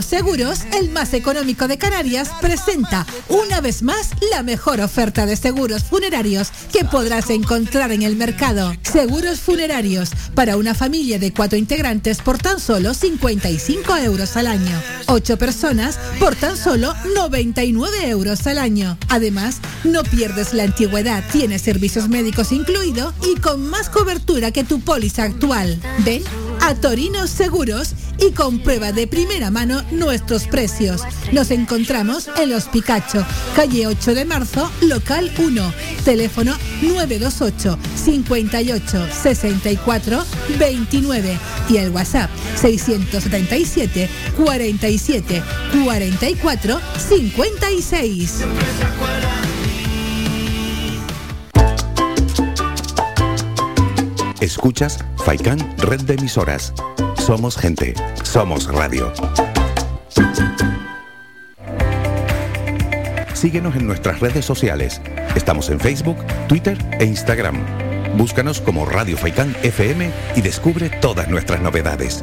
Seguros, el más económico de Canarias, presenta una vez más la mejor oferta de seguros funerarios que podrás encontrar en el mercado. Seguros funerarios para una familia de cuatro integrantes por tan solo 55 euros al año. Ocho personas por tan solo 99 euros al año. Además, no pierdes la antigüedad, tienes servicios médicos incluidos y con más cobertura que tu póliza actual. Ven a Torino Seguros y comprueba de primera mano nuestros precios. Nos encontramos en Los Picacho, calle 8 de marzo, local 1, teléfono 928 58 64 29 y el WhatsApp 677 47 44 56. Escuchas Faikán Red de Emisoras. Somos gente, somos radio. Síguenos en nuestras redes sociales. Estamos en Facebook, Twitter e Instagram. Búscanos como Radio Faikán FM y descubre todas nuestras novedades.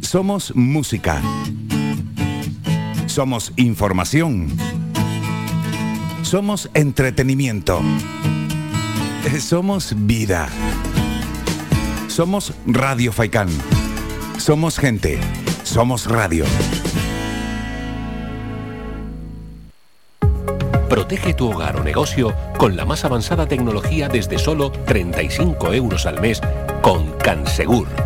Somos música. Somos información. Somos entretenimiento. Somos vida. Somos Radio Faikán. Somos gente. Somos radio. Protege tu hogar o negocio con la más avanzada tecnología desde solo 35 euros al mes con Cansegur.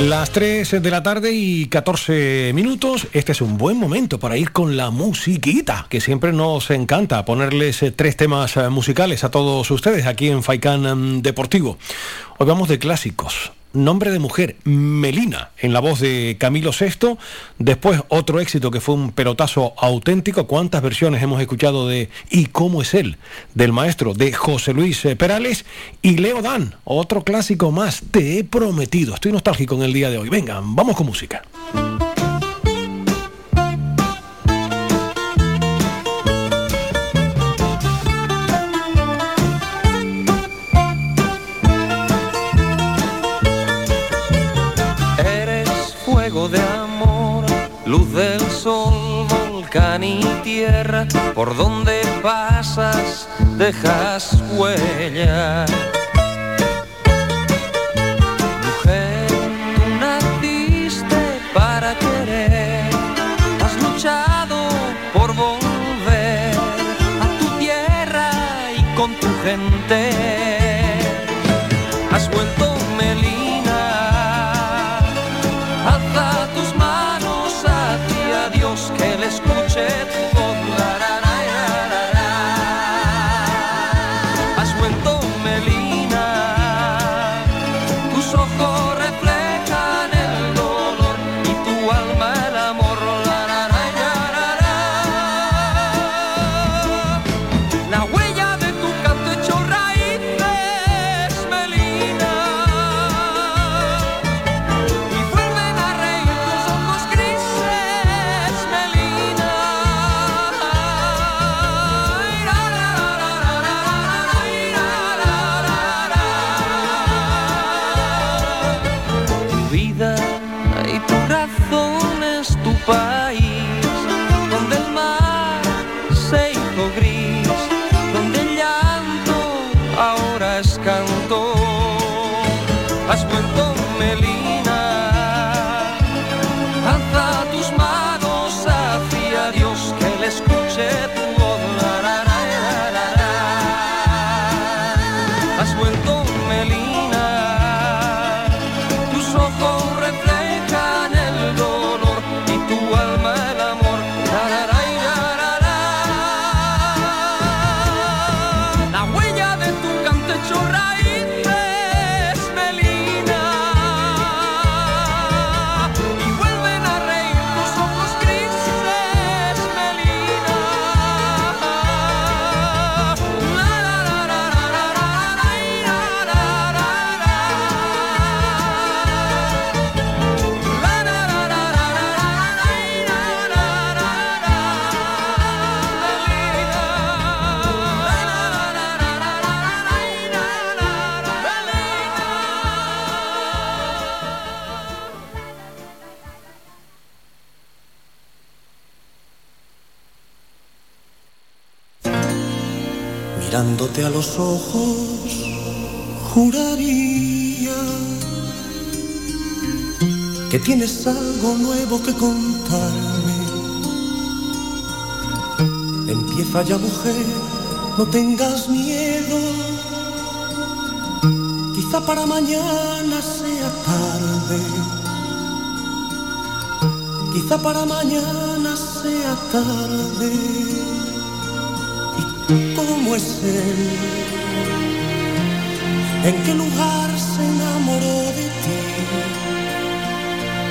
las 3 de la tarde y 14 minutos. Este es un buen momento para ir con la musiquita, que siempre nos encanta ponerles eh, tres temas eh, musicales a todos ustedes aquí en Faikán mm, Deportivo. Hoy vamos de clásicos. Nombre de mujer, Melina, en la voz de Camilo VI. Después otro éxito que fue un pelotazo auténtico. ¿Cuántas versiones hemos escuchado de ¿Y cómo es él? Del maestro de José Luis eh, Perales. Y Leo Dan, otro clásico más. Te he prometido. Estoy nostálgico en el día de hoy. Vengan, vamos con música. Luz del sol, volcán y tierra, por donde pasas dejas huella. Nuevo que contarme. Empieza ya, mujer, no tengas miedo. Quizá para mañana sea tarde. Quizá para mañana sea tarde. ¿Cómo es él? ¿En qué lugar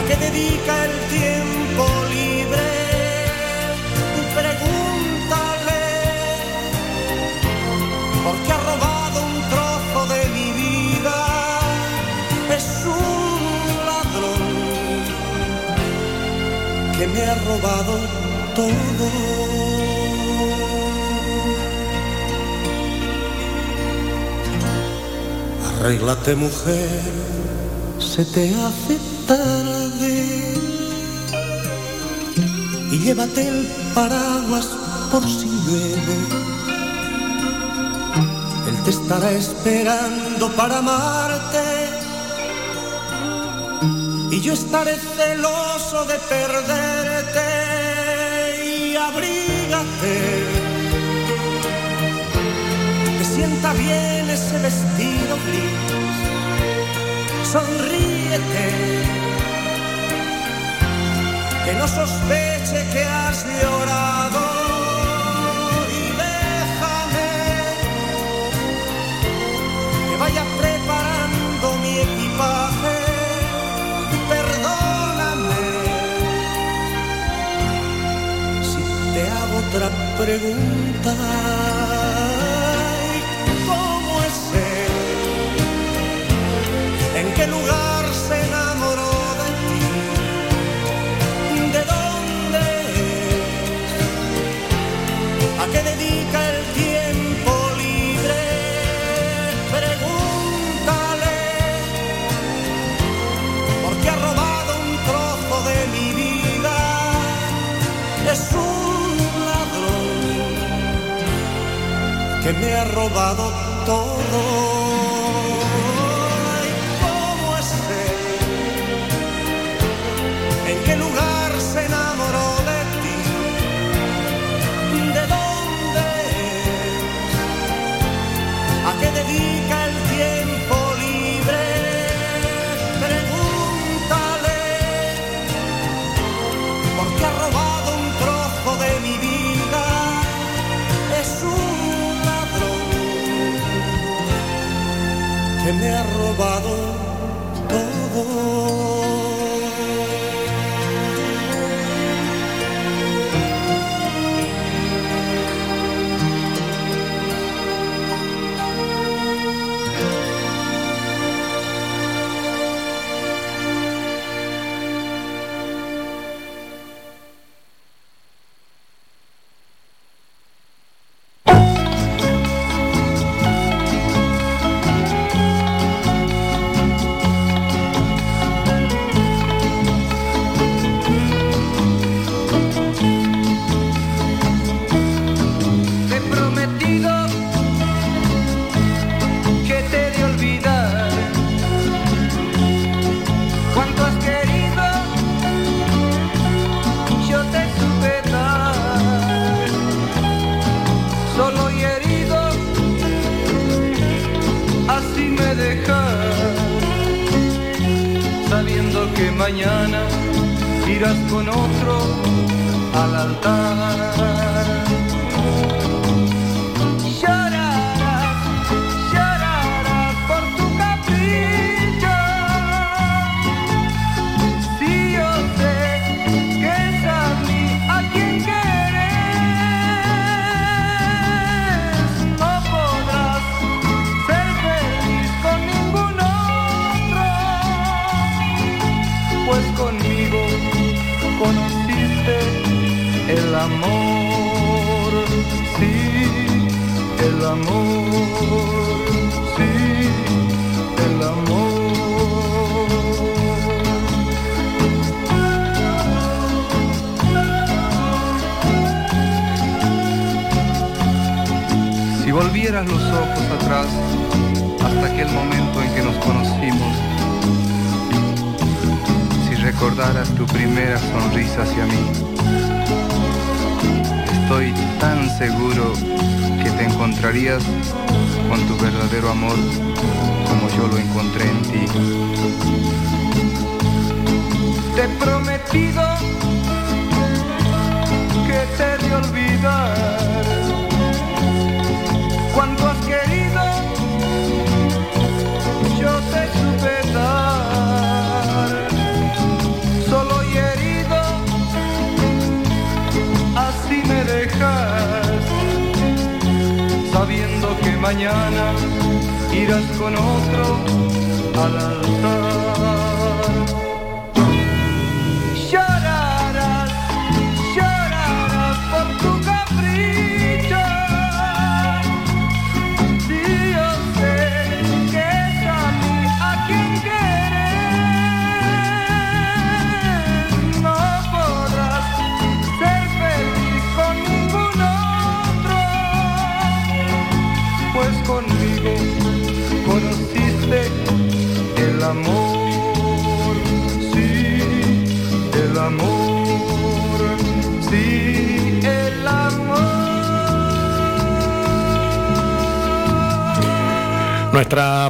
¿A qué dedica el tiempo libre? Pregúntale, porque ha robado un trozo de mi vida. Es un ladrón que me ha robado todo. Arréglate mujer, se te hace tarde llévate el paraguas por si llueve. Él te estará esperando para amarte. Y yo estaré celoso de perderte y abrígate. Que sienta bien ese vestido gris. Sonríete que no sospeche que has llorado. Y déjame que vaya preparando mi equipaje. Perdóname si te hago otra pregunta. ¿Cómo es él? ¿En qué lugar? robado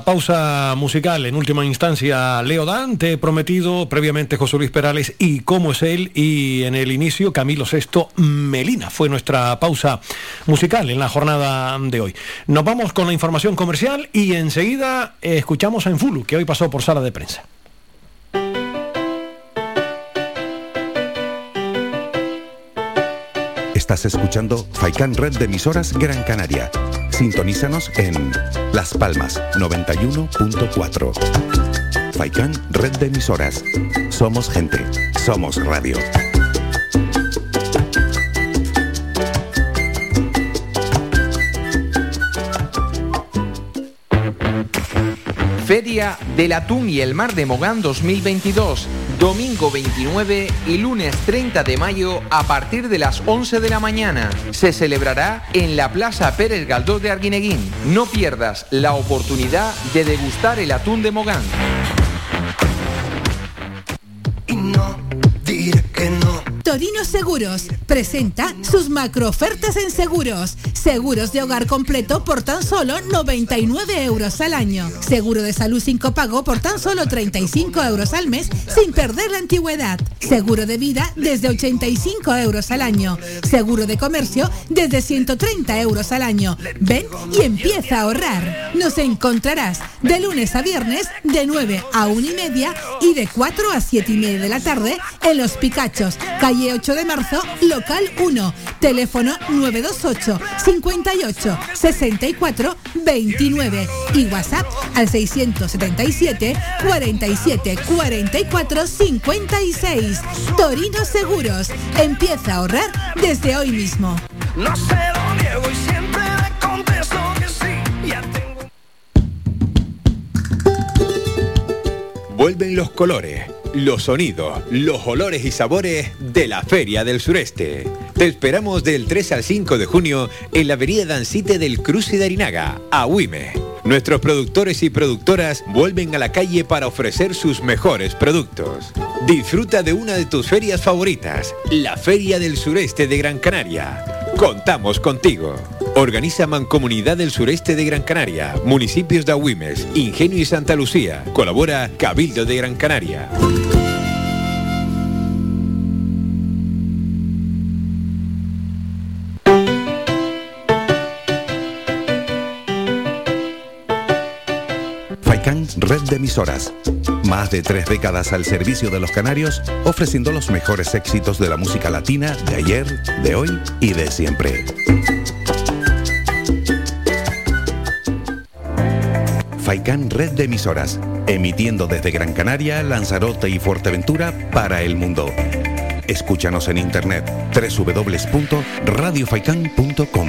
Pausa musical, en última instancia, Leo Dan, te he prometido previamente José Luis Perales y cómo es él, y en el inicio Camilo Sexto Melina. Fue nuestra pausa musical en la jornada de hoy. Nos vamos con la información comercial y enseguida escuchamos a Enfulu, que hoy pasó por sala de prensa. Estás escuchando Faikan Red de emisoras Gran Canaria. Sintonízanos en Las Palmas 91.4. Faikan Red de emisoras. Somos gente. Somos radio. Feria del Atún y el Mar de Mogán 2022, domingo 29 y lunes 30 de mayo a partir de las 11 de la mañana. Se celebrará en la Plaza Pérez Galdós de Arguineguín. No pierdas la oportunidad de degustar el atún de Mogán. Torino Seguros presenta sus macroofertas en seguros. Seguros de hogar completo por tan solo 99 euros al año. Seguro de salud sin copago por tan solo 35 euros al mes sin perder la antigüedad. Seguro de vida desde 85 euros al año. Seguro de comercio desde 130 euros al año. Ven y empieza a ahorrar. Nos encontrarás de lunes a viernes de 9 a 1 y media y de 4 a 7 y media de la tarde en Los Picachos, calle 8 de marzo, local 1, teléfono 928 58 64 29 y WhatsApp al 677 47 44 56. Torino Seguros, empieza a ahorrar desde hoy mismo. No se lo niego y siempre le contesto que sí. Ya tengo. Vuelven los colores, los sonidos, los olores y sabores de la Feria del Sureste. Te esperamos del 3 al 5 de junio en la avenida Dancite del Cruce de Arinaga, a Huime. Nuestros productores y productoras vuelven a la calle para ofrecer sus mejores productos. Disfruta de una de tus ferias favoritas, la Feria del Sureste de Gran Canaria. Contamos contigo. Organiza Mancomunidad del Sureste de Gran Canaria, municipios de Agüimes, Ingenio y Santa Lucía. Colabora Cabildo de Gran Canaria. De emisoras. Más de tres décadas al servicio de los canarios, ofreciendo los mejores éxitos de la música latina de ayer, de hoy y de siempre. Faikan Red de emisoras, emitiendo desde Gran Canaria, Lanzarote y Fuerteventura para el mundo. Escúchanos en internet www.radiofaikan.com.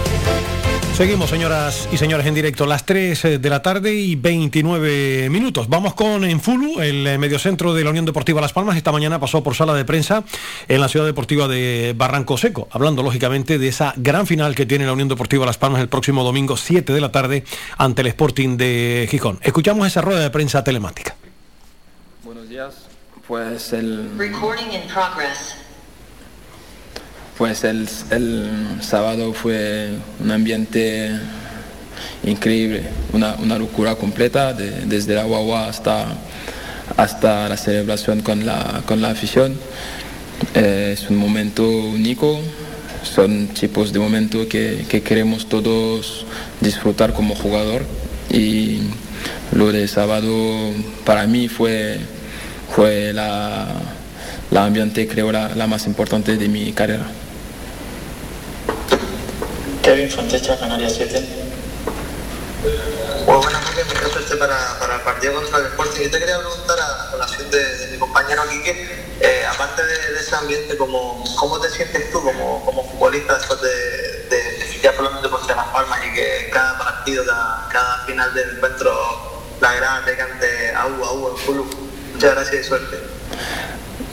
Seguimos, señoras y señores, en directo, las 3 de la tarde y 29 minutos. Vamos con Enfulu, el eh, mediocentro de la Unión Deportiva Las Palmas. Esta mañana pasó por sala de prensa en la ciudad deportiva de Barranco Seco, hablando lógicamente de esa gran final que tiene la Unión Deportiva Las Palmas el próximo domingo 7 de la tarde ante el Sporting de Gijón. Escuchamos esa rueda de prensa telemática. Buenos días. Pues el, Recording in progress. Pues el, el sábado fue un ambiente increíble, una, una locura completa, de- desde la guagua hasta, hasta la celebración con la, con la afición. Eh, es un momento único, son tipos de momentos que, que queremos todos disfrutar como jugador y lo de sábado para mí fue, fue la, la ambiente creo la, la más importante de mi carrera. Kevin Fontecha, Canarias 7. Bueno, buenas noches, mi caso este para, para el partido contra el Sporting. Yo te quería preguntar a colación de, de mi compañero Quique, eh, aparte de, de ese ambiente, ¿cómo, ¿cómo te sientes tú como, como futbolista después de, de, de fichar por la Unión Deportiva Las Palmas y que cada partido, cada, cada final del encuentro, la grada te cante a U, a U, en Fulu? Muchas gracias y suerte.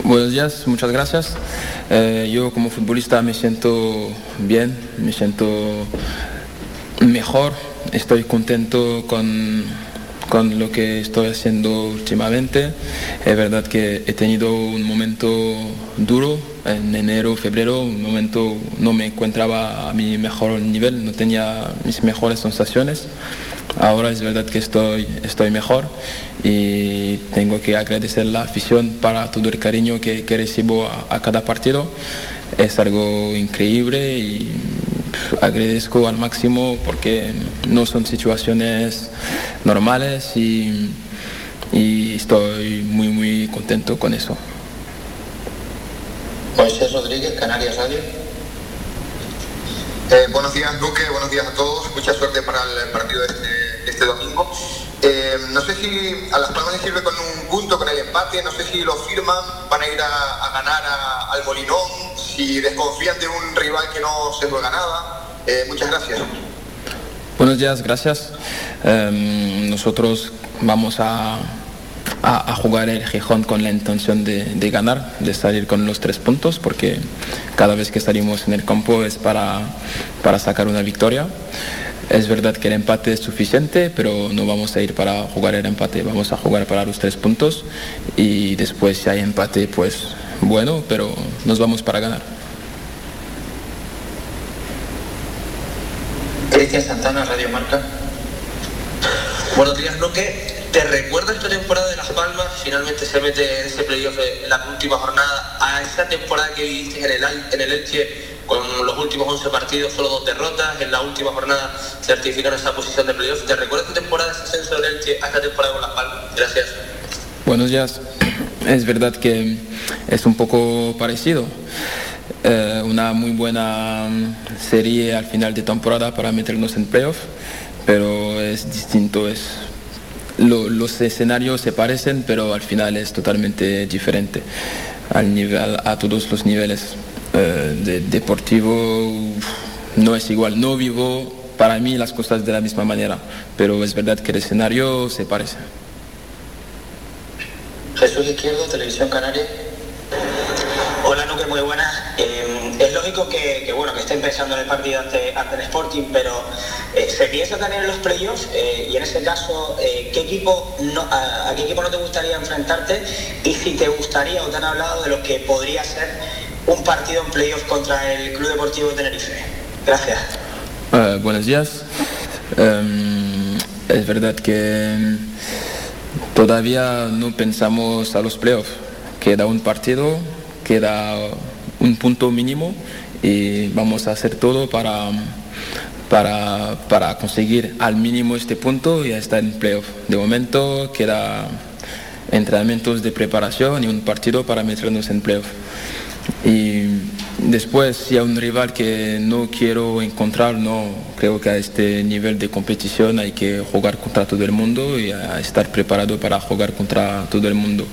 Buenos días, muchas gracias. Eh, yo como futbolista me siento bien, me siento mejor, estoy contento con, con lo que estoy haciendo últimamente. Es verdad que he tenido un momento duro en enero, febrero, un momento no me encontraba a mi mejor nivel, no tenía mis mejores sensaciones. Ahora es verdad que estoy, estoy mejor y tengo que agradecer la afición para todo el cariño que, recibo a, cada partido. Es algo increíble y pf, agradezco al máximo porque no son situaciones normales y estoy muy muy contento con eso. Moisés Rodríguez, Canarias Radio. Eh, buenos días, Luque, buenos días a todos. Mucha suerte para el partido de este, de este domingo. Eh, no sé si a Las Palmas les sirve con un punto, con el empate, no sé si lo firman, van a ir a, a ganar a- al Molinón, si desconfían de un rival que no se juega nada. Eh, muchas gracias. Buenos días, gracias. Em, nosotros vamos a, a- jugar el Gijón con la intención de, ganar, de salir con los tres puntos, porque cada vez que salimos en el campo es para, para sacar una victoria. Es verdad que el empate es suficiente, pero no vamos a ir para jugar el empate, vamos a jugar para los tres puntos y después si hay empate, pues bueno, pero nos vamos para ganar. Cristian Santana, Radio Marca. Buenos días. ¿Te recuerdas esta temporada de Las Palmas? Finalmente se mete en ese playoff en la última jornada a esa temporada que viviste en el, en el Elche con los últimos 11 partidos, solo dos derrotas. En la última jornada certificaron esa posición de playoff. ¿Te recuerdas esta temporada, ese ascenso del Elche a esta temporada con Las Palmas? Gracias. Buenos días. Es verdad que es un poco parecido. Eh, una muy buena serie al final de temporada para meternos en playoff, pero es distinto. Es, lo- los escenarios se parecen, pero al final es totalmente diferente al nivel, a todos los niveles. Eh, de, deportivo no es igual, no vivo para mí las cosas de la misma manera, pero es verdad que el escenario se parece. Jesús Izquierdo, Televisión Canaria. Hola Nuque, muy buenas. Eh, que, bueno que estén pensando en el partido ante, ante el Sporting, pero eh, se piensa también en los playoffs eh, y en ese caso, eh, ¿qué equipo a, qué equipo no te gustaría enfrentarte? Y si te gustaría o te han hablado de lo que podría ser un partido en playoff contra el Club Deportivo Tenerife. Gracias. Buenos días. Em, es verdad que todavía no pensamos a los playoffs. Queda un partido, queda un punto mínimo y vamos a hacer todo para, para, para conseguir al mínimo este punto y estar en playoff. De momento queda entrenamientos de preparación y un partido para meternos en playoff. Y después, si hay un rival que no quiero encontrar, no creo que a este nivel de competición hay que jugar contra todo el mundo y estar preparado para jugar contra todo el mundo.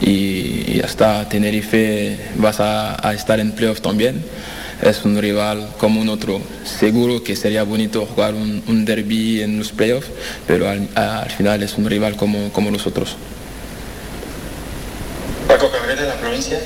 Y, hasta Tenerife vas a, a estar en playoff también. Es un rival como un otro. Seguro que sería bonito jugar un, un derby en los playoffs, pero al, al final es un rival como, como los otros. Paco Cabrera, de la provincia.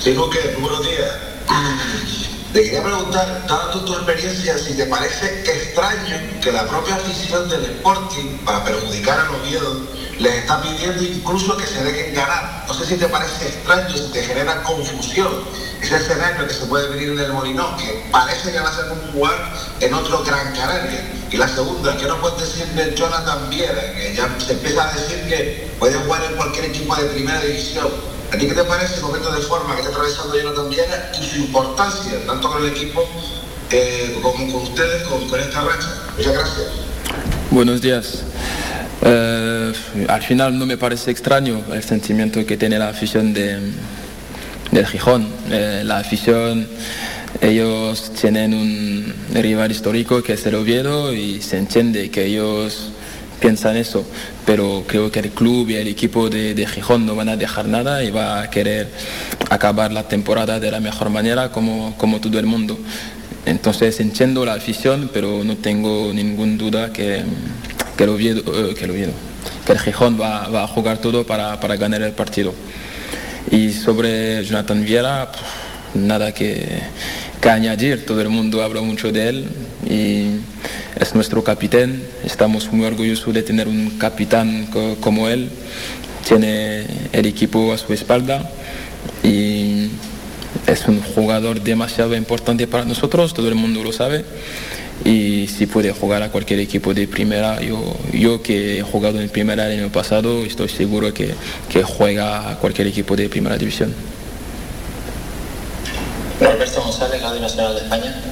Sí, Luque, muy buenos días. Te quería preguntar, dada tu, experiencia, si te parece extraño que la propia afición del Sporting, para perjudicar al Oviedo, les está pidiendo incluso que se dejen ganar. No sé si te parece extraño, si te genera confusión ese escenario que se puede venir en el Molinón, que parece que va a ser como jugar en otro Gran Canaria. Y la segunda, ¿qué nos puedes decir de Jonathan Viera? Que ya se empieza a decir que puede jugar en cualquier equipo de primera división. ¿A ti qué te parece el momento de forma que está atravesando Jonathan Viera y su importancia, tanto con el equipo eh, como con ustedes, con, con esta racha? Muchas gracias. Buenos días. Eh, al final no me parece extraño el sentimiento que tiene la afición de, del Gijón. Eh, la afición, ellos tienen un rival histórico que es el Oviedo y se entiende que ellos piensan eso, pero creo que el club y el equipo de, Gijón no van a dejar nada y va a querer acabar la temporada de la mejor manera como, como todo el mundo. Entonces entiendo la afición, pero no tengo ninguna duda que, que, el, Oviedo, eh, que el Oviedo, que Gijón va, va a jugar todo para, para ganar el partido. Y sobre Jonathan Viera, nada que, que añadir, todo el mundo habla mucho de él y es nuestro capitán, estamos muy orgullosos de tener un capitán co- como él, tiene el equipo a su espalda y es un jugador demasiado importante para nosotros, todo el mundo lo sabe. Y si puede jugar a cualquier equipo de primera, yo, yo que he jugado en primera el año pasado, estoy seguro que, que juega a cualquier equipo de primera división. Roberto González, Radio Nacional de España.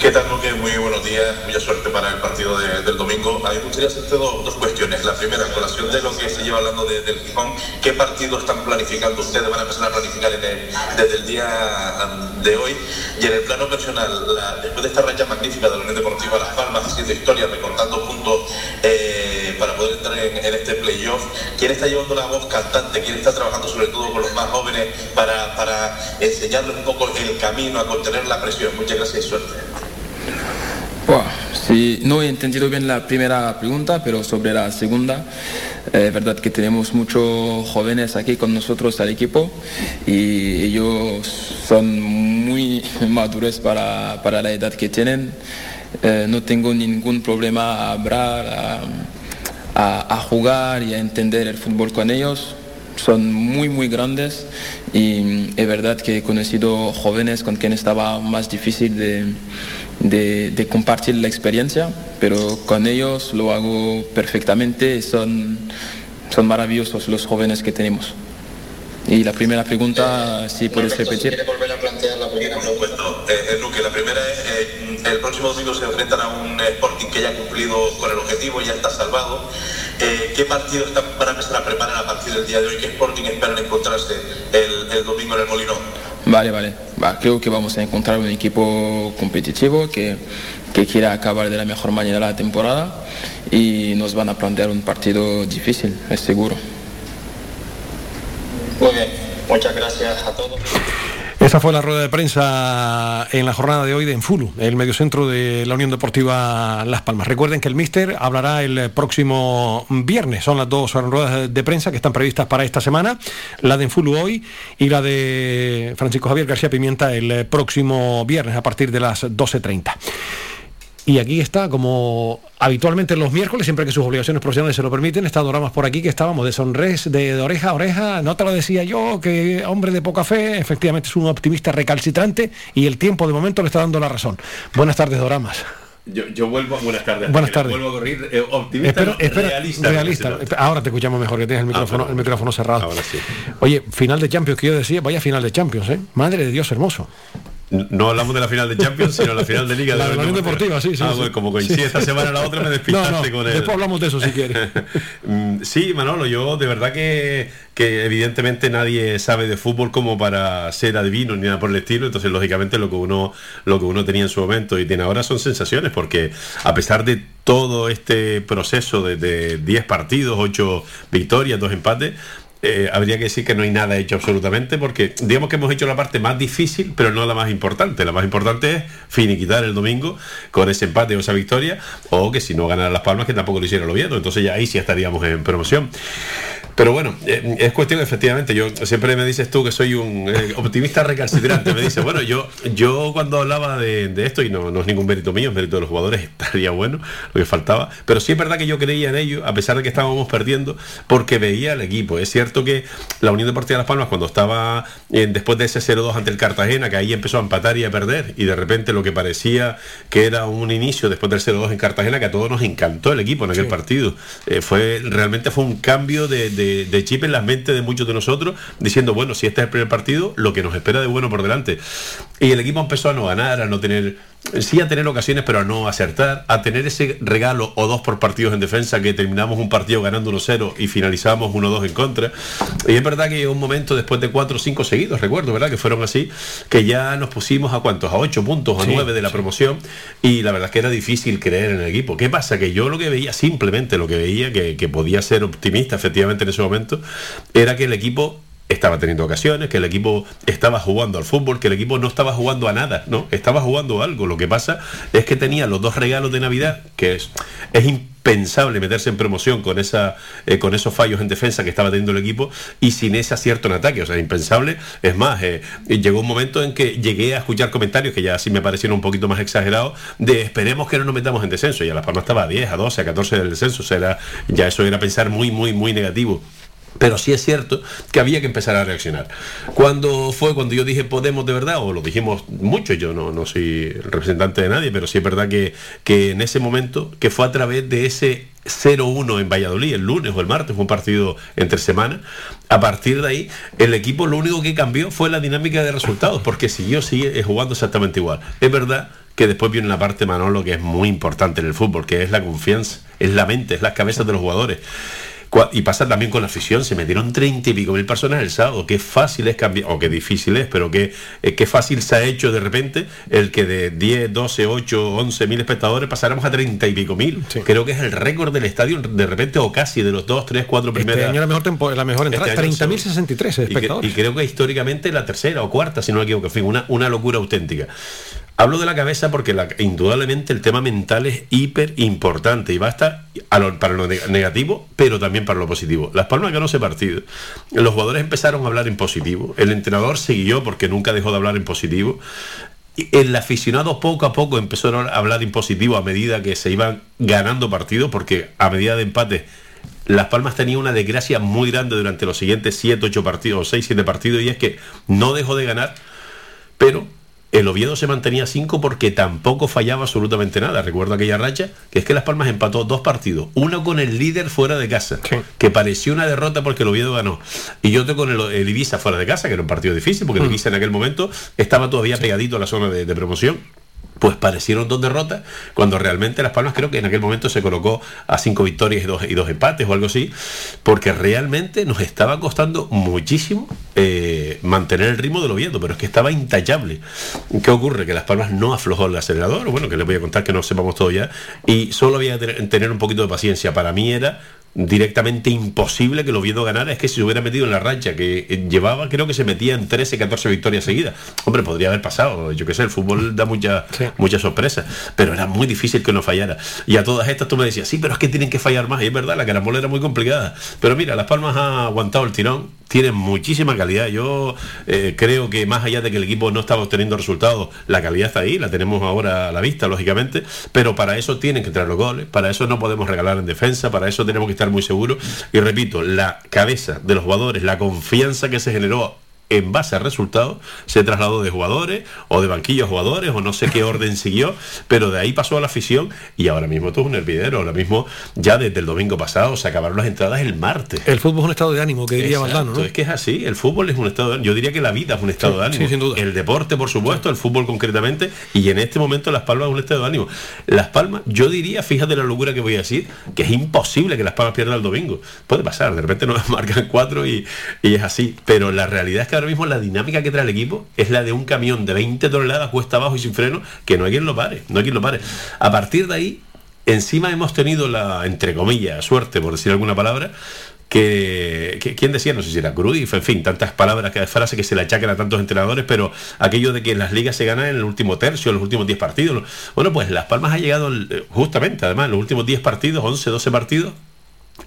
¿Qué tal, Luque? Muy buenos días, mucha suerte para el partido de- del domingo. A mí me gustaría hacerte dos, cuestiones. La primera, en colación de lo que se lleva hablando de- del Gijón, ¿qué partido están planificando ustedes? ¿Van a empezar a planificar desde el día de hoy? Y en el plano personal, después de esta racha magnífica de la Unión Deportiva Las Palmas, haciendo historia, recortando puntos eh, en, en este playoff, ¿quién está llevando la voz cantante? ¿Quién está trabajando sobre todo con los más jóvenes para, para enseñarles un poco el camino a contener la presión? Muchas gracias y suerte. No he entendido bien la primera pregunta, pero sobre la segunda, eh, es verdad que tenemos muchos jóvenes aquí con nosotros al equipo y ellos son muy maduros para, para la edad que tienen. Eh, no tengo ningún problema a hablar, a, a- a jugar y a entender el fútbol con ellos. Son muy, muy grandes y es verdad que he conocido jóvenes con quien estaba más difícil de, de- de compartir la experiencia, pero con ellos lo hago perfectamente y son, son maravillosos los jóvenes que tenemos. Y la primera pregunta, si puedes repetir. ¿Quiere volver a plantear la primera eh, eh, Luque, la primera es, eh, el próximo domingo se enfrentan a un Sporting que ya ha cumplido con el objetivo, ya está salvado. Eh, ¿Qué partido están, van a empezar a preparar a partir del día de hoy? ¿Qué Sporting esperan encontrarse el, el domingo en el Molinón? Vale, vale. Va, creo que vamos a encontrar un equipo competitivo que, que quiera acabar de la mejor manera la temporada y nos van a plantear un partido difícil, es seguro. Muy bien, muchas gracias a todos. Esa fue la rueda de prensa en la jornada de hoy de Enfulu, el mediocentro de la Unión Deportiva Las Palmas. Recuerden que el Míster hablará el próximo viernes. Son las dos ruedas de prensa que están previstas para esta semana. La de Enfulu hoy y la de Francisco Javier García Pimienta el próximo viernes a partir de las 12.30. Y aquí está, como habitualmente los miércoles, siempre que sus obligaciones profesionales se lo permiten, está Doramas por aquí, que estábamos de sonres, de, de oreja a oreja. No te lo decía yo, que hombre de poca fe, efectivamente es un optimista recalcitrante y el tiempo de momento le está dando la razón. Buenas tardes, Doramas. Yo, yo vuelvo, buenas tardes. Buenas tardes. Vuelvo a correr eh, optimista, no, espera, realista. realista. Ahora te escuchamos mejor, que tienes el micrófono, perdón. el micrófono cerrado. Ahora sí. Oye, final de Champions, que yo decía, vaya final de Champions, ¿eh? Madre de Dios hermoso. No hablamos de la final de Champions, sino la final de Liga La de la Unión Deportiva, sí, sí, Ah, sí. bueno, como coincide Sí. esta semana la otra, me despistaste no, con él. después hablamos de eso si quieres. Mm, Sí, Manolo, yo de verdad que, que evidentemente nadie sabe de fútbol como para ser adivino ni nada por el estilo, entonces lógicamente lo que uno lo que uno tenía en su momento y tiene ahora son sensaciones, porque a pesar de todo este proceso de- de 10 partidos, 8 victorias, 2 empates, eh, habría que decir que no hay nada hecho absolutamente porque digamos que hemos hecho la parte más difícil pero no la más importante. La más importante es finiquitar el domingo con ese empate o esa victoria o que si no ganara las palmas que tampoco lo hiciera el Oviedo. Entonces ya ahí sí estaríamos en promoción Pero bueno, eh, es cuestión efectivamente, yo siempre me dices tú que soy un eh, optimista recalcitrante, me dice, bueno, yo yo cuando hablaba de, de esto, y no, no es ningún mérito mío, es mérito de los jugadores, estaría bueno, lo que faltaba, pero sí es verdad que yo creía en ello, a pesar de que estábamos perdiendo, porque veía al equipo. Es cierto que la Unión Deportiva Las Palmas, cuando estaba eh, después de ese 0-2 ante el Cartagena, que ahí empezó a empatar y a perder, y de repente lo que parecía que era un inicio después del 0-2 en Cartagena, que a todos nos encantó el equipo en aquel Sí. partido. Eh, fue Realmente fue un cambio de, de- de chip en las mentes de muchos de nosotros, diciendo, bueno, si este es el primer partido, lo que nos espera de bueno por delante. Y el equipo empezó a no ganar, a no tener, sí a tener ocasiones, pero a no acertar, a tener ese regalo o dos por partidos en defensa, que terminamos un partido ganando 1-0 y finalizamos 1-2 en contra. Y es verdad que un momento después de 4 o 5 seguidos, recuerdo, ¿verdad? Que fueron así, que ya nos pusimos a cuántos, a 8 puntos, a Sí, 9 de la promoción, y la verdad es que era difícil creer en el equipo. ¿Qué pasa? Que yo lo que veía, simplemente lo que veía, que, que podía ser optimista efectivamente en ese momento, era que el equipo estaba teniendo ocasiones, que el equipo estaba jugando al fútbol, que el equipo no estaba jugando a nada, ¿no? Estaba jugando a algo. Lo que pasa es que tenía los dos regalos de Navidad, que es, es impensable meterse en promoción con esa eh, con esos fallos en defensa que estaba teniendo el equipo y sin ese acierto en ataque. O sea, impensable. Es más, eh, llegó un momento en que llegué a escuchar comentarios que ya sí me parecieron un poquito más exagerados de esperemos que no nos metamos en descenso. Y a Las Palmas estaba a 10, a 12, a 14 del descenso. O sea, ya eso era pensar muy, muy, muy negativo. Pero sí es cierto que había que empezar a reaccionar. Cuando fue cuando yo dije Podemos de verdad, o lo dijimos mucho, yo no, no soy representante de nadie, pero sí es verdad que, que en ese momento, que fue a través de ese 0-1 en Valladolid, el lunes o el martes, fue un partido entre semana, a partir de ahí el equipo lo único que cambió fue la dinámica de resultados, porque siguió sigue jugando exactamente igual. Es verdad que después viene la parte Manolo que es muy importante en el fútbol, que es la confianza, es la mente, es las cabezas de los jugadores. Y pasa también con la afición, se metieron treinta y pico mil personas el sábado, qué fácil es cambiar, o qué difícil es, pero qué, eh, qué fácil se ha hecho de repente el que de 10, 12, 8, 11 mil espectadores pasáramos a treinta y pico mil. Creo que es el récord del estadio de repente, o casi de los 2, 3, 4 Este primeras. año la mejor, tempo- la mejor entrada, Este año 30.063 Y, que- espectadores. y creo que históricamente la tercera o cuarta, si no me equivoco, en fin, una, una locura auténtica. Hablo de la cabeza porque indudablemente el tema mental es hiper importante y basta a para lo neg- negativo, pero también para lo positivo. Las Palmas ganó ese partido. Los jugadores empezaron a hablar en positivo. El entrenador siguió porque nunca dejó de hablar en positivo. El aficionado poco a poco empezó a hablar en positivo a medida que se iban ganando partidos, porque a medida de empate Las Palmas tenía una desgracia muy grande durante los siguientes 7, 8 partidos, 6, 7 partidos, y es que no dejó de ganar, pero el Oviedo se mantenía 5 porque tampoco fallaba absolutamente nada. Recuerdo aquella racha, que es que Las Palmas empató dos partidos, uno con el líder fuera de casa, que pareció una derrota porque el Oviedo ganó, y otro con el, el Ibiza fuera de casa, que era un partido difícil, porque el Mm. Ibiza en aquel momento estaba todavía pegadito a la zona de, de promoción. Pues parecieron dos derrotas, cuando realmente Las Palmas creo que en aquel momento se colocó a cinco victorias y dos, y dos empates o algo así, porque realmente nos estaba costando muchísimo eh, mantener el ritmo del Oviedo, pero es que estaba intachable. ¿Qué ocurre? Que Las Palmas no aflojó el acelerador, bueno, que les voy a contar que no sepamos todo ya, y solo había que tener- un poquito de paciencia. Para mí era directamente imposible que el Oviedo ganara, es que si se hubiera metido en la racha que eh, llevaba, creo que se metía en 13, 14 victorias seguidas. Hombre, podría haber pasado, yo qué sé, el fútbol da mucha, mucha sorpresa, pero era muy difícil que no fallara. Y a todas estas tú me decías, sí, pero es que tienen que fallar más, y es verdad, la carambola era muy complicada. Pero mira, Las Palmas ha aguantado el tirón, tiene muchísima calidad. Yo eh, creo que más allá de que el equipo no estaba obteniendo resultados, la calidad está ahí, la tenemos ahora a la vista, lógicamente, pero para eso tienen que entrar los goles, para eso no podemos regalar en defensa, para eso tenemos que estar muy seguros. Y repito, la cabeza de los jugadores, la confianza que se generó en base a resultados, se trasladó de jugadores o de banquillo a jugadores o no sé qué orden siguió, pero de ahí pasó a la afición y ahora mismo esto es un hervidero, ahora mismo ya desde el domingo pasado se acabaron las entradas el martes. El fútbol es un estado de ánimo, que diría Exacto, Valdano, ¿no? Es que es así, el fútbol es un estado de ánimo. Yo diría que la vida es un estado Sí, de ánimo. sí, sin duda. El deporte, por supuesto, el fútbol concretamente, y en este momento Las Palmas es un estado de ánimo. Las Palmas, yo diría, fíjate la locura que voy a decir, que es imposible que Las Palmas pierdan el domingo. Puede pasar, de repente nos marcan cuatro y, y es así. Pero la realidad es que ahora mismo la dinámica que trae el equipo es la de un camión de 20 toneladas cuesta abajo y sin freno, que no hay quien lo pare, no hay quien lo pare. A partir de ahí, encima hemos tenido la, entre comillas, suerte, por decir alguna palabra, que, que- quién decía, no sé si era Cruyff, en fin, tantas palabras, que frases que se le achacan a tantos entrenadores, pero aquello de que las ligas se ganan en el último tercio, en los últimos 10 partidos. Bueno, pues Las Palmas ha llegado el- justamente, además, los últimos 10 partidos, 11, 12 partidos,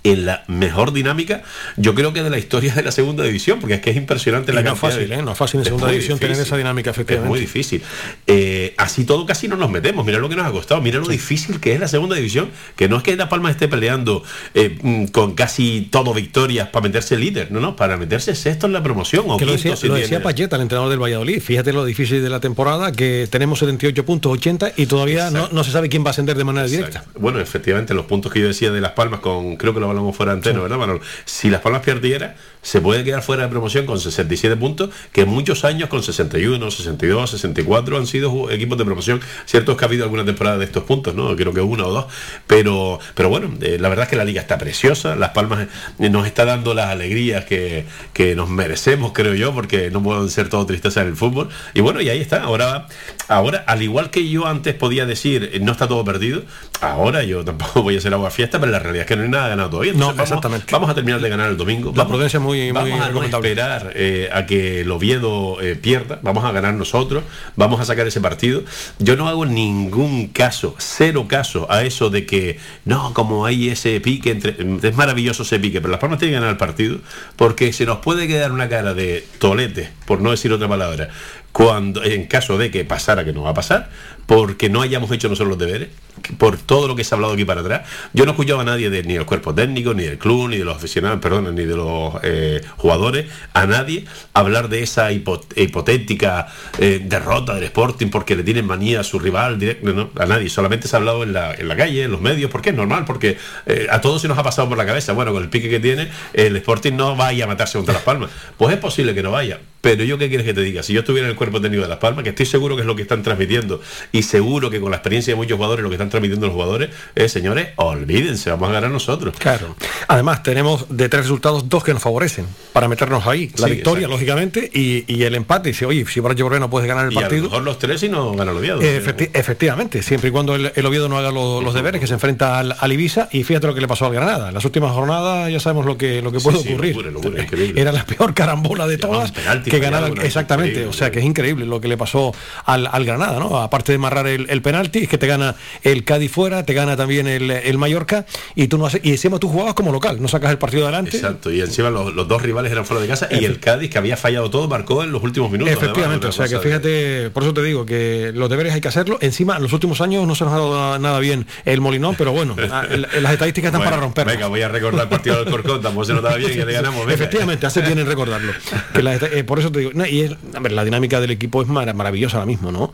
en la mejor dinámica, yo creo que de la historia de la segunda división, porque es que es impresionante Y la no cantidad fácil, de- ¿eh? No es fácil en Es segunda división tener esa dinámica, efectivamente. Es muy difícil. Eh, así todo casi no nos metemos. Mira lo que nos ha costado. Mira lo difícil que es la segunda división. Que no es que La Palma esté peleando eh, mm, con casi todo victorias para meterse líder. No, no, para meterse sexto en la promoción. O que lo decía, si lo tiene- decía Payeta, el entrenador del Valladolid. Fíjate lo difícil de la temporada, que tenemos 78 puntos, 80 y todavía no, no se sabe quién va a ascender de manera directa. Bueno, efectivamente, los puntos que yo decía de Las Palmas, con creo que lo hablamos fuera de antena, ¿verdad, Manolo? Si Las Palmas perdiera, se puede quedar fuera de promoción con 67 puntos, que muchos años con 61, 62, 64 han sido equipos de promoción. Cierto es que ha habido alguna temporada de estos puntos, ¿no? Creo que una o dos. Pero, pero bueno, eh, la verdad es que la liga está preciosa. Las Palmas eh, nos está dando las alegrías que, que nos merecemos, creo yo, porque no pueden ser todo tristeza en el fútbol. Y bueno, y ahí está. Ahora, ahora al igual que yo antes podía decir, eh, no está todo perdido, ahora yo tampoco voy a hacer agua fiesta, pero la realidad es que no hay nada ganado todavía. No, Entonces, vamos, vamos a terminar de ganar el domingo. La Vamos- prudencia es muy, vamos muy a no esperar eh, a que el Oviedo eh, pierda, vamos a ganar nosotros, vamos a sacar ese partido. Yo no hago ningún caso, cero caso a eso de que no, como hay ese pique entre. Es maravilloso ese pique, pero Las Palmas tienen que ganar el partido porque se nos puede quedar una cara de tolete, por no decir otra palabra, cuando en caso de que pasara, que no va a pasar, porque no hayamos hecho nosotros los deberes, por todo lo que se ha hablado aquí para atrás. Yo no he escuchado a nadie de, ni del cuerpo técnico, ni del club, ni de los aficionados, perdón, ni de los eh, jugadores, a nadie hablar de esa hipo- hipotética eh, derrota del Sporting porque le tienen manía a su rival a nadie, solamente se ha hablado en la, en la calle, en los medios, porque es normal, porque eh, a todos se nos ha pasado por la cabeza, bueno, con el pique que tiene, el Sporting no vaya a matarse contra Las Palmas. Pues es posible que no vaya, pero yo qué quieres que te diga, si yo estuviera en el cuerpo técnico de Las Palmas, que estoy seguro que es lo que están transmitiendo, y seguro que con la experiencia de muchos jugadores, lo que están transmitiendo los jugadores, es, señores, olvídense, vamos a ganar nosotros. Claro. Además, tenemos de tres resultados dos que nos favorecen para meternos ahí. La Sí, victoria, exacto. lógicamente, y, y el empate. Dice, oye, si Borja Borré no puedes ganar el Y a lo partido. mejor los tres y no gana el Oviedo. Eh, efecti- efectivamente, siempre y cuando el, el Oviedo no haga lo- los deberes, que se enfrenta al, al Ibiza, y fíjate lo que le pasó al Granada. En las últimas jornadas ya sabemos lo que, lo que puede sí, ocurrir. locura, locura, increíble. Era la peor carambola de todas que cosa Exactamente, o sea que es increíble lo que le pasó al, al Granada, ¿no? Aparte de marrar el, el penalti, es que te gana el Cádiz fuera, te gana también el, el Mallorca, y tú no haces, y encima tú jugabas como local, no sacas el partido adelante. Exacto, y encima los, los dos rivales eran fuera de casa y el Cádiz, que había fallado todo, marcó en los últimos minutos. Efectivamente, además, o sea que fíjate, por eso te digo que los deberes hay que hacerlo. Encima, en los últimos años no se nos ha dado nada bien el Molinón, pero bueno, las estadísticas están Bueno, para romper. Venga, voy a recordar el partido del Corcón, tampoco se notaba bien que le ganamos. venga. Efectivamente, hace bien en recordarlo. Que la- eh, por eso te digo, no, y es- ver, la dinámica del equipo es mara- maravillosa ahora mismo, ¿no?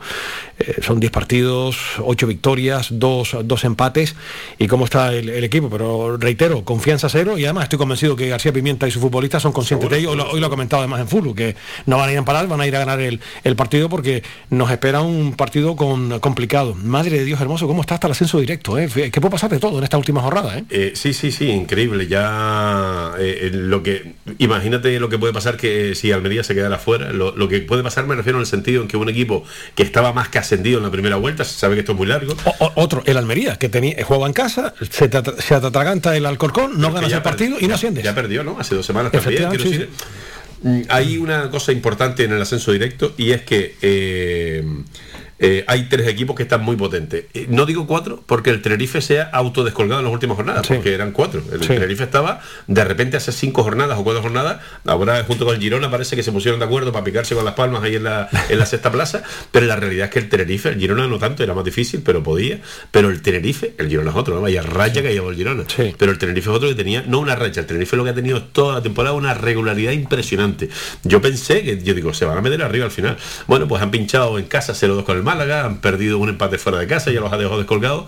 Eh, son 10 partidos, 8 victorias, 2 dos, empates, y cómo está el, el equipo. Pero reitero, confianza cero, y además estoy convencido que García Pimienta y sus futbolistas son conscientes de ello. Hoy lo, hoy lo ha comentado además en Fulu, que no van a ir a parar, van a ir a ganar el, el partido porque nos espera un partido con, complicado. Madre de Dios hermoso, cómo está hasta el ascenso directo, ¿eh? Que puede pasar de todo en esta última jornada, ¿eh? Eh, sí, sí, sí, increíble. Ya lo que imagínate lo que puede pasar que si Almería se quedara fuera. Lo, lo que puede pasar me refiero en el sentido en que un equipo que estaba más que ascendido en la primera vuelta, se sabe que esto es muy largo. O- otro, el Almería, que tenía, jugaba en casa, se te, se atraganta el Alcorcón, no ganas el partido y no asciendes. Ya perdió, ¿no? Hace dos semanas también. Sí, decir. Mm, Hay una cosa importante en el ascenso directo y es que eh, eh, hay tres equipos que están muy potentes. Eh, No digo cuatro porque el Tenerife se ha autodescolgado en las últimas jornadas, porque eran cuatro. El Sí. Tenerife estaba de repente hace cinco jornadas o cuatro jornadas. Ahora junto con el Girona parece que se pusieron de acuerdo para picarse con las palmas ahí en la, en la sexta plaza. Pero la realidad es que el Tenerife, el Girona no tanto, era más difícil, pero podía. Pero el Tenerife, el Girona es otro, ¿no? Vaya raya que llevó el Girona. Pero el Tenerife es otro que tenía, no una racha, el Tenerife lo que ha tenido toda la temporada una regularidad impresionante. Yo pensé que, yo digo, se van a meter arriba al final. Bueno, pues han pinchado en casa 0-2 con el Málaga, han perdido un empate fuera de casa, ya los ha dejado descolgados.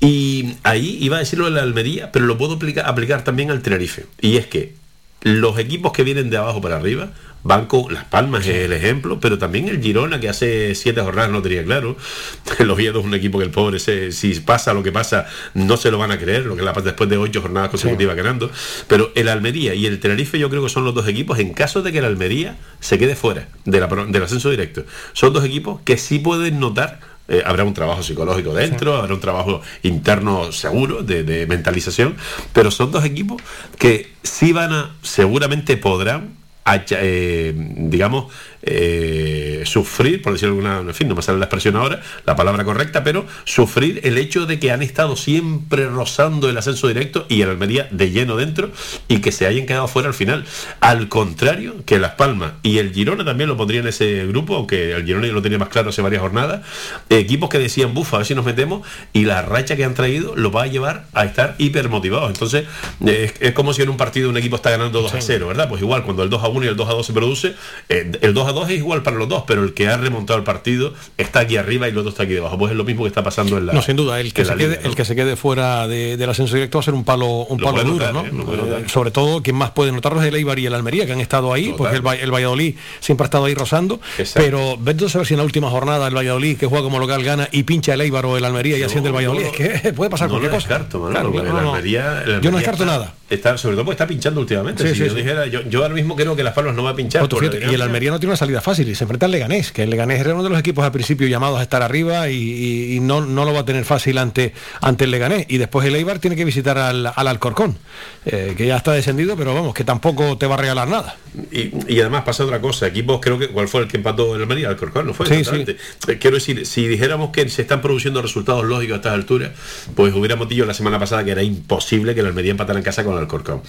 Y ahí iba a decirlo de la Almería, pero lo puedo aplicar, aplicar también al Tenerife. Y es que los equipos que vienen de abajo para arriba van con Las Palmas es el ejemplo, pero también el Girona que hace siete jornadas no tenía claro. El Oviedo es un equipo que el pobre se- si pasa lo que pasa no se lo van a creer, lo que la después de ocho jornadas consecutivas ganando. Pero el Almería y el Tenerife yo creo que son los dos equipos en caso de que el Almería se quede fuera de la del ascenso directo. Son dos equipos que sí pueden notar eh, habrá un trabajo psicológico dentro, habrá un trabajo interno seguro de, de mentalización, pero son dos equipos que sí van a, seguramente podrán eh, digamos, eh, sufrir, por decirlo alguna, en fin, no me sale la expresión ahora, la palabra correcta, pero sufrir el hecho de que han estado siempre rozando el ascenso directo y el Almería de lleno dentro y que se hayan quedado fuera al final. Al contrario que Las Palmas y el Girona también lo pondría en ese grupo, aunque el Girona ya lo tenía más claro hace varias jornadas, equipos que decían, bufa, a ver si nos metemos y la racha que han traído lo va a llevar a estar hiper motivados. Entonces, es, es como si en un partido un equipo está ganando 2 a 0, ¿verdad? Pues igual, cuando el 2 a 1 y el 2 a 2 se produce, eh, el 2 a 2 es igual para los dos, pero el que ha remontado el partido está aquí arriba y el otro está aquí debajo. Pues es lo mismo que está pasando en la. No, sin duda, el que, se, quede, liga, ¿no? el que se quede fuera de- del ascenso directo va a ser un palo, un Lo palo duro, notar, ¿no? ¿eh? Eh, Sobre todo, quien más puede notarlo es el Eibar y el Almería, que han estado ahí, porque el, el Valladolid siempre ha estado ahí rozando. Exacto. Pero vete a saber si en la última jornada el Valladolid, que juega como local, gana y pincha el Eibar o el Almería y asciende el Valladolid. no, es que puede pasar no cualquier cosa. descarto, Manolo, Claro, el no, no. Almería- el Yo no descarto está- nada. Está, sobre todo porque está pinchando últimamente. Sí, si sí, yo dijera, yo, yo ahora mismo creo que Las Palmas no va a pinchar. Pues y el. Almería no tiene una salida fácil y se enfrenta al Leganés, que el Leganés era uno de los equipos al principio llamados a estar arriba y, y- y no, no lo va a tener fácil ante, ante el Leganés. Y después el Eibar tiene que visitar al, al Alcorcón, eh, que ya está descendido, pero vamos, que tampoco te va a regalar nada. Y, y además pasa otra cosa, equipos creo que cuál fue el que empató el Almería, el Corcón, no fue Sí, exactamente. Eh, Quiero decir, si dijéramos que se están produciendo resultados lógicos a estas alturas, pues hubiéramos dicho la semana pasada que era imposible que el Almería empatara en casa con el Alcorcón.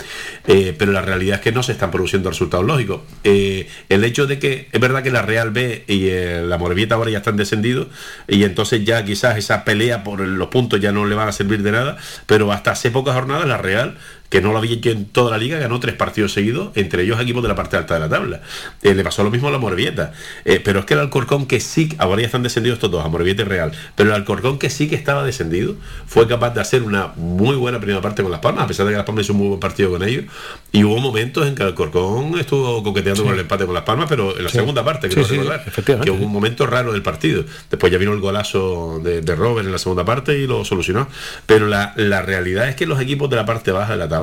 Eh, pero la realidad es que no se están produciendo resultados lógicos. Eh, el hecho de que es verdad que la Real B y eh, la Morevieta ahora ya están descendidos y entonces ya quizás esa pelea por los puntos ya no le van a servir de nada, pero hasta hace pocas jornadas la Real que no lo había hecho en toda la liga, ganó tres partidos seguidos, entre ellos equipos de la parte alta de la tabla. Eh, le pasó lo mismo a la Morevieta. Eh, pero es que el Alcorcón que sí, ahora ya están descendidos estos dos, a Morevieta y Real, pero el Alcorcón que sí que estaba descendido, fue capaz de hacer una muy buena primera parte con Las Palmas, a pesar de que Las Palmas hizo un muy buen partido con ellos, y hubo momentos en que el Alcorcón estuvo coqueteando Sí. con el empate con Las Palmas, pero en la Sí. segunda parte, Sí, recordar, efectivamente, que hubo un momento raro del partido. Después ya vino el golazo de, de Robert en la segunda parte y lo solucionó. Pero la, la realidad es que los equipos de la parte baja de la tabla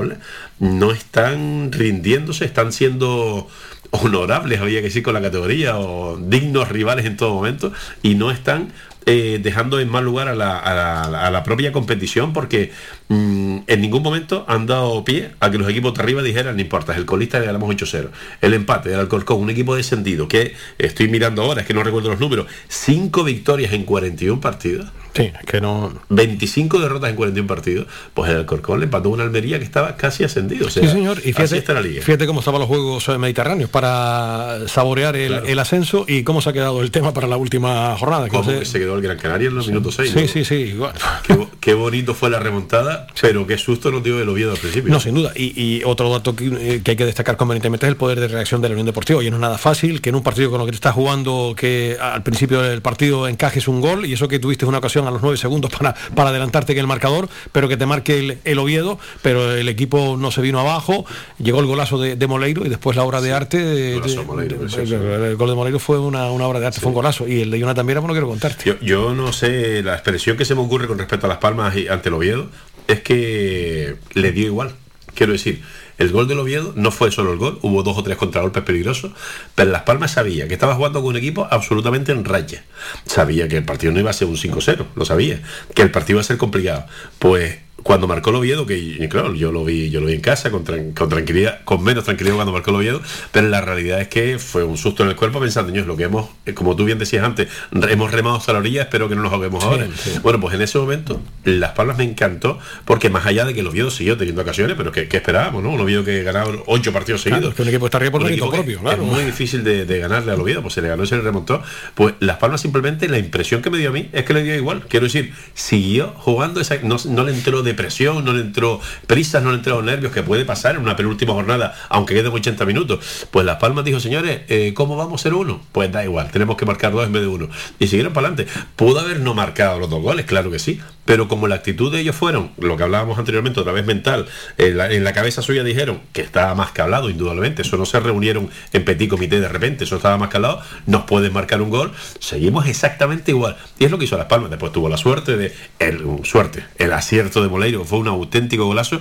no están rindiéndose, están siendo honorables, había que decir, con la categoría, o dignos rivales en todo momento, y no están eh, dejando en mal lugar a la, a la- a la propia competición porque mm, en ningún momento han dado pie a que los equipos de arriba dijeran, no importa, el colista le ganamos 8-0. El empate del Alcorcón, un equipo descendido que estoy mirando ahora, es que no recuerdo los números, 5 victorias en 41 partidos. Sí, que no. 25 derrotas en 41 partidos. Pues el Alcorcón le empató una Almería que estaba casi ascendido. O sea, sí, señor. Y fíjate, está la liga. fíjate cómo estaban los Juegos eh, Mediterráneos para saborear el, Claro. el ascenso y cómo se ha quedado el tema para la última jornada. que sé- que se quedó el Gran Canaria en los minutos 6. Sí, sí, sí. igual. Qué, bo- qué bonito fue la remontada, pero qué susto nos dio el Oviedo al principio. No, sin duda. Y, y otro dato que, eh, que hay que destacar convenientemente es el poder de reacción de la Unión Deportiva. Y no es nada fácil que en un partido con lo que te estás jugando, que al principio del partido encajes un gol y eso que tuviste una ocasión a los nueve segundos para, para adelantarte que el marcador, pero que te marque el, el Oviedo, pero el equipo no se vino abajo, llegó el golazo de, de Moleiro y después la obra de arte. de- de- Moleiro, el, gol de Moleiro fue una, una obra de arte, fue un golazo. Y el de Jonathan Viera, pues no quiero contarte. Yo, yo no sé, la expresión que se me ocurre con respecto a Las Palmas y ante el Oviedo es que le dio igual. Quiero decir, el gol del Oviedo no fue solo el gol, hubo dos o tres contragolpes peligrosos, pero Las Palmas sabía que estaba jugando con un equipo absolutamente en raya. Sabía que el partido no iba a ser un 5-0, lo sabía, que el partido iba a ser complicado. Pues cuando marcó el Oviedo, que claro, yo lo vi, yo lo vi en casa con, con tranquilidad, con menos tranquilidad cuando marcó el Oviedo, pero la realidad es que fue un susto en el cuerpo pensando, Dios, lo que hemos, eh, como tú bien decías antes, hemos remado hasta la orilla, espero que no nos ahoguemos ahora. sí. Bueno, pues en ese momento, Las Palmas me encantó, porque más allá de que el Oviedo siguió teniendo ocasiones, pero que, que esperábamos, ¿no? Un Oviedo que ganaba ocho partidos Claro, seguidos. que un equipo está por Un equipo propio, claro. Es muy difícil de, de ganarle al Oviedo, pues se le ganó y se le remontó. Pues Las Palmas simplemente, la impresión que me dio a mí es que le dio igual. Quiero decir, siguió jugando, esa, no, no le entró depresión, no le entró prisas, no le entraron nervios, que puede pasar en una penúltima jornada, aunque queden 80 minutos. Pues Las Palmas dijo, señores, eh, ¿cómo vamos a ser uno? Pues da igual, tenemos que marcar dos en vez de uno. Y siguieron para adelante. Pudo haber no marcado los dos goles, claro que sí, pero como la actitud de ellos fueron, lo que hablábamos anteriormente, otra vez mental, en la, en la cabeza suya dijeron que estaba más que hablado, indudablemente, eso no se reunieron en petit comité de repente, eso estaba más que hablado, nos pueden marcar un gol, seguimos exactamente igual. Y es lo que hizo Las Palmas, después tuvo la suerte de, el, suerte, el acierto de Fue un auténtico golazo,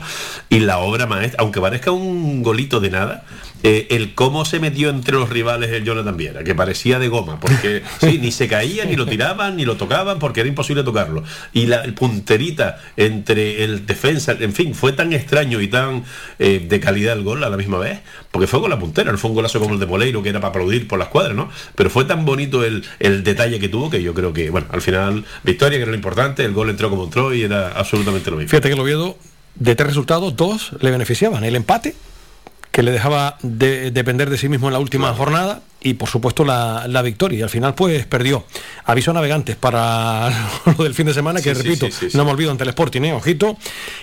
y la obra maestra, aunque parezca un golito de nada, eh, el cómo se metió entre los rivales el Jonathan Viera, que parecía de goma, porque sí, ni se caía, ni lo tiraban, ni lo tocaban, porque era imposible tocarlo. Y la- el punterita entre el defensa, en fin, fue tan extraño y tan eh, de calidad el gol a la misma vez, porque fue con la puntera, no fue un golazo como el de Moleiro, que era para aplaudir por la escuadra, ¿no? Pero fue tan bonito el, el detalle que tuvo que yo creo que, bueno, al final, victoria, que era lo importante, el gol entró como entró y era absolutamente lo mismo. Fíjate que el Oviedo, de tres resultados, dos le beneficiaban. El empate, que le dejaba de- depender de sí mismo en la última jornada, y por supuesto la, la victoria. Y al final, pues perdió. Aviso a navegantes para lo del fin de semana, que Sí, repito, sí, sí, sí. no me olvido ante el Sporting, ¿eh? ojito,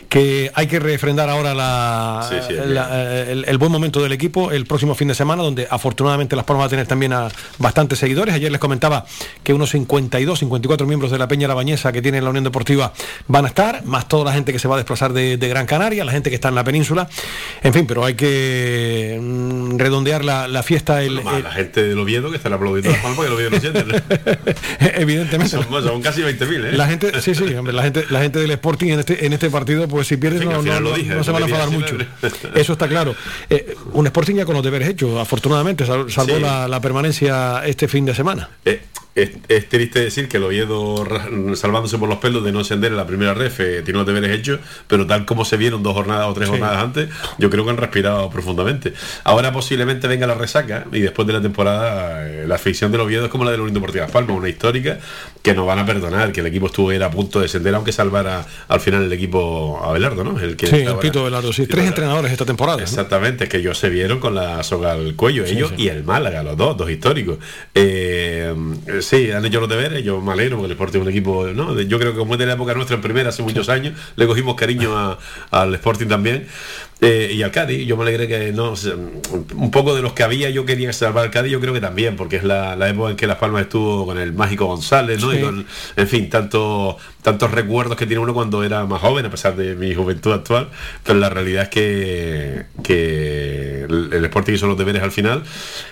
que hay que refrendar ahora la, el, el buen momento del equipo el próximo fin de semana, donde afortunadamente Las Palmas va a tener también a bastantes seguidores. Ayer les comentaba que unos 52, 54 miembros de la Peña La Bañesa que tiene la Unión Deportiva van a estar, más toda la gente que se va a desplazar de, de Gran Canaria, la gente que está en la península. En fin, pero hay que mm, redondear la, la fiesta. El, el- gente del Oviedo que está aplaudiendo las palmas que el Oviedo no siente. evidentemente. Son, son casi 20.000, ¿eh? La gente, sí, sí, hombre, la gente, la gente del Sporting en este, en este partido, pues si pierdes En fin, no, se van a enfadar mucho. Eso está claro. Eh, un Sporting ya con los deberes hechos, afortunadamente, sal- salvó Sí. la, la permanencia este fin de semana. Eh, es, es triste decir que el Oviedo, salvándose por los pelos de no ascender en la primera ref, eh, tiene los deberes hechos, pero tal como se vieron dos jornadas o tres Sí. jornadas antes, yo creo que han respirado profundamente. Ahora posiblemente venga la resaca y después de la temporada eh, la afición del Oviedo es como la de la Unión Deportiva Las Palmas, una histórica que nos van a perdonar, que el equipo estuviera a punto de descender, aunque salvara al final el equipo Abelardo, ¿no? El que Sí, el Pito Velardo, sí. Tres entrenadores esta temporada. ¿no? Exactamente, es que ellos se vieron con la soga al cuello, Sí, ellos sí. y el Málaga, los dos, dos históricos. Eh, sí, han hecho los deberes, yo me alegro porque el Sporting es un equipo, ¿no? Yo creo que como es de la época nuestra en primera, hace muchos años, le cogimos cariño al Sporting también. Eh, y al Cádiz, yo me alegré que no un poco de los que había, yo quería salvar al Cádiz, yo creo que también, porque es la, la época en que Las Palmas estuvo con el mágico González, ¿no? Sí. Y con, en fin, tanto, tantos recuerdos que tiene uno cuando era más joven, a pesar de mi juventud actual, pero la realidad es que, que el, el Sporting hizo los deberes al final.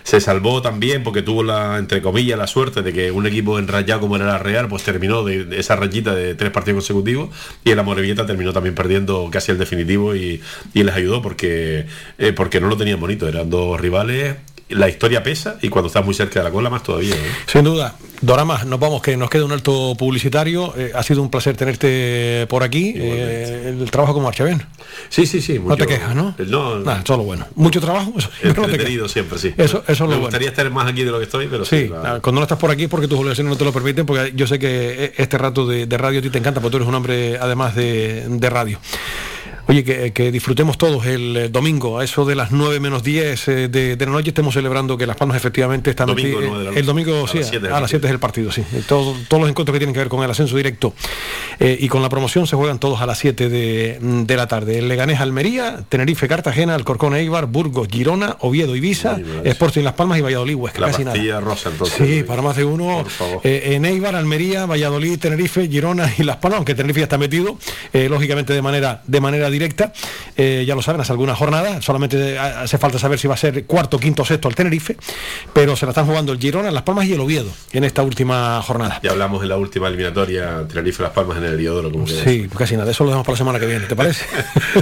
Se salvó también porque tuvo la, entre comillas, la suerte de que un equipo enrayado como era la Real, pues terminó de, de esa rayita de tres partidos consecutivos y el Amorebieta terminó también perdiendo casi el definitivo y, y les ayudó porque, eh, porque no lo tenían bonito, eran dos rivales. La historia pesa y cuando estás muy cerca de la cola más todavía. ¿eh? Sin duda. Dorama, nos vamos, que nos queda un alto publicitario. Eh, ha sido un placer tenerte por aquí. Eh, el trabajo como marcha bien. Sí, sí, sí. No te quejas, ¿no? No, Nada, lo bueno. Mucho trabajo, eso no siempre, sí. Eso- eso es lo Me bueno. gustaría estar más aquí de lo que estoy, pero sí. Cuando no estás por aquí es porque tus obligaciones no te lo permiten, porque yo sé que e- este rato de, de radio a ti te encanta, porque tú eres un hombre además de, de radio. Oye, que, que disfrutemos todos el eh, domingo, a eso de las 9 menos 10 eh, de, de la noche, estemos celebrando que Las Palmas efectivamente están Domingo, nueve de la El domingo, A sí, las siete es el a las 7 es el partido, sí. Eh, todo- todos los encuentros que tienen que ver con el ascenso directo eh, y con la promoción se juegan todos a las 7 de, de la tarde. El Leganés Almería, Tenerife Cartagena, Alcorcón Eibar, Burgos, Girona, Oviedo Ibiza, Sporting Las Palmas y Valladolid Huesca, La casi nada. rosa, entonces. Sí, para más de uno. Eh, en Eibar, Almería, Valladolid, Tenerife, Girona y Las Palmas, aunque Tenerife ya está metido, eh, lógicamente de manera, de manera directa. Eh, ya lo saben, hace alguna jornada, solamente hace falta saber si va a ser cuarto, quinto, sexto al Tenerife, pero se la están jugando el Girona, Las Palmas y el Oviedo en esta última jornada. Ya hablamos en la última eliminatoria Tenerife Las Palmas en el Diodoro, como que Sí, casi nada, eso lo dejamos para la semana que viene, ¿te parece?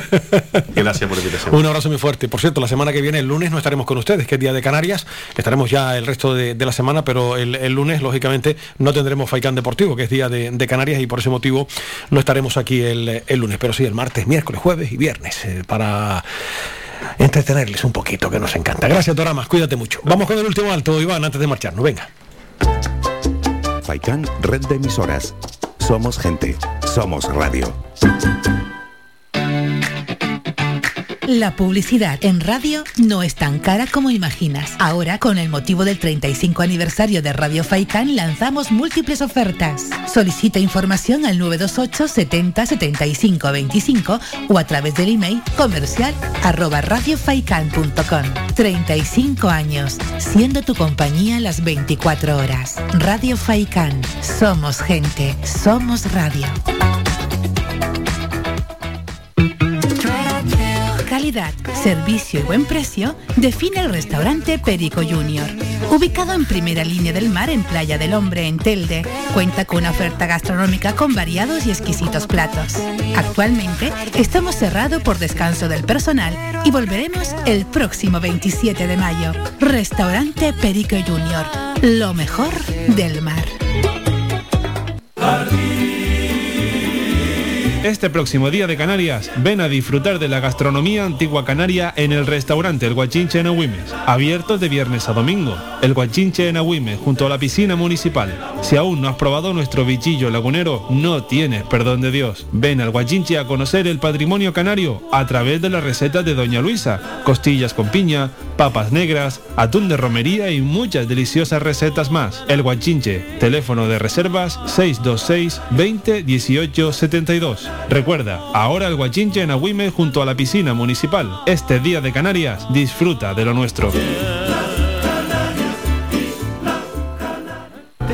Gracias por la invitación. Un abrazo muy fuerte. Por cierto, la semana que viene, el lunes, no estaremos con ustedes, que es Día de Canarias. Estaremos ya el resto de, de la semana, pero el, el lunes, lógicamente, no tendremos Faicán Deportivo, que es Día de, de Canarias, y por ese motivo no estaremos aquí el, el lunes. Pero sí, el martes, miércoles, jueves y viernes, eh, para entretenerles un poquito, que nos encanta. Gracias, Doramas. Cuídate mucho. Vamos con el último alto, Iván, antes de marcharnos. Venga. Faikán, red de emisoras. Somos gente, somos radio. La publicidad en radio no es tan cara como imaginas. Ahora, con el motivo del 35 aniversario de Radio Faikán, lanzamos múltiples ofertas. Solicita información al 928 70 75 25 o a través del email comercial arroba radiofaikan.com. 35 años, siendo tu compañía las 24 horas. Radio Faikán. Somos gente, somos radio. Servicio y buen precio define el restaurante Perico Junior. Ubicado en primera línea del mar en Playa del Hombre, en Telde, cuenta con una oferta gastronómica con variados y exquisitos platos. Actualmente estamos cerrados por descanso del personal y volveremos el próximo 27 de mayo. Restaurante Perico Junior, lo mejor del mar. Este próximo día de Canarias, ven a disfrutar de la gastronomía antigua canaria en el restaurante El Guachinche en Agüimes, abierto de viernes a domingo. El Guachinche en Agüimes, junto a la piscina municipal. Si aún no has probado nuestro bichillo lagunero, no tienes perdón de Dios. Ven al Guachinche a conocer el patrimonio canario a través de la receta de Doña Luisa, costillas con piña, papas negras, atún de romería y muchas deliciosas recetas más. El Guachinche, teléfono de reservas 626 20 18 72. Recuerda, ahora el Guachinche en Agüime junto a la piscina municipal. Este día de Canarias, disfruta de lo nuestro.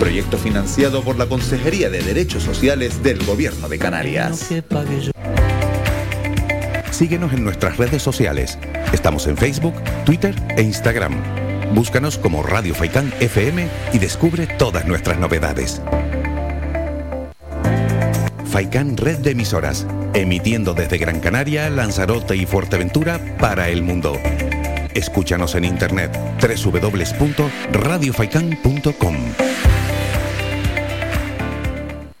Proyecto financiado por la Consejería de Derechos Sociales del Gobierno de Canarias. Síguenos en nuestras redes sociales. Estamos en Facebook, Twitter e Instagram. Búscanos como Radio Faicán FM y descubre todas nuestras novedades. Faicán Red de Emisoras, emitiendo desde Gran Canaria, Lanzarote y Fuerteventura para el mundo. Escúchanos en internet www.radiofaikan.com.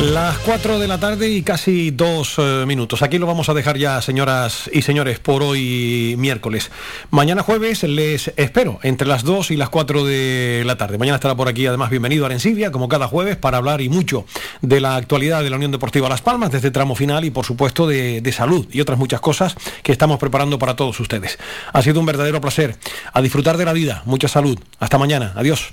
las 4 de la tarde y casi dos eh, minutos. Aquí lo vamos a dejar ya, señoras y señores, por hoy miércoles. Mañana jueves les espero entre las 2 y las 4 de la tarde. Mañana estará por aquí, además, bienvenido a Arencibia, como cada jueves, para hablar y mucho de la actualidad de la Unión Deportiva Las Palmas, de este tramo final y, por supuesto, de, de salud y otras muchas cosas que estamos preparando para todos ustedes. Ha sido un verdadero placer. A disfrutar de la vida. Mucha salud. Hasta mañana. Adiós.